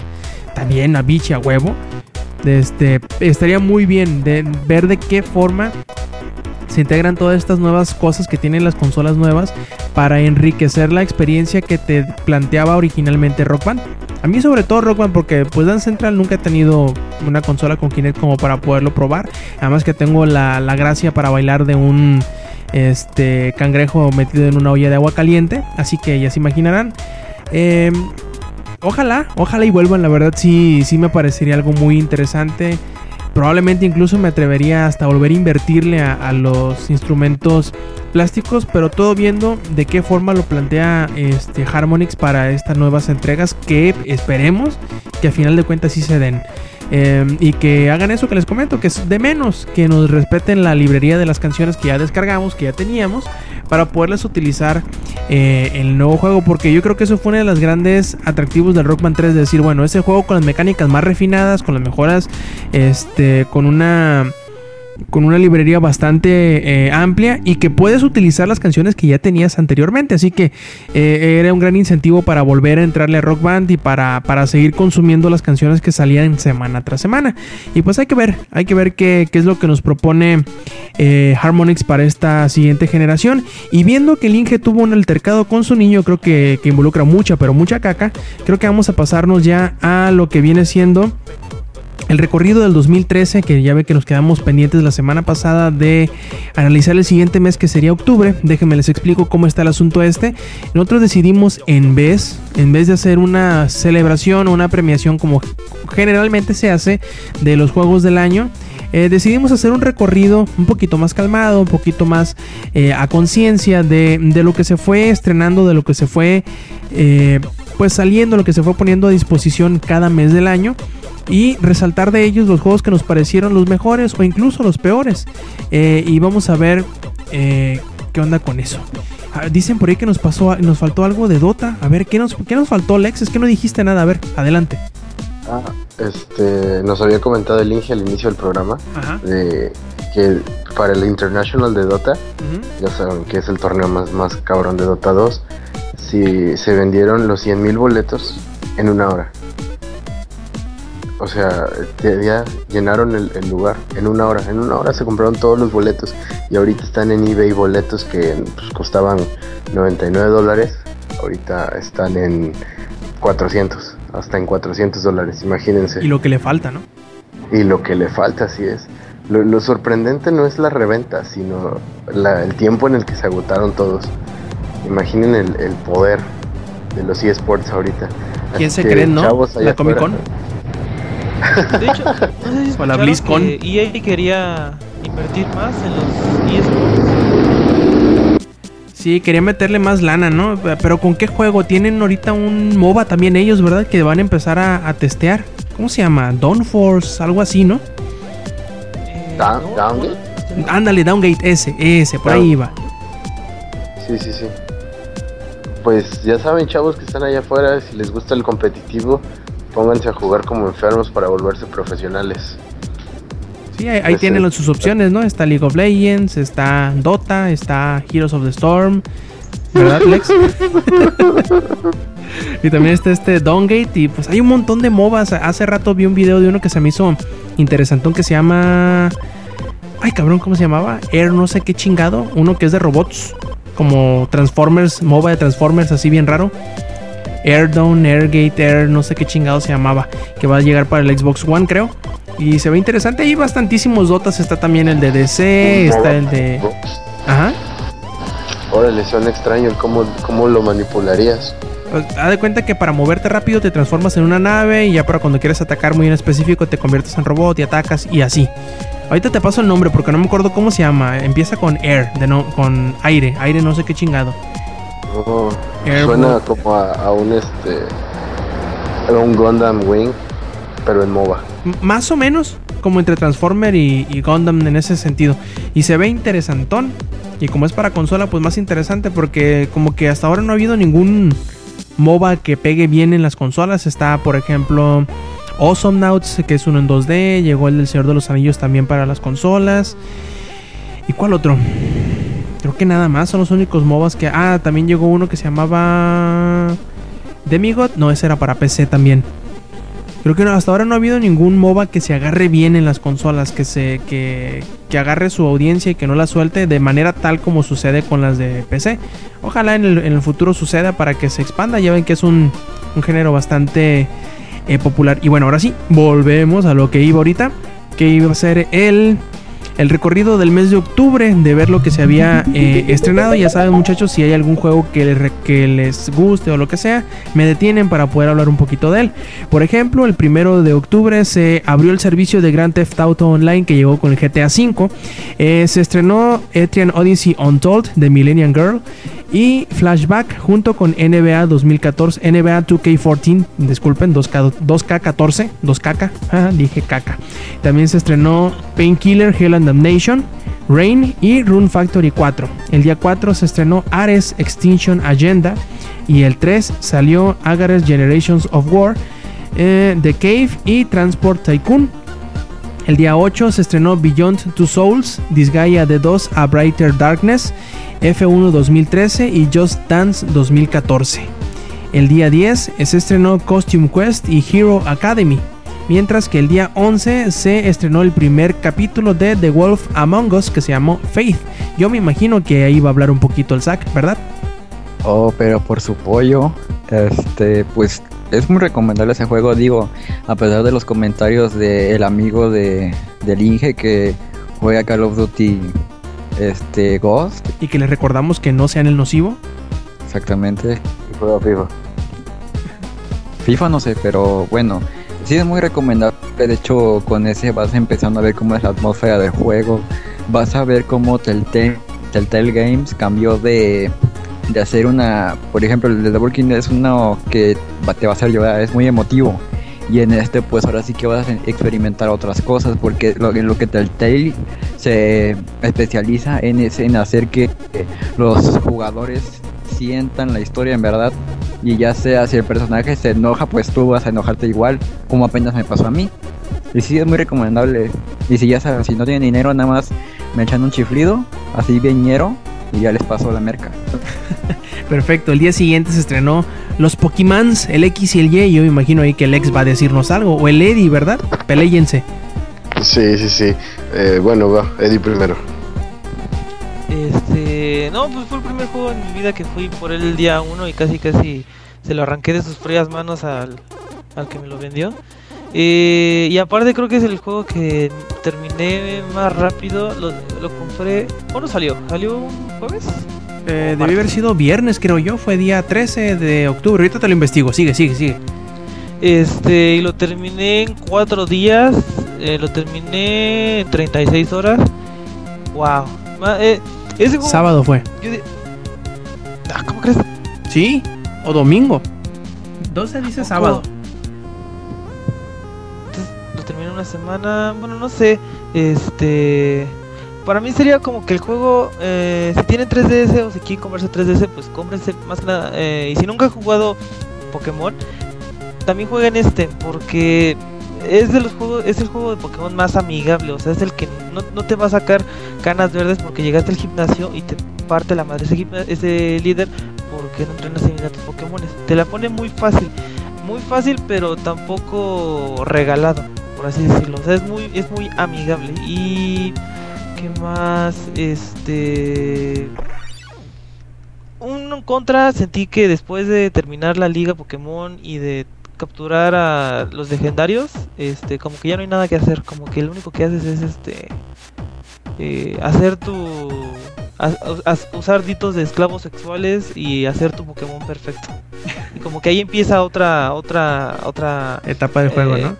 También a bichi a huevo. Este, estaría muy bien de ver de qué forma se integran todas estas nuevas cosas que tienen las consolas nuevas para enriquecer la experiencia que te planteaba originalmente Rock Band. A mí sobre todo Rock Band porque pues Dance Central nunca he tenido una consola con Kinect como para poderlo probar. Además que tengo la, la gracia para bailar de un este cangrejo metido en una olla de agua caliente. Así que ya se imaginarán. Em, ojalá, ojalá y vuelvan. La verdad sí, sí me parecería algo muy interesante. Probablemente incluso me atrevería hasta volver a invertirle a, los instrumentos plásticos, pero todo viendo de qué forma lo plantea este Harmonix para estas nuevas entregas que esperemos que a final de cuentas sí se den. Em, y que hagan eso que les comento, que es de menos, que nos respeten la librería de las canciones que ya descargamos, que ya teníamos, para poderlas utilizar eh, el nuevo juego. Porque yo creo que eso fue uno de los grandes atractivos del Rockman 3, de decir, bueno, ese juego con las mecánicas más refinadas, con las mejoras, este, con una con una librería bastante eh, amplia y que puedes utilizar las canciones que ya tenías anteriormente. Así que eh, era un gran incentivo para volver a entrarle a Rock Band y para, para, seguir consumiendo las canciones que salían semana tras semana. Y pues hay que ver, hay que ver qué, es lo que nos propone eh, Harmonix para esta siguiente generación. Y viendo que el tuvo un altercado con su niño, creo que, que involucra mucha, pero mucha caca, creo que vamos a pasarnos ya a lo que viene siendo el recorrido del 2013, que ya ve que nos quedamos pendientes la semana pasada de analizar el siguiente mes que sería octubre. Déjenme les explico cómo está el asunto este. Nosotros decidimos en vez, en vez de hacer una celebración o una premiación como generalmente se hace de los juegos del año, eh, decidimos hacer un recorrido un poquito más calmado, un poquito más eh, a conciencia de, lo que se fue estrenando, de lo que se fue eh, pues saliendo, lo que se fue poniendo a disposición cada mes del año y resaltar de ellos los juegos que nos parecieron los mejores o incluso los peores. Eh, y vamos a ver eh, qué onda con eso. Ah, dicen por ahí que nos pasó, nos faltó algo de Dota. A ver, ¿qué nos, qué nos faltó, Lex? Es que no dijiste nada. A ver, adelante. Ah, este, nos había comentado el Inge al inicio del programa de que para el International de Dota, ya saben que es el torneo más, más cabrón de Dota 2, si se vendieron los 100.000 boletos en una hora. O sea, ya llenaron el, lugar en una hora. En una hora se compraron todos los boletos y ahorita están en eBay boletos que pues, costaban 99 dólares. Ahorita están en 400, hasta en 400 dólares, imagínense. Y lo que le falta, ¿no? Y lo que le falta, así es. Lo, sorprendente no es la reventa, sino el tiempo en el que se agotaron todos. Imaginen el, el poder de los eSports ahorita. ¿Quién se que cree, no? La Comic Con. [LAUGHS] De hecho, [LAUGHS] no sé si O la escucharon BlizzCon. que EA quería invertir más en los eSports. Sí, quería meterle más lana, ¿no? Pero ¿con qué juego? Tienen ahorita un MOBA también ellos, ¿verdad? Que van a empezar a, a testear. ¿Cómo se llama? Dawn Force, algo así, ¿no? Eh, Down- no, Downgate? Ándale, Downgate, ese, ese, por ahí iba. Sí, sí, sí. Pues ya saben, chavos que están allá afuera, si les gusta el competitivo, pónganse a jugar como enfermos para volverse profesionales. Sí, ahí, ahí tienen sus opciones, ¿no? Está League of Legends, está Dota, está Heroes of the Storm, ¿verdad, Lex? [LAUGHS] y también está este Downgate y pues hay un montón de MOBAs. Hace rato vi un video de uno que se me hizo interesantón que se llama... Ay, cabrón, ¿cómo se llamaba? Air no sé qué chingado. Uno que es de robots, como Transformers, MOBA de Transformers, así bien raro. Airdown, Airgate, Air, no sé qué chingado se llamaba. Que va a llegar para el Xbox One, creo. Y se ve interesante. Hay bastantísimos dotas. Está también el de DC. Está el de. Ajá. Órale, suena extraño cómo, cómo lo manipularías. Pues, haz de cuenta que para moverte rápido te transformas en una nave. Y ya para cuando quieres atacar muy en específico te conviertes en robot y atacas y así. Ahorita te paso el nombre porque no me acuerdo cómo se llama. Empieza con air, de no, con aire. Aire no sé qué chingado. Oh, suena como a, a un este. A un Gundam Wing, pero en MOBA. M- más o menos como entre Transformer y, y Gundam en ese sentido. Y se ve interesantón. Y como es para consola, pues más interesante porque como que hasta ahora no ha habido ningún MOBA que pegue bien en las consolas. Está, por ejemplo, Awesome Nauts, que es uno en 2D. Llegó el del Señor de los Anillos también para las consolas. ¿Y cuál otro? Creo que nada más son los únicos MOBAs que... Ah, también llegó uno que se llamaba... Demigod. No, ese era para PC también. Creo que hasta ahora no ha habido ningún MOBA que se agarre bien en las consolas, que se que, que agarre su audiencia y que no la suelte de manera tal como sucede con las de PC. Ojalá en el, en el futuro suceda para que se expanda. Ya ven que es un, un género bastante eh, popular. Y bueno, ahora sí, volvemos a lo que iba ahorita, que iba a ser el el recorrido del mes de octubre de ver lo que se había eh, estrenado. Ya saben muchachos, si hay algún juego que les, que les guste o lo que sea, me detienen para poder hablar un poquito de él. Por ejemplo, el primero de octubre se abrió el servicio de Grand Theft Auto Online que llegó con el GTA V. Eh, se estrenó Etrian Odyssey Untold de Millennium Girl y Flashback junto con NBA 2014, NBA 2K14, disculpen, 2K, 2K14, 2K, ajá, dije caca. También se estrenó Painkiller Hell and Damnation, Rain y Rune Factory 4. El día 4 se estrenó Ares Extinction Agenda y el 3 salió Agares Generations of War, eh, The Cave y Transport Tycoon. El día 8 se estrenó Beyond Two Souls, Disgaea de 2 a Brighter Darkness, F1 2013 y Just Dance 2014. El día 10 se estrenó Costume Quest y Hero Academy. Mientras que el día 11 se estrenó el primer capítulo de The Wolf Among Us que se llamó Faith. Yo me imagino que ahí va a hablar un poquito el Zack, ¿verdad? Oh, pero por su pollo, este, pues es muy recomendable ese juego, digo, a pesar de los comentarios del amigo de, del Inge que juega Call of Duty, este, Ghost, Y que les recordamos que no sean el nocivo. exactamente. Y juega FIFA. FIFA no sé, pero bueno, sí es muy recomendable. De hecho, con ese vas empezando a ver cómo es la atmósfera del juego. Vas a ver cómo Telltale, Telltale Games cambió de, de hacer una. Por ejemplo, el de Walking es uno que te va a hacer llorar, es muy emotivo. Y en este, pues ahora sí que vas a experimentar otras cosas, porque lo, lo que Telltale se especializa en, es en hacer que los jugadores sientan la historia en verdad y ya sea si el personaje se enoja, pues tú vas a enojarte igual, como apenas me pasó a mí. Y sí, es muy recomendable. Y si ya sabes, si no tienen dinero, nada más me echan un chiflido, así bien ñero, y ya les paso la merca. [LAUGHS] Perfecto, el día siguiente se estrenó los Pokémons, el X y el Y. Yo me imagino ahí que el X va a decirnos algo. O el Eddie, ¿verdad? Peléyense. Sí, sí, sí. Eh, bueno, va, Eddie primero. Este, no, pues fue el primer juego en mi vida que fui por él el día uno y casi casi se lo arranqué de sus frías manos al, al que me lo vendió. Eh, y aparte creo que es el juego que terminé más rápido, lo, lo compré, ¿cuándo salió? ¿Salió un jueves? Eh, debió haber sido viernes, creo yo. Fue día 13 de octubre. Ahorita te lo investigo. Sigue, sigue, sigue. Este, y lo terminé en cuatro días. eh, lo terminé en 36 horas. Wow. Eh, ese juego- Sábado fue. yo Ah, ¿Cómo crees? ¿Sí? ¿O domingo? 12 dice sábado. Entonces, lo terminé en una semana. Bueno, no sé. Este. Para mí sería como que el juego, eh, si tienen 3DS o si quieren comprarse 3DS, pues cómprense más que nada. eh, y si nunca han jugado Pokémon, también jueguen este, porque es de los juegos, es el juego de Pokémon más amigable, o sea, es el que no, no te va a sacar canas verdes porque llegaste al gimnasio y te parte la madre ese, ese líder porque no entrenas bien a tus Pokémones. Te la pone muy fácil, muy fácil, pero tampoco regalado, por así decirlo. O sea, es muy, es muy amigable. Y qué más, este, un contra sentí que después de terminar la liga Pokémon y de capturar a los legendarios, este, como que ya no hay nada que hacer, como que lo único que haces es este eh, hacer tu usar ditos de esclavos sexuales y hacer tu Pokémon perfecto. Y como que ahí empieza otra otra otra Etapa del juego, Eh, ¿no?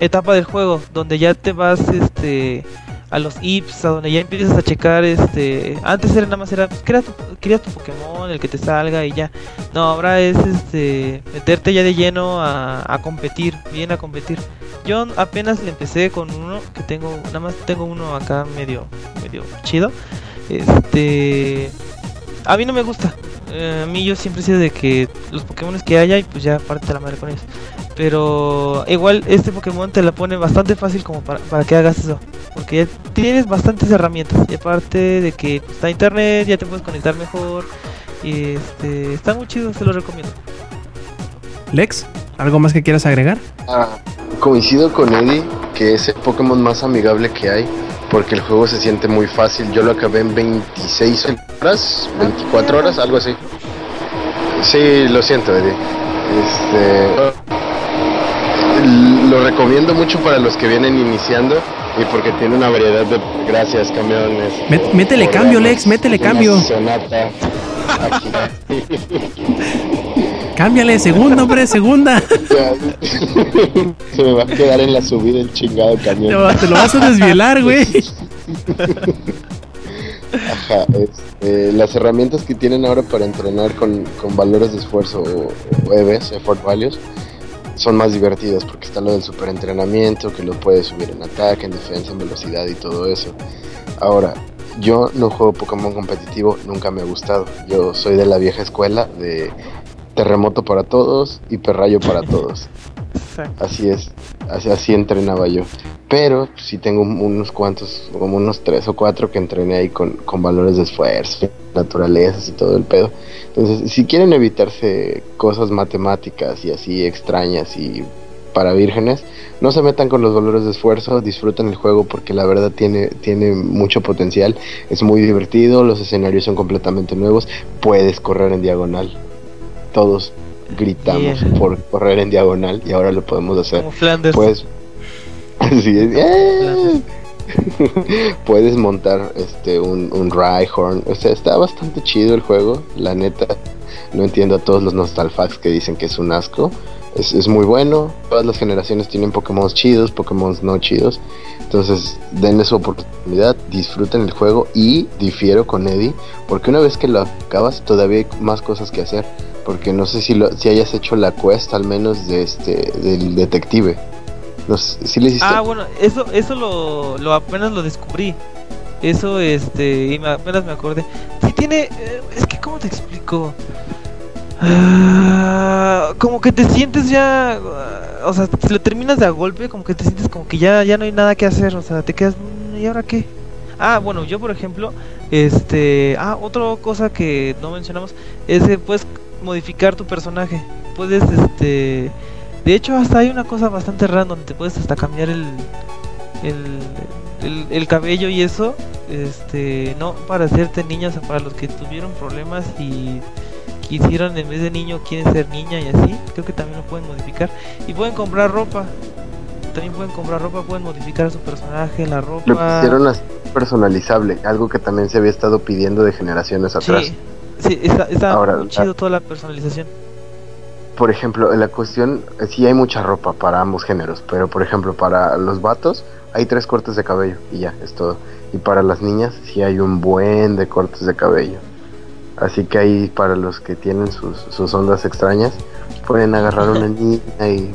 etapa del juego donde ya te vas este a los IPs, a donde ya empiezas a checar este antes era nada más era pues, crea tu, tu Pokémon, el que te salga y ya. No, ahora es este meterte ya de lleno a, a competir, bien a competir. Yo apenas le empecé con uno que tengo, nada más tengo uno acá medio medio chido. Este a mí no me gusta. Eh, a mí yo siempre he sido de que los Pokémon que haya y pues ya parte la madre con ellos. Pero igual este Pokémon te la pone bastante fácil como para, para que hagas eso. Porque ya tienes bastantes herramientas. Y aparte de que pues, está internet, ya te puedes conectar mejor. Y este, está muy chido, se lo recomiendo. Lex, ¿algo más que quieras agregar? Ah, coincido con Eddie que es el Pokémon más amigable que hay porque el juego se siente muy fácil. Yo lo acabé en 26 horas, 24 horas, algo así. Sí, lo siento, Eddie. Este lo recomiendo mucho para los que vienen iniciando y porque tiene una variedad de gracias camiones. Met- métele cambio, Lex, métele cambio. Sonata. [LAUGHS] Cámbiale, segunda, hombre, segunda. [LAUGHS] Se me va a quedar en la subida el chingado camión. te lo vas a desvielar, güey. Ajá, este, las herramientas que tienen ahora para entrenar con, con valores de esfuerzo o, o EVs, effort values, son más divertidas porque está lo del superentrenamiento, que lo puedes subir en ataque, en defensa, en velocidad y todo eso. Ahora, yo no juego Pokémon competitivo, nunca me ha gustado. Yo soy de la vieja escuela de terremoto para todos y perrayo para todos. Así es, así, entrenaba yo. Pero sí tengo un- unos cuantos, como unos tres o cuatro que entrené ahí con, con valores de esfuerzo, naturalezas y todo el pedo. Entonces, si quieren evitarse cosas matemáticas y así extrañas y para vírgenes, no se metan con los valores de esfuerzo, disfruten el juego porque la verdad tiene, tiene mucho potencial, es muy divertido, los escenarios son completamente nuevos, puedes correr en diagonal. Todos gritamos Yeah. por correr en diagonal y ahora lo podemos hacer. Como Flanders. Pues [LAUGHS] así es. ¡eh! [LAUGHS] Puedes montar este un, un Rhyhorn. O sea, está bastante chido el juego. La neta, no entiendo a todos los nostalfax que dicen que es un asco. Es, es muy bueno. Todas las generaciones tienen Pokémon chidos, Pokémon no chidos. Entonces, denle su oportunidad, disfruten el juego y difiero con Eddie, porque una vez que lo acabas, todavía hay más cosas que hacer. Porque no sé si, lo, si hayas hecho la quest al menos de este del detective. Ah, bueno, eso, eso lo, lo apenas lo descubrí. Eso, este, y apenas me acordé. Sí tiene, eh, es que, ¿cómo te explico? Ah, como que te sientes ya, o sea, si lo terminas de a golpe, como que te sientes como que ya, ya no hay nada que hacer, o sea, te quedas, "Mm, ¿y ahora qué? Ah, bueno, yo por ejemplo, este, ah, otra cosa que no mencionamos es que puedes modificar tu personaje. Puedes, este, de hecho hasta hay una cosa bastante donde te puedes hasta cambiar el, el, el, el cabello y eso, este, no para hacerte niña, o para los que tuvieron problemas y quisieron en vez de niño quieren ser niña y así, creo que también lo pueden modificar y pueden comprar ropa. También pueden comprar ropa, pueden modificar su personaje, la ropa. Lo pusieron así personalizable, algo que también se había estado pidiendo de generaciones atrás. Sí, sí, está, está Ahora, muy chido toda la personalización. por ejemplo, la cuestión, sí hay mucha ropa para ambos géneros, pero por ejemplo, para los vatos hay tres cortes de cabello y ya, es todo. Y para las niñas sí hay un buen de cortes de cabello. Así que ahí para los que tienen sus, sus ondas extrañas, pueden agarrar una [LAUGHS] niña y,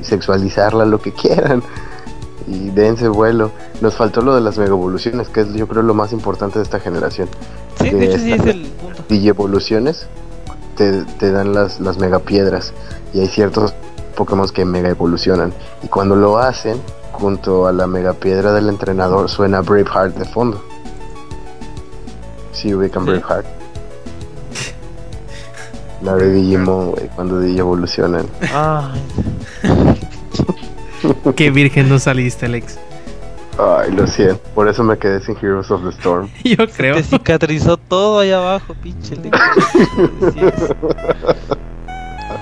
y sexualizarla lo que quieran. Y dense vuelo. Nos faltó lo de las mega evoluciones, que es yo creo lo más importante de esta generación. Sí, de hecho sí es el punto. Digievoluciones te, te dan las, las mega piedras. Y hay ciertos Pokémon que mega evolucionan. Y cuando lo hacen, junto a la mega piedra del entrenador, suena Braveheart de fondo. Sí, ubican Sí. Braveheart. La de Digimon, güey, cuando Digi evolucionan. Ay, [LAUGHS] Qué virgen no saliste, Alex. Ay, lo siento. Por eso me quedé sin Heroes of the Storm. [LAUGHS] Yo creo. te cicatrizó todo ahí abajo, pinche Lex. [LAUGHS]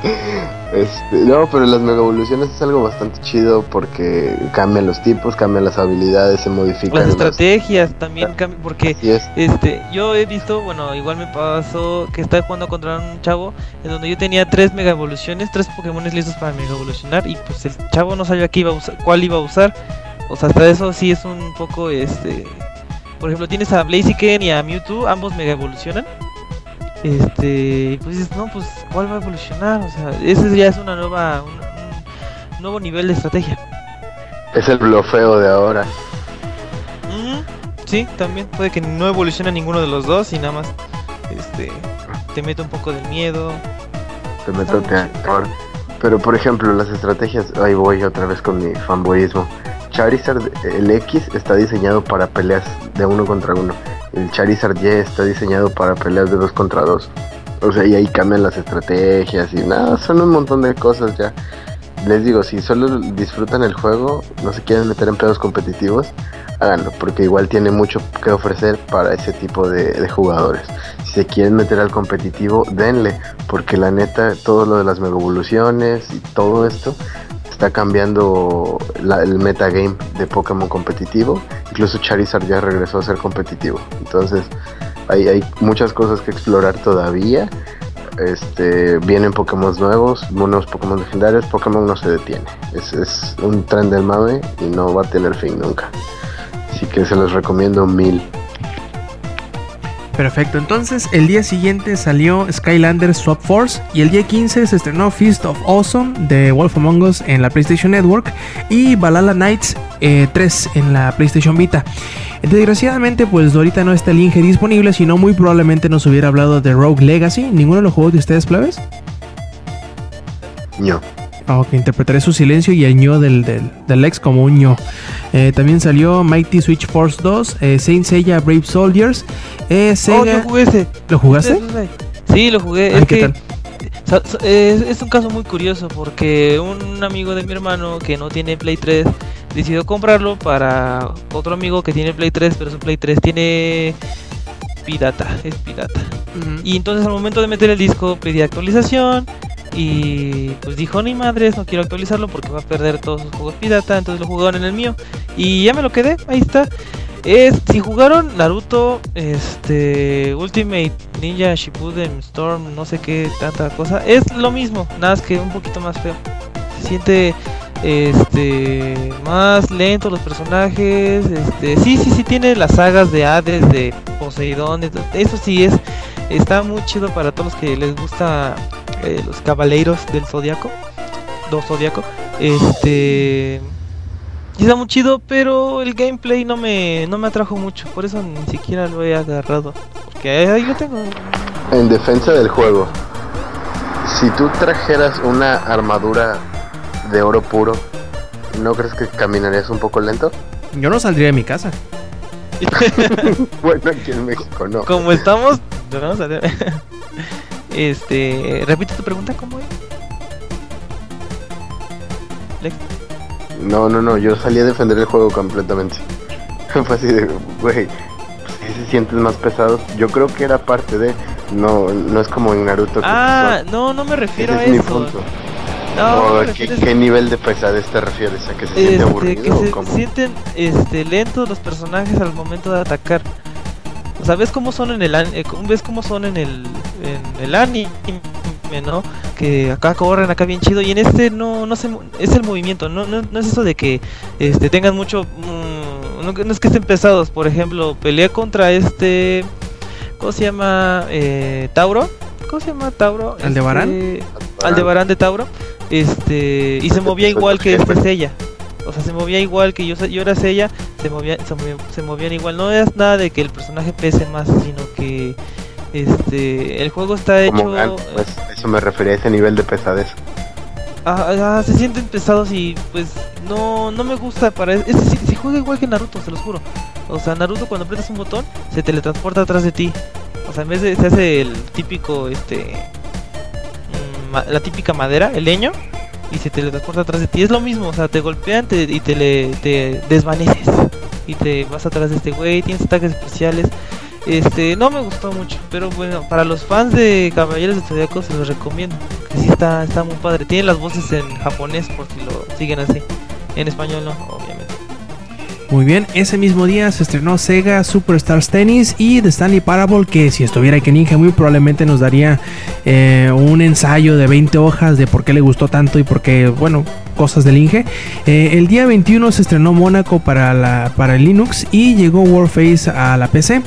Este, no, pero las mega evoluciones es algo bastante chido porque cambian los tipos, cambian las habilidades, se modifican. Las los- estrategias también cambian porque es. este yo he visto, bueno, igual me pasó que estaba jugando contra un chavo en donde yo tenía tres mega evoluciones, tres Pokémon listos para mega evolucionar y pues el chavo no sabía qué iba a usar, cuál iba a usar. O sea, hasta eso sí es un poco este por ejemplo, tienes a Blaziken y a Mewtwo, ambos mega evolucionan. Este, pues dices, no, pues ¿cuál va a evolucionar? O sea, ese ya es una nueva un, un nuevo nivel de estrategia. Es el blofeo de ahora. Ujú, Sí, también puede que no evolucione ninguno de los dos y nada más este te mete un poco de miedo. Te meto terror. Pero por ejemplo, las estrategias, ahí voy otra vez con mi fanboyismo. Charizard, el X está diseñado para peleas de uno contra uno. El Charizard Y está diseñado para peleas de dos contra dos. O sea, y ahí cambian las estrategias y nada, son un montón de cosas ya. Les digo, si solo disfrutan el juego, no se quieren meter en pedos competitivos, háganlo, porque igual tiene mucho que ofrecer para ese tipo de, de jugadores. Si se quieren meter al competitivo, denle, porque la neta, todo lo de las mega evoluciones y todo esto está cambiando la- el metagame de Pokémon competitivo. Incluso Charizard ya regresó a ser competitivo. Entonces, hay, muchas cosas que explorar todavía. Este, vienen Pokémon nuevos, unos Pokémon legendarios. Pokémon no se detiene. Es, es un tren del mame y no va a tener fin nunca. Así que se los recomiendo mil. Perfecto, entonces el día siguiente salió Skylander Swap Force y el día 15 se estrenó Feast of Awesome de Wolf Among Us en la PlayStation Network y Balala Knights eh, 3 en la PlayStation Vita. Desgraciadamente, pues ahorita no está el Inge disponible, sino muy probablemente nos hubiera hablado de Rogue Legacy. ¿Ninguno lo jugó de ustedes, plebes? No. Ah, Ok, interpretaré su silencio y el ño del, del, del ex como un ño. Eh, también salió Mighty Switch Force 2, eh, Saint Seiya Brave Soldiers, eh, Oh, Sega... yo jugué ese. ¿Lo jugaste? Sí, lo jugué. Ay, es ¿qué que tal? es, es un caso muy curioso porque un amigo de mi hermano que no tiene Play 3 decidió comprarlo para otro amigo que tiene Play 3, pero su Play 3 tiene pirata, es pirata. Ujú. Y entonces al momento de meter el disco pedí actualización y pues dijo, ni madres, no quiero actualizarlo porque va a perder todos sus juegos pirata, entonces lo jugaron en el mío y ya me lo quedé, ahí está. Es, si jugaron Naruto, este, Ultimate Ninja Shippuden Storm, no sé qué tanta cosa, es lo mismo, nada más que un poquito más feo. Se siente este más lento los personajes, este, sí, sí, sí tiene las sagas de Hades, de Poseidón, de eso sí es está muy chido para todos los que les gusta eh, los caballeros del zodiaco, do zodiaco. Este y está muy chido, pero el gameplay no me no me atrajo mucho, por eso ni siquiera lo he agarrado, porque ahí lo tengo. En defensa del juego, si tú trajeras una armadura de oro puro, ¿no crees que caminarías un poco lento? Yo no saldría de mi casa. [LAUGHS] Bueno, aquí en México no. Como estamos, vamos a ver. [LAUGHS] Este, repite tu pregunta, ¿cómo es? Lex. No, no, no, yo salí a defender el juego completamente. [LAUGHS] Fue así de, güey, si se sienten más pesados. Yo creo que era parte de, no, no es como en Naruto. que Ah, no, no me refiero ese a es mi eso. punto. No, ¿qué, nivel de pesadez te refieres? ¿A que se siente este, aburrido que o se cómo? sienten este, lentos los personajes al momento de atacar. O sea, ves cómo son en el an- eh, ves cómo son en el en el anime, ¿no? que acá corren acá bien chido y en este no no se es el movimiento, no, no, no es eso de que este tengan mucho mm, no, no es que estén pesados, por ejemplo, peleé contra este ¿cómo se llama? Eh, Tauro. ¿Cómo se llama Tauro? ¿Aldebarán? Este, Aldebarán de Tauro. Este, y se movía igual que este Sella. O sea, se movía igual que yo, yo era Sella, se, movía, se, movía- se movían igual. No es nada de que el personaje pese más, sino que este el juego está hecho Gant, pues, eso me refería a ese nivel de pesadez. Ah, ah, se sienten pesados y pues no no me gusta para es, se, se juega igual que Naruto, se los juro. O sea, Naruto cuando aprietas un botón se teletransporta atrás de ti. O sea, en vez de se hace el típico este la típica madera, el leño y se teletransporta atrás de ti. Es lo mismo, o sea, te golpean te- y te le te desvaneces y te vas atrás de este güey, tienes ataques especiales. Este, no me gustó mucho, pero bueno, para los fans de Caballeros de Zodiaco se los recomiendo. Que sí está, está muy padre. Tiene las voces en japonés por si lo siguen así. En español no, obviamente. Muy bien, ese mismo día se estrenó Sega Superstars Tennis y The Stanley Parable, que si estuviera aquí Ninja muy probablemente nos daría eh, un ensayo de 20 hojas de por qué le gustó tanto y por qué, bueno, cosas del Inge. Eh, el día 21 se estrenó Mónaco para, para el Linux y llegó Warface a la PC.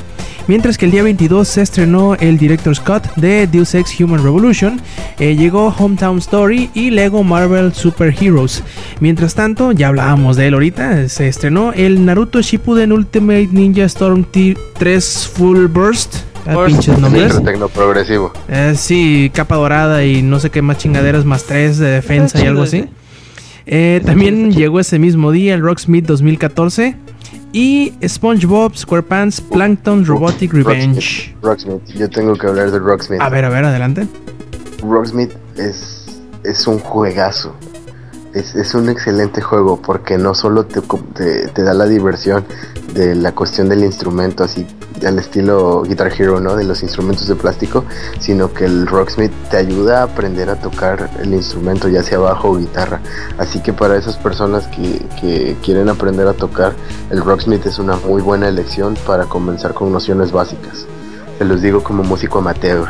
Mientras que el día 22 se estrenó el Director's Cut de Deus Ex Human Revolution, eh, llegó Hometown Story y Lego Marvel Super Heroes. Mientras tanto, ya hablábamos de él ahorita, se estrenó el Naruto Shippuden Ultimate Ninja Storm T 3 Full Burst. Ah, Burst. pinches nombres. Micro tecno progresivo. Eh, sí, capa dorada y no sé qué más chingaderas, más 3 de defensa y algo así. Eh, también llegó ese mismo día el Rocksmith 2014 y SpongeBob SquarePants Plankton Robotic Revenge. Rocksmith. Yo tengo que hablar de Rocksmith. A ver, a ver, adelante. Rocksmith es, es un juegazo. Es, es un excelente juego porque no solo te, te, te da la diversión de la cuestión del instrumento, así al estilo Guitar Hero, ¿no? De los instrumentos de plástico, sino que el Rocksmith te ayuda a aprender a tocar el instrumento, ya sea bajo o guitarra. Así que para esas personas que, que quieren aprender a tocar, el Rocksmith es una muy buena elección para comenzar con nociones básicas. Se los digo como músico amateur.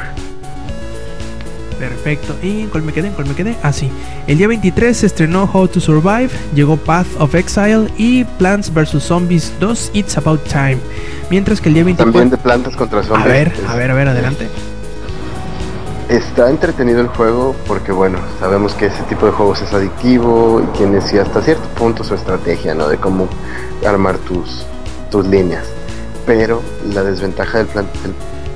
Perfecto. ¿Y en cuál me quedé? ¿En cuál me quedé? Ah, sí. El día 23 se estrenó How to Survive, llegó Path of Exile y Plants vs. Zombies 2 It's About Time. Mientras que el día 24... También de plantas contra A zombies. ver, Es- a ver, a ver, adelante. Está entretenido el juego porque, bueno, sabemos que ese tipo de juegos es adictivo y tiene sí, hasta cierto punto su estrategia, ¿no? De cómo armar tus, tus líneas. Pero la desventaja del plan,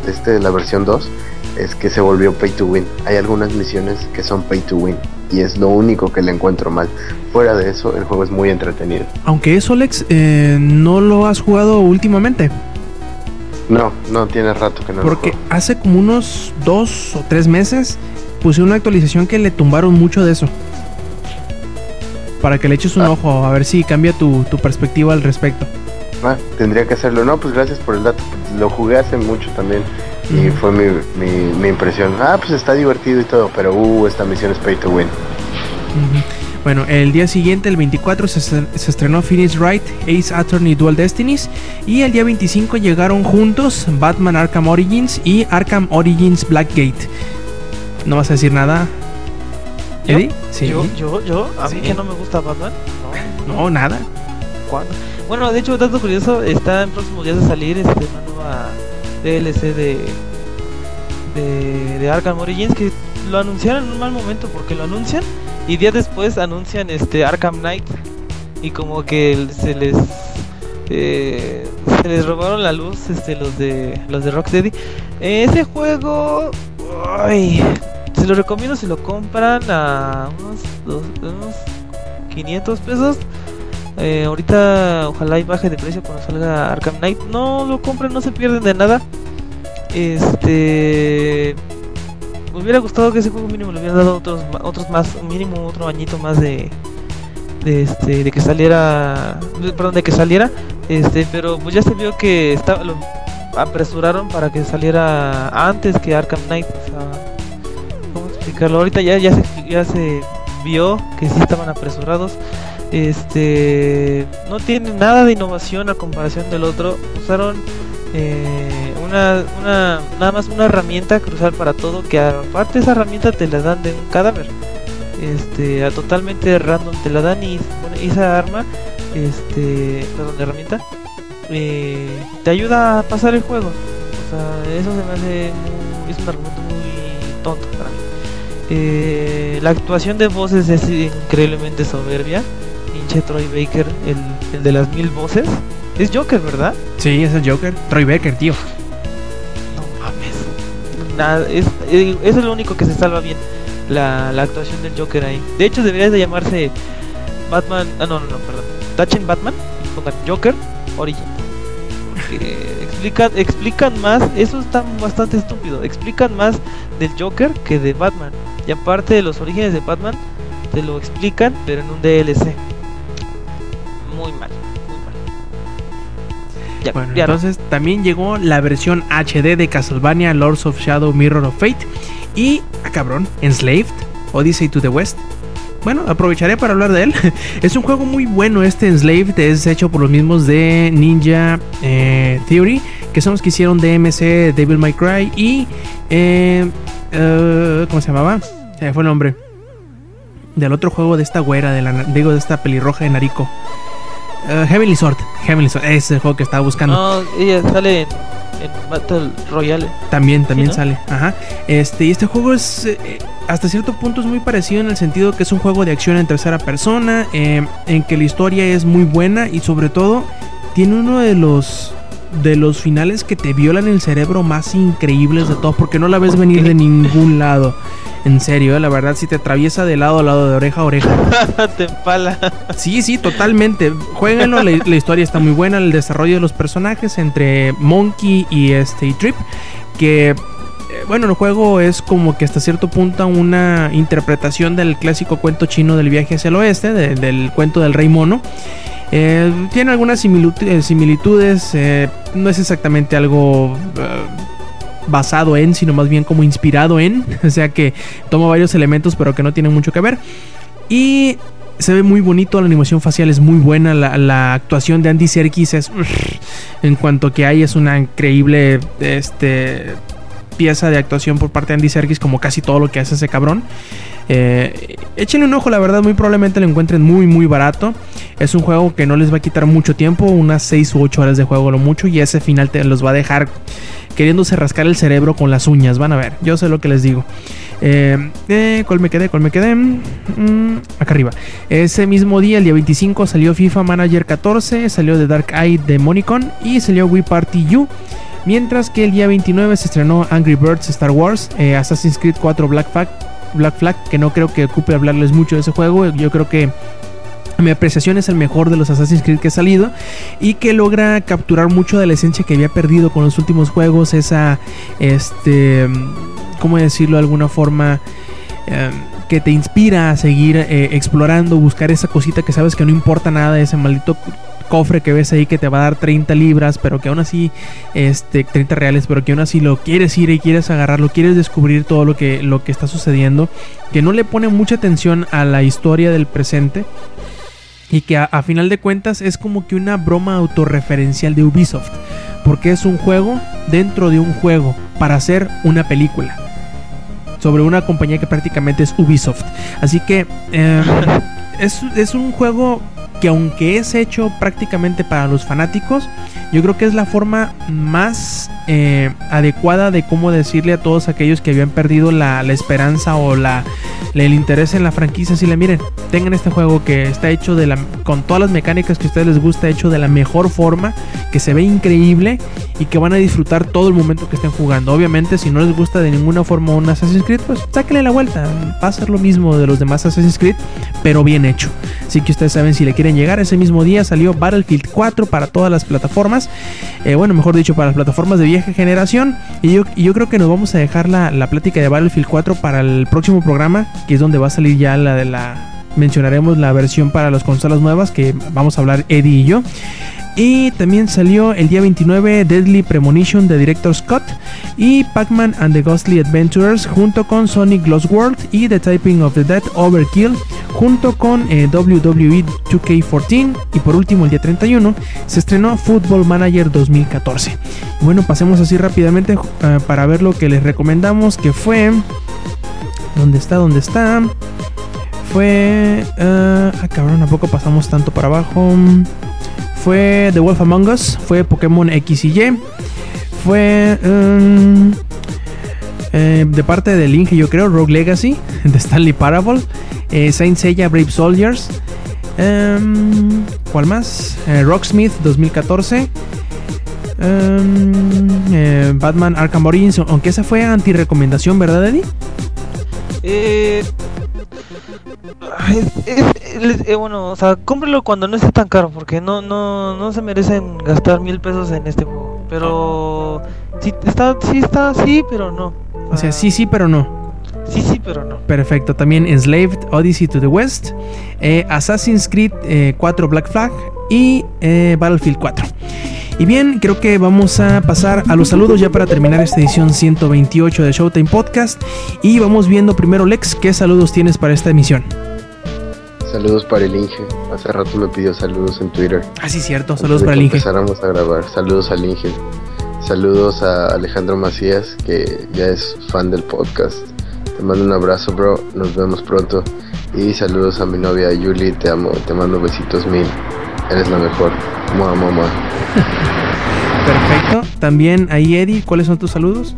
este, de la versión 2 es que se volvió pay to win. Hay algunas misiones que son pay to win y es lo único que le encuentro mal. Fuera de eso, el juego es muy entretenido. Aunque eso, Alex, eh, no lo has jugado últimamente. No, no tiene rato que no lo Porque juego. hace como unos dos o tres meses puse una actualización que le tumbaron mucho de eso. Para que le eches un Ah. ojo, a ver si cambia tu, tu perspectiva al respecto. Ah, tendría que hacerlo. No, pues gracias por el dato. Lo jugué hace mucho también. Y fue mi, mi, mi impresión. Ah, pues está divertido y todo, pero uh, esta misión es pay to win. Bueno, el día siguiente, el 24, se, estre- se estrenó Phoenix Wright, Ace Attorney Dual Destinies. Y el día 25 llegaron juntos Batman Arkham Origins y Arkham Origins Blackgate. ¿No vas a decir nada? ¿Yo? ¿Eddie? Sí. Yo, yo, yo, a mí que no me gusta Batman. No, No, nada. ¿cuándo? Bueno, de hecho, dato curioso, está en próximos días de salir este, una nueva DLC de, de, de Arkham Origins que lo anunciaron en un mal momento porque lo anuncian y días después anuncian este Arkham Knight y como que se les eh, se les robaron la luz este los de los de Rocksteady. Ese juego se lo recomiendo si lo compran a unos, dos- unos 500 pesos. Eh, ahorita ojalá y baje de precio cuando salga Arkham Knight. No lo compren, no se pierden de nada. Este me hubiera gustado que ese juego mínimo le hubieran dado otros otros más, mínimo otro añito más de de este de que saliera, perdón, de que saliera, este, pero pues ya se vio que estaba lo apresuraron para que saliera antes que Arkham Knight, o sea, ¿cómo explicarlo? Ahorita ya ya se ya se vio que sí estaban apresurados. Este no tiene nada de innovación a comparación del otro. Usaron eh, una, una, nada más una herramienta crucial para todo, que aparte esa herramienta te la dan de un cadáver. Este, a totalmente random te la dan y esa arma, este, perdón, de herramienta, eh, te ayuda a pasar el juego. O sea, eso se me hace muy, es un argumento muy tonto. Eh, la actuación de voces es increíblemente soberbia. Pinche Troy Baker, el, el de las mil voces. Es Joker, ¿verdad? Sí, es el Joker. Troy Baker, tío. No mames. Nada, es, eh, eso es lo único que se salva bien. La, la actuación del Joker ahí. De hecho, debería de llamarse Batman. Ah, no, no, no, perdón. Tachen Batman y pongan Joker Origin. Porque [LAUGHS] explican, explican más. Eso está bastante estúpido. Explican más del Joker que de Batman. Y aparte de los orígenes de Batman, te lo explican, pero en un DLC. Muy mal, muy mal. Ya, Bueno, ya no. entonces también llegó la versión HD de Castlevania Lords of Shadow Mirror of Fate y, ah cabrón, Enslaved, Odyssey to the West. Bueno, aprovecharé para hablar de él. [LAUGHS] es un juego muy bueno este Enslaved, es hecho por los mismos de Ninja eh, Theory, que son los que hicieron DMC, Devil May Cry y... eh, eh, ¿Cómo se llamaba? Se me fue el nombre. Del otro juego de esta güera, de la, digo, de esta pelirroja de Nariko. Eh, Heavenly Sword. Heavenly Sword, ese es el juego que estaba buscando. No, ella sale en, en Battle Royale. También, también ¿no? sale. Ajá. Este, y este juego es. eh, hasta cierto punto es muy parecido en el sentido que es un juego de acción en tercera persona. eh, en que la historia es muy buena. Y sobre todo. Tiene uno de los. De los finales que te violan el cerebro más increíbles de todos. Porque no la ves ¿Por venir qué? de ningún lado. En serio, eh, la verdad, si te atraviesa de lado a lado, de oreja a oreja. [LAUGHS] Te empala. Sí, sí, totalmente. Jueguenlo, la, la historia está muy buena, el desarrollo de los personajes entre Monkey y este y Trip, que eh, bueno, el juego es como que hasta cierto punto una interpretación del clásico cuento chino del viaje hacia el oeste, de- del cuento del rey mono. Eh, tiene algunas eh, similitudes, eh, no es exactamente algo basado en, sino más bien como inspirado en, [LAUGHS] o sea que toma varios elementos pero que no tienen mucho que ver. Y se ve muy bonito, la animación facial es muy buena, la, la actuación de Andy Serkis es... En cuanto que hay es una increíble este, pieza de actuación por parte de Andy Serkis como casi todo lo que hace ese cabrón. Eh, échenle un ojo, la verdad, muy probablemente lo encuentren muy, muy barato. Es un juego que no les va a quitar mucho tiempo, unas 6 u 8 horas de juego lo mucho, y ese final te los va a dejar queriéndose rascar el cerebro con las uñas. Van a ver, yo sé lo que les digo. Eh, eh, ¿Cuál me quedé? ¿Cuál me quedé? Mm, acá arriba. Ese mismo día, el día 25, salió FIFA Manager 14, salió The Dark Eye de Monicon y salió Wii Party U. Mientras que el día 29 se estrenó Angry Birds Star Wars, eh, Assassin's Creed 4 Black Flag, Black Flag, que no creo que ocupe hablarles mucho de ese juego. Yo creo que mi apreciación es el mejor de los Assassin's Creed que ha salido y que logra capturar mucho de la esencia que había perdido con los últimos juegos, esa, este, ¿cómo decirlo de alguna forma? Eh, que te inspira a seguir eh, explorando, buscar esa cosita que sabes que no importa nada, ese maldito cofre que ves ahí que te va a dar 30 libras, pero que aún así, este, 30 reales, pero que aún así lo quieres ir y quieres agarrarlo, quieres descubrir todo lo que, lo que está sucediendo, que no le pone mucha atención a la historia del presente y que a, final de cuentas es como que una broma autorreferencial de Ubisoft, porque es un juego dentro de un juego para hacer una película sobre una compañía que prácticamente es Ubisoft. Así que eh, [LAUGHS] es, es un juego que aunque es hecho prácticamente para los fanáticos, yo creo que es la forma más eh, adecuada de cómo decirle a todos aquellos que habían perdido la, la esperanza o la, el interés en la franquicia, si le miren, tengan este juego que está hecho de la, con todas las mecánicas que a ustedes les gusta, hecho de la mejor forma, que se ve increíble y que van a disfrutar todo el momento que estén jugando. Obviamente, si no les gusta de ninguna forma un Assassin's Creed, pues sáquenle la vuelta. Va a ser lo mismo de los demás Assassin's Creed, pero bien hecho. Así que ustedes saben si le quieren llegar. Ese mismo día salió Battlefield 4 para todas las plataformas. Eh, bueno, mejor dicho, para las plataformas de vieja generación. Y yo, y yo creo que nos vamos a dejar la, la plática de Battlefield 4 para el próximo programa, que es donde va a salir ya la de la. Mencionaremos la versión para las consolas nuevas, que vamos a hablar Eddie y yo. Y también salió el día 29 Deadly Premonition de Director Scott y Pac-Man and the Ghostly Adventurers junto con Sonic Lost World y The Typing of the Dead Overkill junto con eh, WWE 2K14 y por último el día 31 se estrenó Football Manager 2014. Bueno, pasemos así rápidamente eh, para ver lo que les recomendamos que fue... ¿Dónde está? ¿Dónde está? Fue... eh, ah, cabrón, ¿a poco pasamos tanto para abajo? Fue The Wolf Among Us, fue Pokémon X y Y, fue... em, eh, de parte del Inge, yo creo, Rogue Legacy, [LAUGHS] de Stanley Parable, eh, Saint Seiya Brave Soldiers, em, ¿cuál más? Eh, Rocksmith 2014, em, Batman Arkham Origins, aunque esa fue anti-recomendación, ¿verdad, Eddie? Eh, es- es- les- eh, bueno, o sea, cómprelo cuando no esté tan caro, porque no, no, no se merecen gastar mil pesos en este juego. Pero sí está, sí está, sí, pero no. O sea, sí, sí, pero no. Sí, sí, pero no. Perfecto, también Enslaved Odyssey to the West, eh, Assassin's Creed eh, 4 Black Flag y eh, Battlefield 4. Y bien, creo que vamos a pasar a los saludos ya para terminar esta edición 128 de Showtime Podcast. Y vamos viendo primero, Lex, ¿qué saludos tienes para esta emisión? Saludos para el Inge. Hace rato me pidió saludos en Twitter. Ah, sí, cierto, saludos para el Inge. Empezáramos a grabar. Saludos al Inge. Saludos a Alejandro Macías, que ya es fan del podcast. Te mando un abrazo, bro. Nos vemos pronto. Y saludos a mi novia Yuli. Te amo. Te mando besitos mil. Eres la mejor. Mua, mua, mua. [LAUGHS] Perfecto. También ahí, Eddie, ¿cuáles son tus saludos?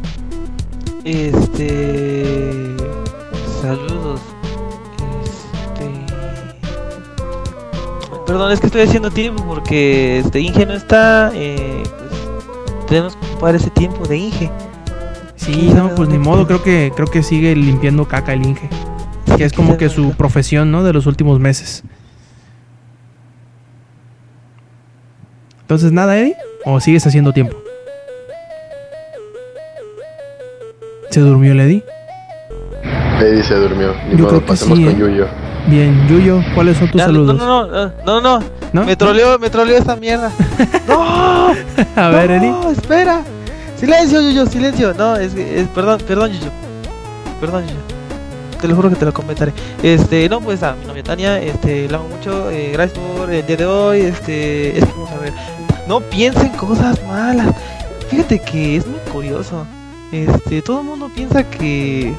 Este. Saludos. Este. Perdón, es que estoy haciendo tiempo porque este Inge no está. Eh, pues, tenemos que ocupar ese tiempo de Inge. Sí, ¿Quién no, pues ni modo, creo que, creo que sigue limpiando caca el Inge. Que es como que su profesión, ¿no? De los últimos meses. Entonces, ¿nada, Eddie? ¿O sigues haciendo tiempo? ¿Se durmió el Eddie? Eddie se durmió. Ni Yo modo, creo que pasemos sí, con ¿eh? Yuyo. Bien, Yuyo, ¿cuáles son tus Ya, saludos? No, no, no, no, no, ¿No? me troleó, me troleó esta mierda. [LAUGHS] no, A ver, Eddie. no, espera. Silencio, Yuyo, silencio. No, es, es perdón, perdón, Yuyo. Perdón, Yuyo. Te lo juro que te lo comentaré. Este, no, pues a mi novia Tania, este, la amo mucho. eh, gracias por el día de hoy. Este, es que vamos a ver. No piensen cosas malas. Fíjate que es muy curioso. Este, todo el mundo piensa que.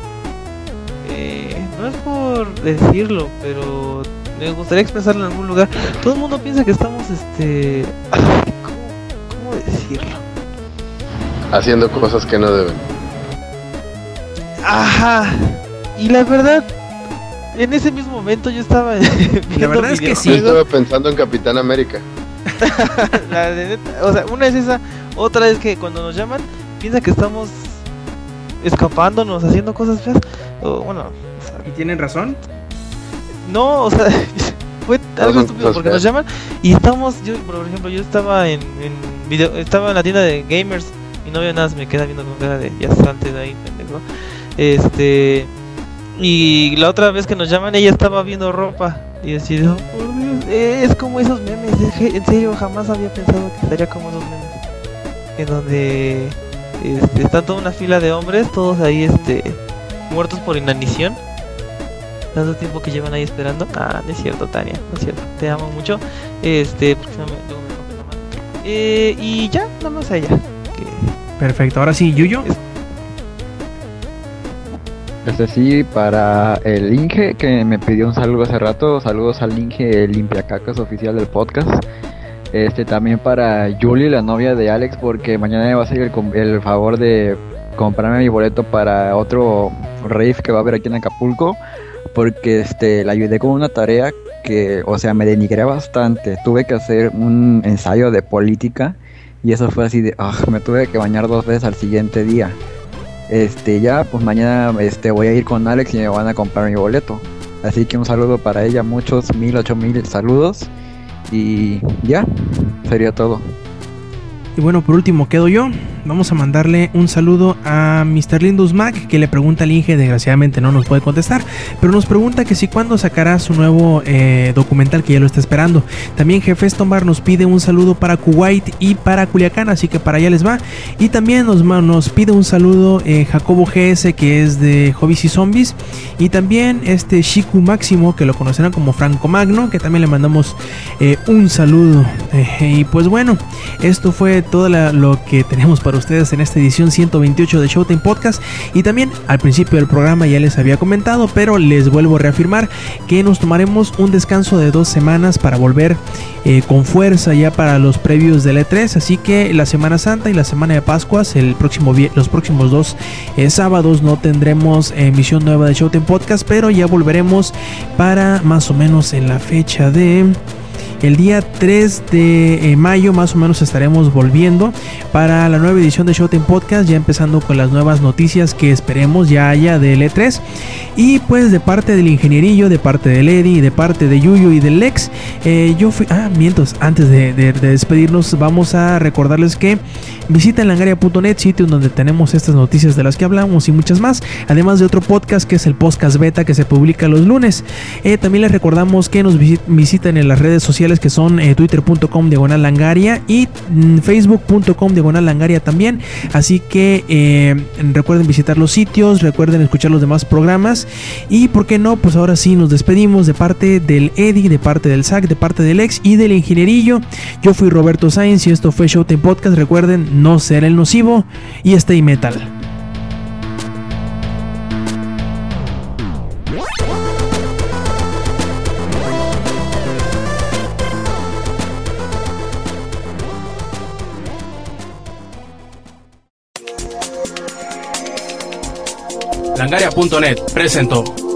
eh, no es por decirlo, pero me gustaría expresarlo en algún lugar. Todo el mundo piensa que estamos, este. ¿Cómo, cómo decirlo? Haciendo cosas que no deben. Ajá. Y la verdad, en ese mismo momento yo estaba [LAUGHS] viendo verdad es que sí. Yo estaba pensando en Capitán América. [LAUGHS] La de neta, o sea, una es esa, otra es que cuando nos llaman piensa que estamos escapándonos, haciendo cosas feas. O, bueno, o sea, ¿Y tienen razón? no, o sea, [LAUGHS] fue algo estúpido porque feas. nos llaman y estamos, yo por ejemplo, yo estaba en, en video, estaba en la tienda de gamers, mi novia nada me queda viendo con cara de ya salte de ahí, pendejo. Este y la otra vez que nos llaman ella estaba viendo ropa y así de, "Oh, por Dios", eh, es como esos memes, en serio jamás había pensado que estaría como esos memes en donde este, está toda una fila de hombres, todos ahí este muertos por inanición. Tanto tiempo que llevan ahí esperando. Ah, no es cierto, Tania, no es cierto. Te amo mucho. Este. Eh, y ya, nada más a ella. Que Perfecto, ahora sí, Yuyo. Este sí, para el Inge que me pidió un saludo hace rato, saludos al Inge el limpiacacas oficial del podcast. Este también para Julie, la novia de Alex, porque mañana me va a hacer el, el favor de comprarme mi boleto para otro rave que va a haber aquí en Acapulco, porque este la ayudé con una tarea que, o sea, me denigré bastante. Tuve que hacer un ensayo de política y eso fue así de, ah, me tuve que bañar dos veces al siguiente día. Este, ya, pues mañana este, voy a ir con Alex y me van a comprar mi boleto. Así que un saludo para ella, muchos mil, ocho mil saludos. Y ya, sería todo. Y bueno, por último quedo yo. vamos a mandarle un saludo a Mr. Lindus Mac que le pregunta al Inge, desgraciadamente no nos puede contestar, pero nos pregunta que si cuándo sacará su nuevo eh, documental que ya lo está esperando. También Jefe Tombar nos pide un saludo para Kuwait y para Culiacán, así que para allá les va. Y también nos, nos pide un saludo eh, Jacobo GS que es de Hobbies y Zombies. Y también este Shiku Máximo que lo conocerán como Franco Magno, que también le mandamos eh, un saludo. y pues bueno, esto fue todo lo que tenemos para ustedes en esta edición 128 de Showtime Podcast. Y también al principio del programa ya les había comentado, pero les vuelvo a reafirmar que nos tomaremos un descanso de dos semanas para volver eh, con fuerza ya para los previos del E3. Así que la Semana Santa y la Semana de Pascuas, el próximo los próximos dos eh, sábados no tendremos emisión nueva de Showtime Podcast, pero ya volveremos para más o menos en la fecha de... El día 3 de eh, mayo más o menos estaremos volviendo para la nueva edición de Showtime Podcast, ya empezando con las nuevas noticias que esperemos ya haya del E3. Y pues de parte del ingenierillo, de parte del Eddie, de parte de Yuyo y del Lex, eh, yo fui... Ah, mientos, antes de, despedirnos vamos a recordarles que visiten langaria.net, sitio donde tenemos estas noticias de las que hablamos y muchas más, además de otro podcast que es el podcast beta que se publica los lunes. Eh, también les recordamos que nos visiten en las redes sociales que son eh, twitter.com diagonal langaria y mm, facebook.com diagonal langaria también. Así que eh, recuerden visitar los sitios, recuerden escuchar los demás programas y por qué no, pues ahora sí nos despedimos de parte del Eddie, de parte del SAC, de parte del ex y del ingenierillo. Yo fui Roberto Sainz y esto fue Showtime Podcast. Recuerden no ser el nocivo y stay metal. Langaria.net presentó.